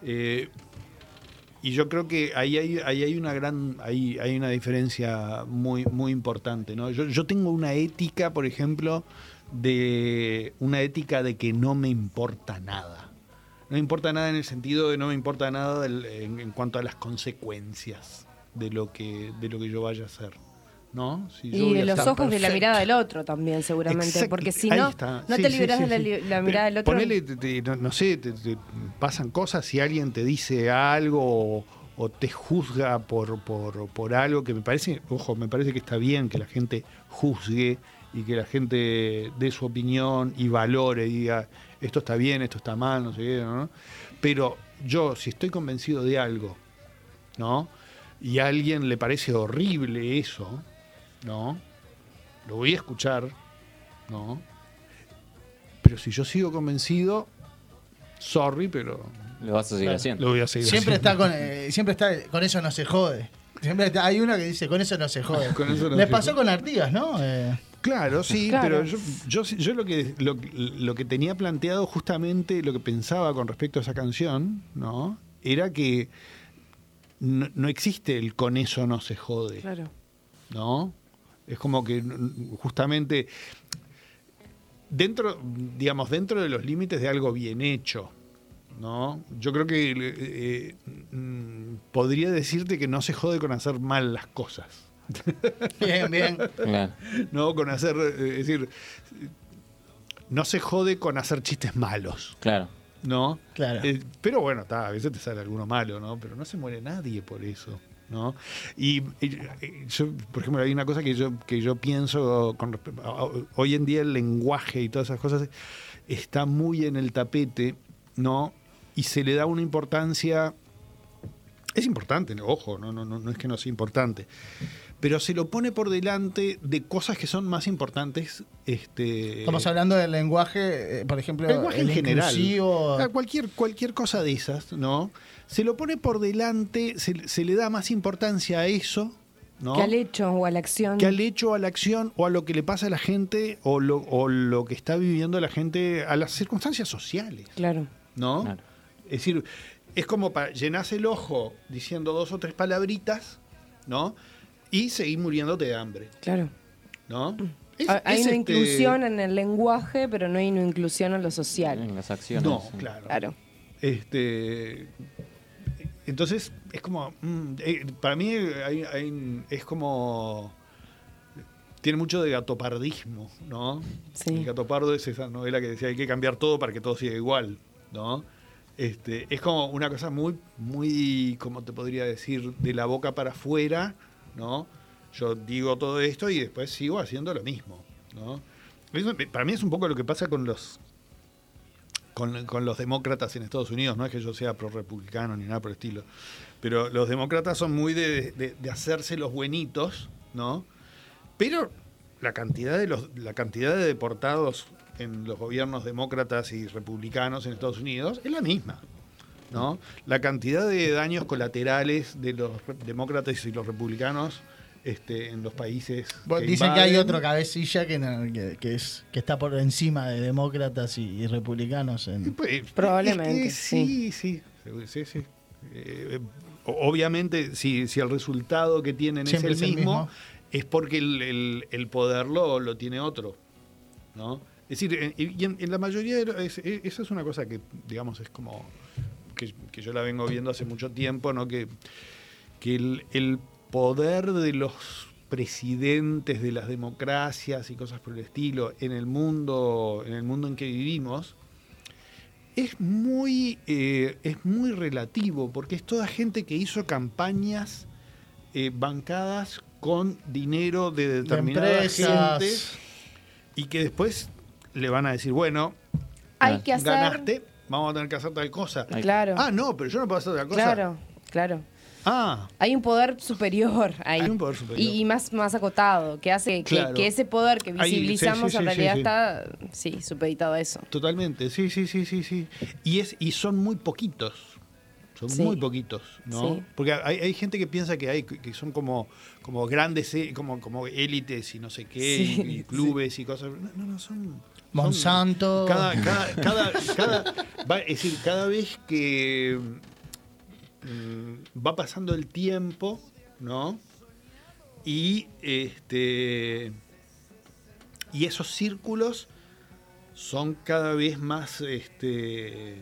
Eh, y yo creo que ahí hay, ahí hay una gran, ahí hay una diferencia muy, muy importante, ¿no? Yo, yo tengo una ética, por ejemplo, de una ética de que no me importa nada. No me importa nada en el sentido de no me importa nada del- en, en cuanto a las consecuencias de lo que, de lo que yo vaya a hacer. ¿No? Si yo Y de los ojos de la mirada del otro también, seguramente. Exacto, Porque si ahí no, está. no Sí, te sí, liberas sí, de la, la mirada del otro. Ponele, te- te- no, no sé, te, te pasan cosas si alguien te dice algo o, o te juzga por, por, por algo que me parece, ojo, me parece que está bien que la gente juzgue y que la gente dé su opinión y valore y diga esto está bien, esto está mal, no sé qué, ¿no? Pero yo, si estoy convencido de algo, ¿no? Y a alguien le parece horrible eso, ¿no? Lo voy a escuchar, ¿no? Pero si yo sigo convencido, sorry, pero Lo vas a seguir Claro. haciendo. lo voy a seguir Siempre haciendo. está con, eh, siempre está con eso no se jode. Siempre está- hay una que dice con eso no se jode. Con eso no Les se pasó jode. con Artigas, ¿no? Eh, Claro, sí, Claro. pero yo, yo, yo lo, que, lo, lo que tenía planteado justamente, lo que pensaba con respecto a esa canción, ¿no? Era que no, no existe el con eso no se jode. Claro. ¿no? Es como que justamente dentro, digamos, dentro de los límites de algo bien hecho, ¿no? Yo creo que eh, mm, podría decirte que no se jode con hacer mal las cosas. Bien, bien. Claro. No, con hacer, eh, es decir, no se jode con hacer chistes malos. Claro. ¿no? Claro. Eh, pero bueno, está, a veces te sale alguno malo, ¿no? Pero no se muere nadie por eso, ¿no? Y, y- y yo, por ejemplo, hay una cosa que yo, que yo pienso con hoy en día el lenguaje y todas esas cosas está muy en el tapete, ¿no? Y se le da una importancia. Es importante, ojo, no, no, no, no es que no sea importante. Pero se lo pone por delante de cosas que son más importantes. Este, Estamos hablando del lenguaje, eh, por ejemplo, el lenguaje el en general. inclusivo. Ah, Cualquier, cualquier cosa de esas, ¿no? Se lo pone por delante, se, se le da más importancia a eso, ¿no? Que al hecho o a la acción. que al hecho, a la acción o a lo que le pasa a la gente o lo, o lo que está viviendo la gente, a las circunstancias sociales, Claro. ¿no? Es decir, es como para llenarse el ojo diciendo dos o tres palabritas, ¿no? Y seguir muriéndote de hambre, Claro. ¿no? Es- Ah, hay es una este- inclusión en el lenguaje, pero no hay una inclusión en lo social. En las acciones. No, sí. claro. Claro. Este, entonces es como, mm, eh, para mí hay- hay- es como, tiene mucho de gatopardismo, ¿no? El gatopardo es esa novela que decía hay que cambiar todo para que todo siga igual, ¿no? Este, es como una cosa muy, muy, como te podría decir, de la boca para afuera, ¿no? Yo digo todo esto y después sigo haciendo lo mismo, ¿no? Para mí es un poco lo que pasa con los con, los demócratas en Estados Unidos. No es que yo sea pro-republicano ni nada por el estilo. Pero los demócratas son muy de, de- de hacerse los buenitos, ¿no? Pero la cantidad de los, la cantidad de deportados en los gobiernos demócratas y republicanos en Estados Unidos es la misma. ¿No? La cantidad de daños colaterales de los re- demócratas y los republicanos este, en los países. Bueno, que Dicen que hay otro cabecilla que, no- que, que es, que está por encima de demócratas y, y republicanos. En... Pues, Probablemente, es que sí, sí, sí, sí. Eh, obviamente, si, si el resultado que tienen Siempre es es el el mismo, mismo. es porque el, el- el poder lo, lo tiene otro, ¿no? Es decir, en- y en, en la mayoría de es- esa es una cosa que, digamos, es como que, que yo la vengo viendo hace mucho tiempo, ¿no? Que, que el, el poder de los presidentes de las democracias y cosas por el estilo en el mundo, en el mundo en que vivimos, es muy, eh, es muy relativo, porque es toda gente que hizo campañas eh, bancadas con dinero de determinada empresas. gente y que después le van a decir, bueno, Hay que hacer. ganaste, vamos a tener que hacer tal cosa. Claro. Ah, no, pero yo no puedo hacer tal cosa. Claro, claro. Ah, Hay un poder superior ahí. Hay un poder superior. Y, y más, más acotado, que hace que, Claro. que ese poder que Ahí, sí, visibilizamos sí, en sí, realidad sí, sí. está, sí, supeditado a eso. totalmente. Sí, sí, sí, sí, sí. Y es y son muy poquitos. Son Sí. muy poquitos, ¿no? Sí. Porque hay, hay gente que piensa que hay que son como como grandes eh, como como élites y no sé qué Sí, y, y clubes y cosas. No, no, son- Monsanto. Cada, cada, cada, cada- va- es decir, cada vez que mm, va pasando el tiempo, ¿no? Y este y esos círculos son cada vez más este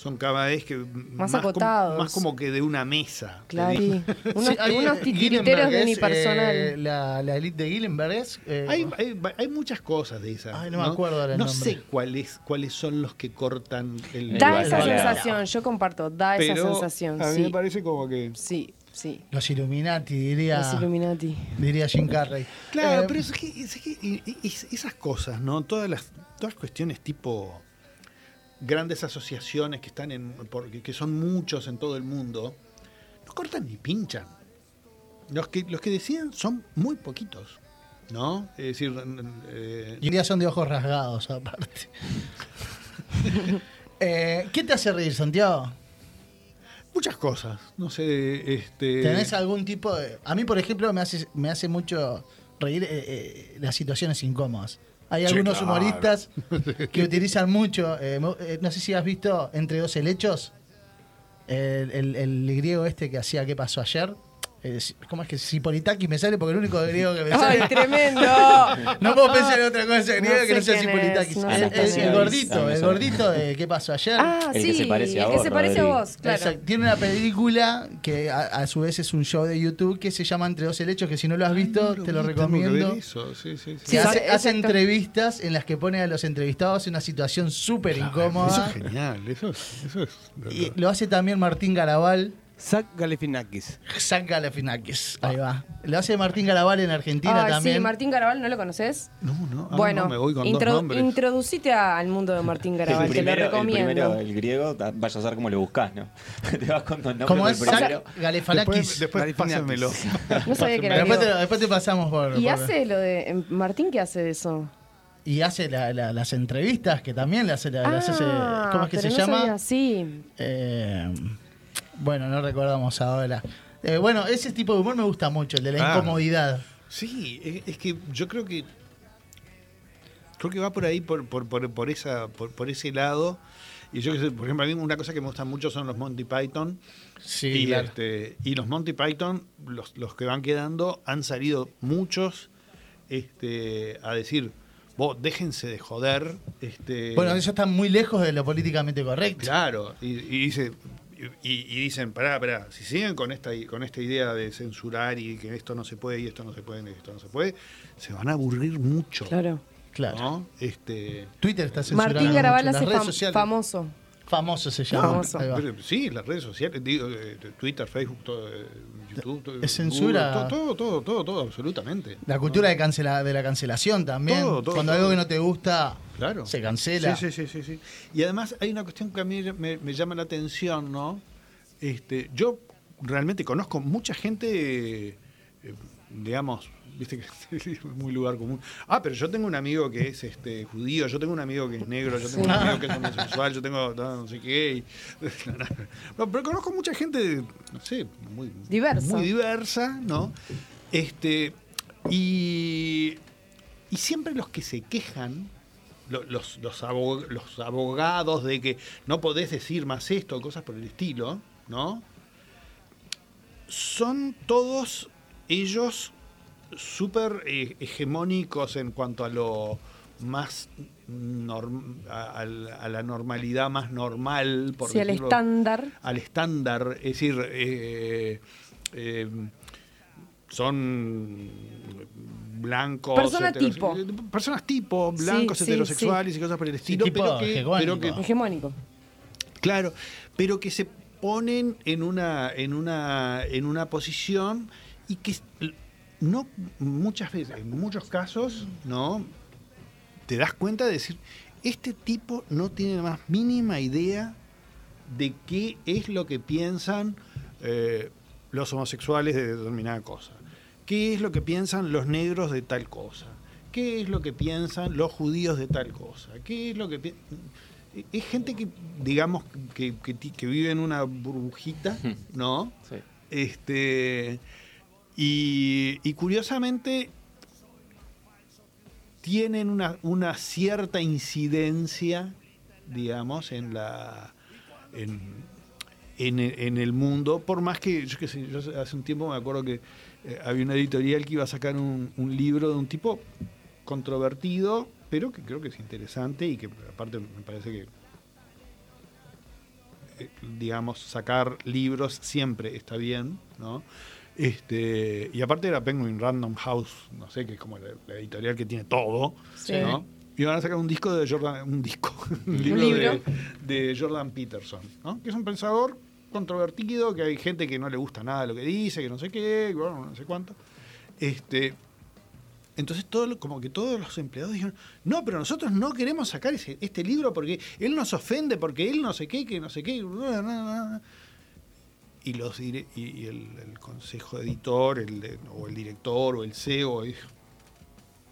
son cada vez que más, como- acotados. más como que de una mesa. Claro. Sí. Unos, Sí, hay, unos eh, titiriteros de unipersonal. eh, la, la elite de Gillenberg es. eh, Hay, hay, hay muchas cosas de esas. Ay, no me acuerdo ahora el No nombre. sé cuáles cuáles son los que cortan el. da el esa sensación, yo comparto, da esa sensación. a mí sí. me parece como que. Sí, sí. Los Illuminati, diría. Los Illuminati. Diría Jim Carrey. Claro, Eh, pero es que, es que esas cosas, ¿no? Todas las, todas las cuestiones tipo grandes asociaciones que están en. porque que son muchos en todo el mundo, no cortan ni pinchan. Los que, los que deciden son muy poquitos. ¿No? Es decir, eh, Y un día son de ojos rasgados, aparte. Eh, ¿Qué te hace reír, Santiago? muchas cosas. No sé, este. ¿Tenés algún tipo de.? A mí, por ejemplo, me hace, me hace mucho reír eh, eh, las situaciones incómodas. Hay Sí, algunos claro. humoristas que utilizan mucho. eh, eh, no sé si has visto Entre dos helechos. El, el- el griego este que hacía ¿Qué pasó ayer? Eh, si- ¿Cómo es que Cipolitakis me sale? Porque el único griego que me sale. ¡Ay, tremendo! No puedo pensar en otra cosa griega No que no sé sea es, no el, sé gordito, Ah, el gordito de ¿Qué pasó ayer? Ah, El que sí, se parece a el vos, que se parece a vos, claro. Exacto. Tiene una película que a, a su vez es un show de YouTube que se llama Entre dos helechos, que si no lo has visto, te lo recomiendo. eso, sí, sí, sí. Que hace, entrevistas en las que pone a los entrevistados en una situación súper Eso incómoda. es genial, eso es. Eso es Y lo hace también Martín Garabal. Zach Galifianakis. Zach Galifianakis. Ahí va. Lo hace Martín Garabal en Argentina Ay, también. sí, Martín Garabal, ¿no lo conoces? No, no, ah, bueno, no, me voy con introdu- dos nombres. introducite al mundo de Martín Garabal, te lo primero, el recomiendo. primero, el griego, vaya a saber cómo lo buscás, ¿no? Te vas con dos nombres. ¿Cómo pero es? el primero- Zach Galifianakis. Después, después pásamelo. No sabía que era Después te, griego. después te pasamos por. Y por- hace lo de. em, Martín, ¿qué hace de eso? y hace la- la- las entrevistas que también le hace. la- le hace Ah, ¿Cómo es que pero se no llama? sabía, Sí. Eh, bueno, no recordamos ahora. Eh, bueno, ese tipo de humor me gusta mucho, el de la Ah. incomodidad. Sí, es, es que yo creo que creo que va por ahí, por, por, por, por esa, por, por ese lado. Y yo que sé, por ejemplo, a mí una cosa que me gusta mucho son los Monty Python. Sí, y, claro. este, y los Monty Python, los, los que van quedando, han salido muchos este, a decir, vos déjense de joder. Este, Bueno, eso está muy lejos de lo políticamente correcto. Claro, y, y dice, y, y dicen, pará, pará, si siguen con esta, con esta idea de censurar y que esto no se puede y esto no se puede y esto no se puede, se van a aburrir mucho. Claro. Claro. ¿no? Este, Twitter está censurando Martín Garabal mucho, las hace redes fam- sociales. famoso. Famoso se llama. Famoso. Pero sí, las redes sociales, digo, eh, Twitter, Facebook, todo, eh, YouTube, todo, Es censura. Google, todo, todo, todo, todo, todo, absolutamente. La cultura de, cancela, de la cancelación también. Todo, todo, Cuando todo. algo que no te gusta Claro. se cancela. Sí, sí, sí, sí, sí. Y además hay una cuestión que a mí me, me llama la atención, ¿no? Este, yo realmente conozco mucha gente, eh, digamos, viste que es muy lugar común. Ah, pero yo tengo un amigo que es este judío, yo tengo un amigo que es negro, yo tengo un amigo que es homosexual, yo tengo no, no sé qué. y- No, pero conozco mucha gente, no sé, muy Diversa. muy diversa, ¿no? Este, y, y siempre los que se quejan, lo- los, los abogados de que no podés decir más esto, cosas por el estilo, ¿no? Son todos ellos súper eh, hegemónicos en cuanto a lo más norm- a, la normalidad más normal, por Sí, al estándar. al estándar, es decir, eh, eh, son blancos. Persona tipo. Personas tipo, blancos, Sí, heterosexuales sí. y cosas por el estilo, tipo pero que, hegemónico. pero que- Hegemónico. Claro, pero que se ponen en una, en una, en una posición y que no muchas veces, en muchos casos, ¿no? Te das cuenta de decir, este tipo no tiene la más mínima idea de qué es lo que piensan eh, los homosexuales de determinada cosa, qué es lo que piensan los negros de tal cosa, qué es lo que piensan los judíos de tal cosa, qué es lo que es gente que digamos que, que vive en una burbujita, ¿no? Este y, y curiosamente tienen una, cierta incidencia, digamos, en la en, en en el mundo, por más que, yo qué sé, yo hace un tiempo me acuerdo que eh, había una editorial que iba a sacar un, un libro de un tipo controvertido, pero que creo que es interesante y que aparte me parece que, eh, digamos, sacar libros siempre está bien, ¿no? Este, y aparte era Penguin Random House, no sé, que es como la, la editorial que tiene todo, Sí. ¿no? Y van a sacar un disco de Jordan, un disco, un libro, libro? De, de Jordan Peterson, ¿no? Que es un pensador controvertido, que hay gente que no le gusta nada lo que dice, que no sé qué, bueno, no sé cuánto. Este, entonces todo, como que todos los empleados dijeron, no, pero nosotros no queremos sacar ese- este libro porque él nos ofende, porque él no sé qué, que no sé qué. bla, bla, bla". Y, los y, y el, el consejo editor, el de- o el director, o el CEO, dijo,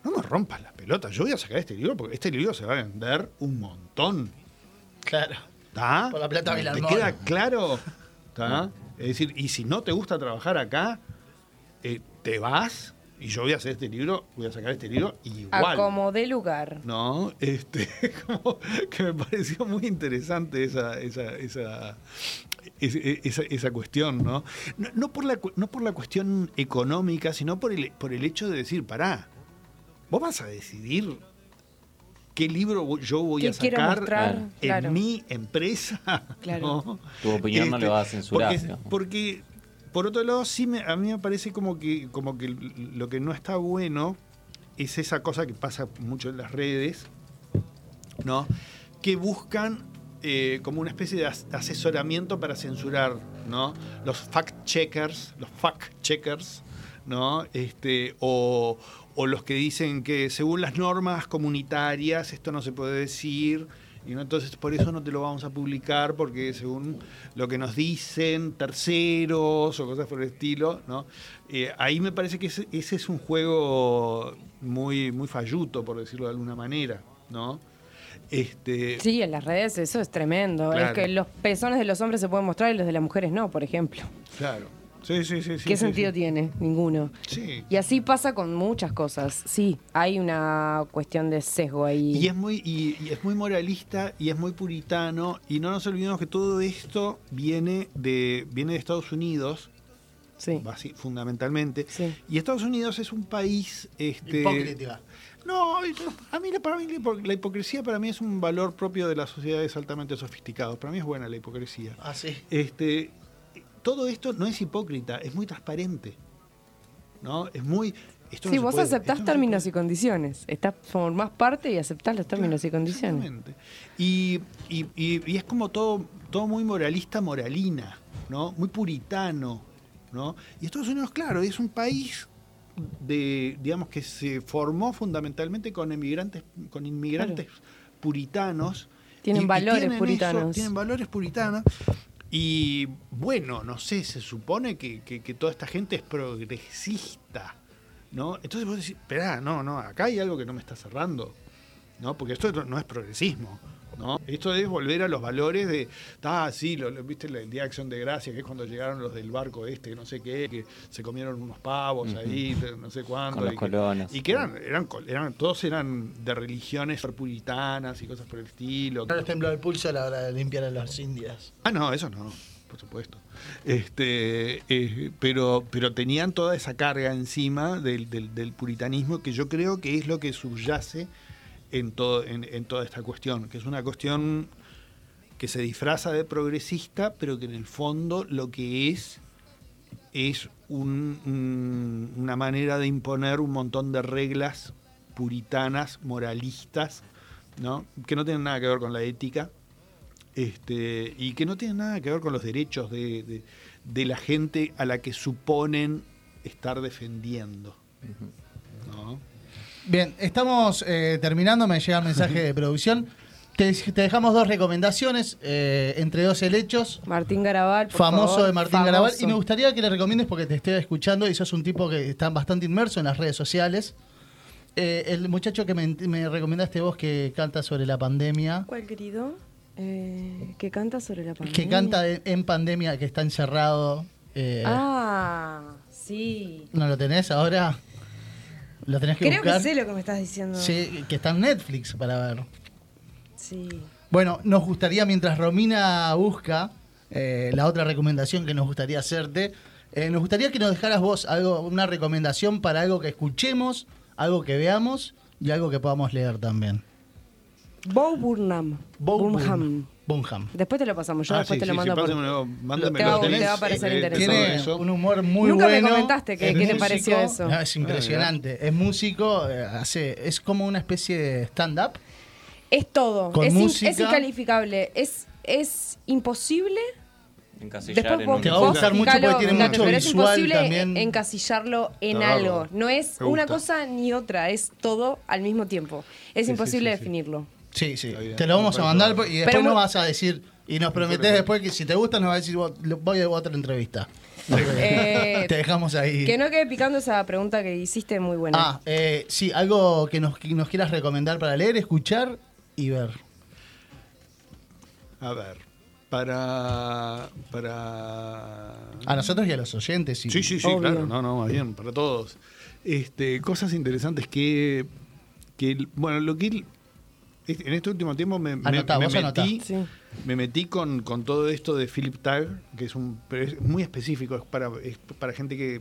no me rompas las pelotas, yo voy a sacar este libro porque este libro se va a vender un montón. Claro. ¿Está? Por la plata ¿Te queda claro? ¿Está? Es decir, y si no te gusta trabajar acá, eh, te vas y yo voy a hacer este libro, voy a sacar este libro igual. A como de lugar. ¿no? Este, como que me pareció muy interesante esa, esa, esa, esa, esa cuestión, ¿no? No, no por la, no por la cuestión económica, sino por el, por el hecho de decir, pará, vos vas a decidir qué libro yo voy ¿Qué a quiero sacar mostrar? en Claro. mi empresa. Claro. ¿no? Tu opinión no le va a censurar, Porque, porque, por otro lado, sí me, a mí me parece como que, como que lo que no está bueno es esa cosa que pasa mucho en las redes, ¿no? Que buscan eh, como una especie de as- asesoramiento para censurar, ¿no? Los fact checkers, los fact checkers, ¿no? Este, o, o los que dicen que según las normas comunitarias esto no se puede decir. Y no, entonces por eso no te lo vamos a publicar, porque según lo que nos dicen terceros o cosas por el estilo, ¿no? Eh, ahí me parece que ese, ese es un juego muy, muy falluto, por decirlo de alguna manera, ¿no? Este, Sí, en las redes eso es tremendo. Claro. Es que los pezones de los hombres se pueden mostrar y los de las mujeres no, por ejemplo. Claro. Sí, sí, sí. sí, ¿Qué sí, sentido sí. tiene? Ninguno. Sí. Y así pasa con muchas cosas. Sí, hay una cuestión de sesgo ahí. Y es muy, y, y es muy moralista y es muy puritano. Y no nos olvidemos que todo esto viene de, viene de Estados Unidos. basi- fundamentalmente. Y Estados Unidos es un país. Este, Hipócrita. No, a mí, la- para mí la hipo- la hipocresía para mí es un valor propio de las sociedades altamente sofisticadas. Para mí es buena la hipocresía. Ah, sí. Este, todo esto no es hipócrita, es muy transparente. ¿No? Es muy. Esto Sí, vos puede- aceptás no términos y condiciones. Estás, formás parte y aceptás los términos y condiciones. Exactamente. Y, y- y- y es como todo, todo muy moralista, moralina, ¿no? Muy puritano, ¿no? Y Estados Unidos, claro, es un país de, digamos, que se formó fundamentalmente con inmigrantes, con inmigrantes puritanos. Tienen valores puritanos. tienen valores puritanos. Y bueno, no sé, se supone que, que- que toda esta gente es progresista, ¿no? Entonces vos decís, esperá, no, no, acá hay algo que no me está cerrando, ¿no? Porque esto no es progresismo, ¿no? Esto es volver a los valores de, ah, sí, lo, lo- viste el Día de Acción de Gracia, que es cuando llegaron los del barco este, no sé qué, que se comieron unos pavos ahí, no sé cuándo. Con los y que- colonos. Y que eran, eran, eran, todos eran de religiones puritanas y cosas por el estilo. No les tembló el pulso a la hora de limpiar a las indias. Ah, no, eso no, por supuesto. Este, eh, pero, pero tenían toda esa carga encima del, del- del puritanismo que yo creo que es lo que subyace en, todo, en, en toda esta cuestión, que es una cuestión que se disfraza de progresista, pero que en el fondo lo que es es un- un- una manera de imponer un montón de reglas puritanas, moralistas, ¿no? que no tienen nada que ver con la ética, este, y que no tienen nada que ver con los derechos de, de- de la gente a la que suponen estar defendiendo. ¿no? Bien, estamos eh, terminando, me llega el mensaje de producción. Te, te dejamos dos recomendaciones, eh, entre dos helechos. Martín Garabal, por famoso favor, de Martín famoso. Garabal. Y me gustaría que le recomiendes porque te estoy escuchando y sos un tipo que está bastante inmerso en las redes sociales. Eh, el muchacho que me, me recomendaste vos que canta sobre la pandemia, ¿Cuál, querido? Eh, que canta sobre la pandemia. que canta en, en pandemia, que está encerrado. eh, Ah, sí. ¿No lo tenés ahora? ¿Lo tenés que Creo buscar? que sé lo que me estás diciendo. Sí, que está en Netflix para ver. Sí. Bueno, nos gustaría, mientras Romina busca eh, la otra recomendación que nos gustaría hacerte, eh, nos gustaría que nos dejaras vos algo, una recomendación para algo que escuchemos, algo que veamos y algo que podamos leer también. Bo Burnham. Burnham. Bunham. Después te lo pasamos, yo Ah, después sí, te lo mando sí, por... te, te va a parecer Eh, interesante. todo Tiene eso. un humor muy Nunca me bueno. comentaste qué- es qué te pareció eso. No, es impresionante. Es músico, eh, hace, es como una especie de stand-up. Es todo. Con es, in- música. es incalificable. Es, es imposible. Encasillar Después en vos, Te va a gustar mucho porque tiene mucho pero es visual imposible también. encasillarlo en algo. No es Me una cosa ni otra, es todo al mismo tiempo. Es Sí, imposible sí, sí, sí. definirlo. Sí, sí. Te lo vamos a mandar y después Pero nos vas a decir, y nos prometés después que si te gusta nos vas a decir, "Vos- lo- voy a otra entrevista. Eh, te dejamos ahí. Que no quede picando esa pregunta que hiciste muy buena. Ah, eh, sí, algo que nos, que nos quieras recomendar para leer, escuchar y ver. A ver, para. para. A nosotros y a los oyentes. Sí, sí, sí, claro, no, no, más bien, para todos. Este, cosas interesantes que, que bueno, lo que en este último tiempo me, me- Anotá, metí, Sí. me metí con, con todo esto de Philip Tag, que es un pero es muy específico, es para, es para gente que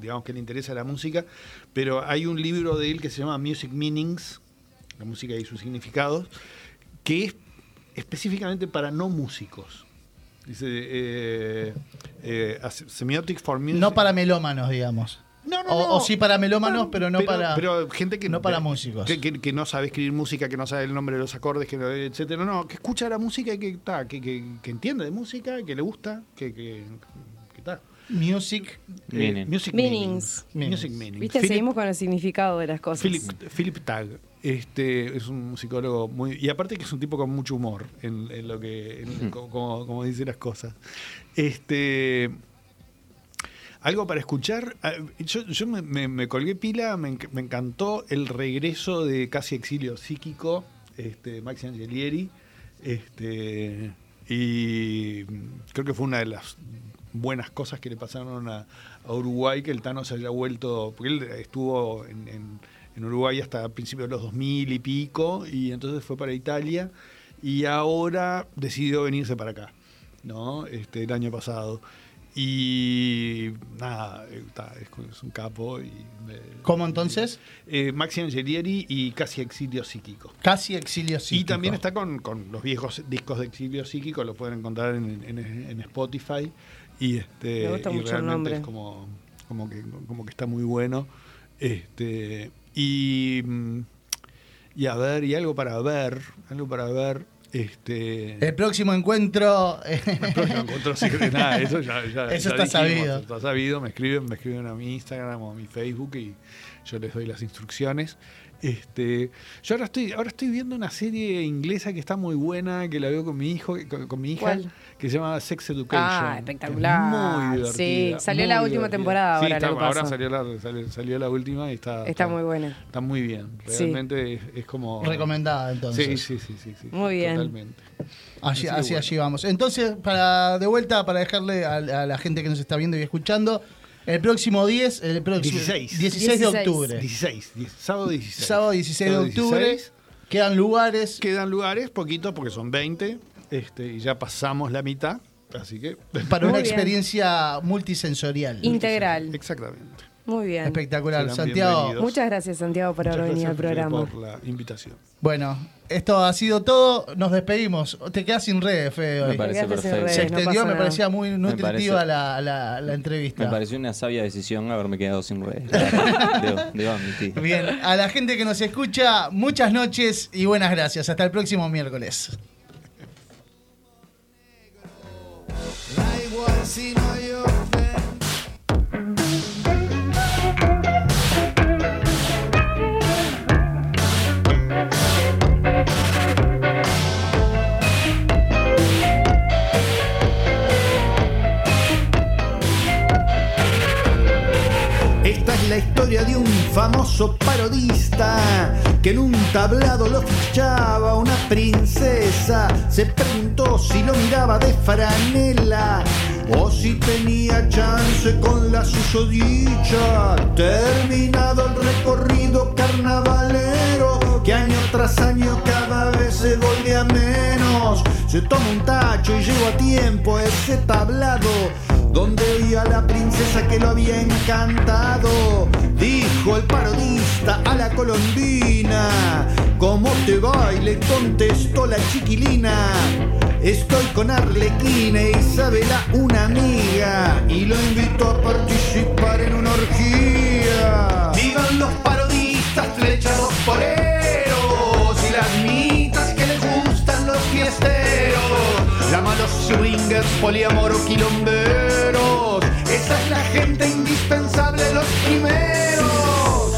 digamos que le interesa la música, pero hay un libro de él que se llama Music Meanings, la música y sus significados, que es específicamente para no músicos. Dice eh, eh, for Music. No para melómanos, digamos. No, no, o, no. o sí para melómanos, pero no pero, para. pero gente que no para músicos. que, que- que no sabe escribir música que no sabe el nombre de los acordes que no- etcétera no que escucha la música y que ta, que, que, que entiende de música que le gusta que que, que ta. Music Eh, Meaning. music Meanings. meanings. music meanings Viste, Philip- seguimos con el significado de las cosas. Philip, Philip Tag este es un musicólogo muy y aparte que es un tipo con mucho humor en, en lo que en- como, como- como dice las cosas este algo para escuchar. Ah, yo, me, colgué pila me, enc- me encantó el regreso de casi exilio psíquico este Maxi Angelieri este y creo que fue una de las buenas cosas que le pasaron a, Uruguay que el Tano se haya vuelto porque él estuvo en, en- en Uruguay hasta principios de los 2000 y pico y entonces fue para Italia y ahora decidió venirse para acá no este el año pasado y nada eh, es, un capo y me- ¿Cómo entonces? eh, Maxi Angelieri y casi exilio psíquico Casi exilio psíquico. y también está con, con los viejos discos de Exilio Psíquico, lo pueden encontrar en, en- en Spotify. Y, este, Me gusta y mucho el realmente nombre. es como, como, que, como que está muy bueno. Este, y, mm, y a ver, y algo para ver, algo para ver. Este, El próximo encuentro. el próximo encuentro sí, nada, eso ya, ya- Eso ya está dijimos, sabido. Está sabido, me escriben, me escriben a mi Instagram o a mi Facebook y yo les doy las instrucciones. Este, yo ahora estoy, ahora estoy viendo una serie inglesa que está muy buena, que la veo con mi hijo, con, con mi hija, ¿Cuál? que se llama Sex Education. Ah, Es espectacular. Muy divertida. Sí, salió la última divertida. temporada Sí, ahora, está- lo ahora salió la, salió, salió la última y está, Está muy buena. Está muy bien. Sí. Realmente es, es como. Recomendada, entonces. Sí, sí, sí, sí, sí, Muy bien. Totalmente. Allí, Así que así, bueno. allí vamos. Entonces, para de vuelta, para dejarle a, a la gente que nos está viendo y escuchando, el próximo 10, el próximo 16. 16 de octubre. 16, die- sábado 16. Sábado 16 de octubre. 16. Quedan lugares. Quedan lugares, poquitos, porque son 20, este, y ya pasamos la mitad, así que... Para una bien. experiencia multisensorial. Integral. Exactamente. Muy bien. Espectacular. Serán Santiago. Muchas gracias, Santiago, por haber venido al gracias programa. por la invitación. bueno, esto ha sido todo. Nos despedimos. Te quedas sin redes, Fede. Me parece perfecto. Se no extendió, me parecía muy nutritiva parece- la, la- la entrevista. Me pareció una sabia decisión haberme quedado sin redes. debo, debo admitir. Bien, a la gente que nos escucha, muchas noches y buenas gracias. Hasta el próximo miércoles. Da igual si no hay historia de un famoso parodista que en un tablado lo fichaba una princesa. Se preguntó si lo miraba de franela o si tenía chance con la susodicha. Terminado el recorrido carnavalero, que año tras año cada vez se volvía menos. Se toma un tacho y llegó a tiempo ese tablado donde oía a la princesa que lo había encantado. Dijo el parodista a la colombina, ¿cómo te va? Y le contestó la chiquilina. Estoy con Arlequina y Isabela, una amiga, y lo invito a participar en una orgía. Vivan los parodistas flechados poreros swingers, poliamoro, quilomberos. Esa es la gente indispensable, los primeros.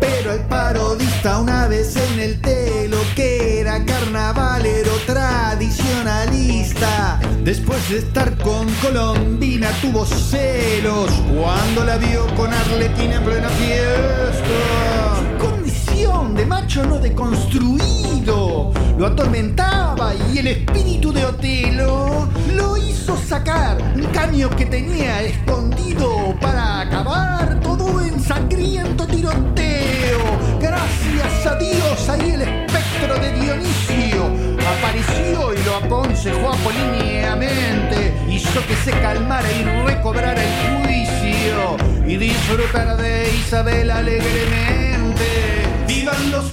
Pero el parodista una vez en el telo que era carnavalero tradicionalista. Después de estar con Colombina tuvo celos cuando la vio con Arlequina en plena fiesta. Condición de macho no deconstruido lo atormentaba y el espíritu de Otelo lo hizo sacar un caño que tenía escondido para acabar todo en sangriento tiroteo. Gracias a Dios ahí el espectro de Dionisio apareció y lo aconsejó apolíneamente. Hizo que se calmara y recobrara el juicio y disfrutara de Isabel alegremente. Vivan los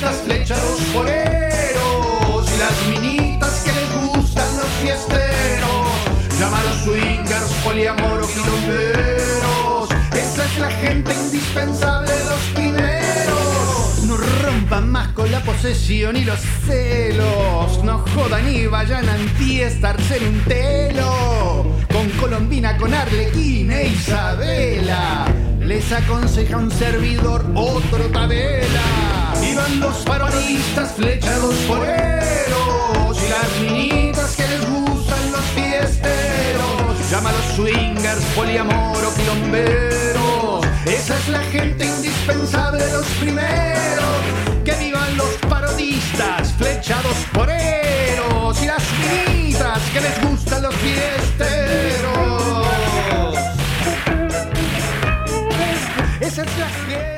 parodistas flechados poleros y las minitas que les gustan los fiesteros. Llama a los swingers, poliamoro, quilomberos. Esa es la gente indispensable, los primeros. No rompan más con la posesión y los celos. No jodan y vayan a antiestarse en un telo. Con Colombina, con Arlequina e Isabela. Les aconseja un servidor otro tabela. Vivan los parodistas, flechados poreros y las niñitas que les gustan los fiesteros. Llámalos swingers, poliamor o quilomberos. Esa es la gente indispensable, los primeros. Que vivan los parodistas flechados poreros y las niñitas que les gustan los fiesteros. Esa es la gente.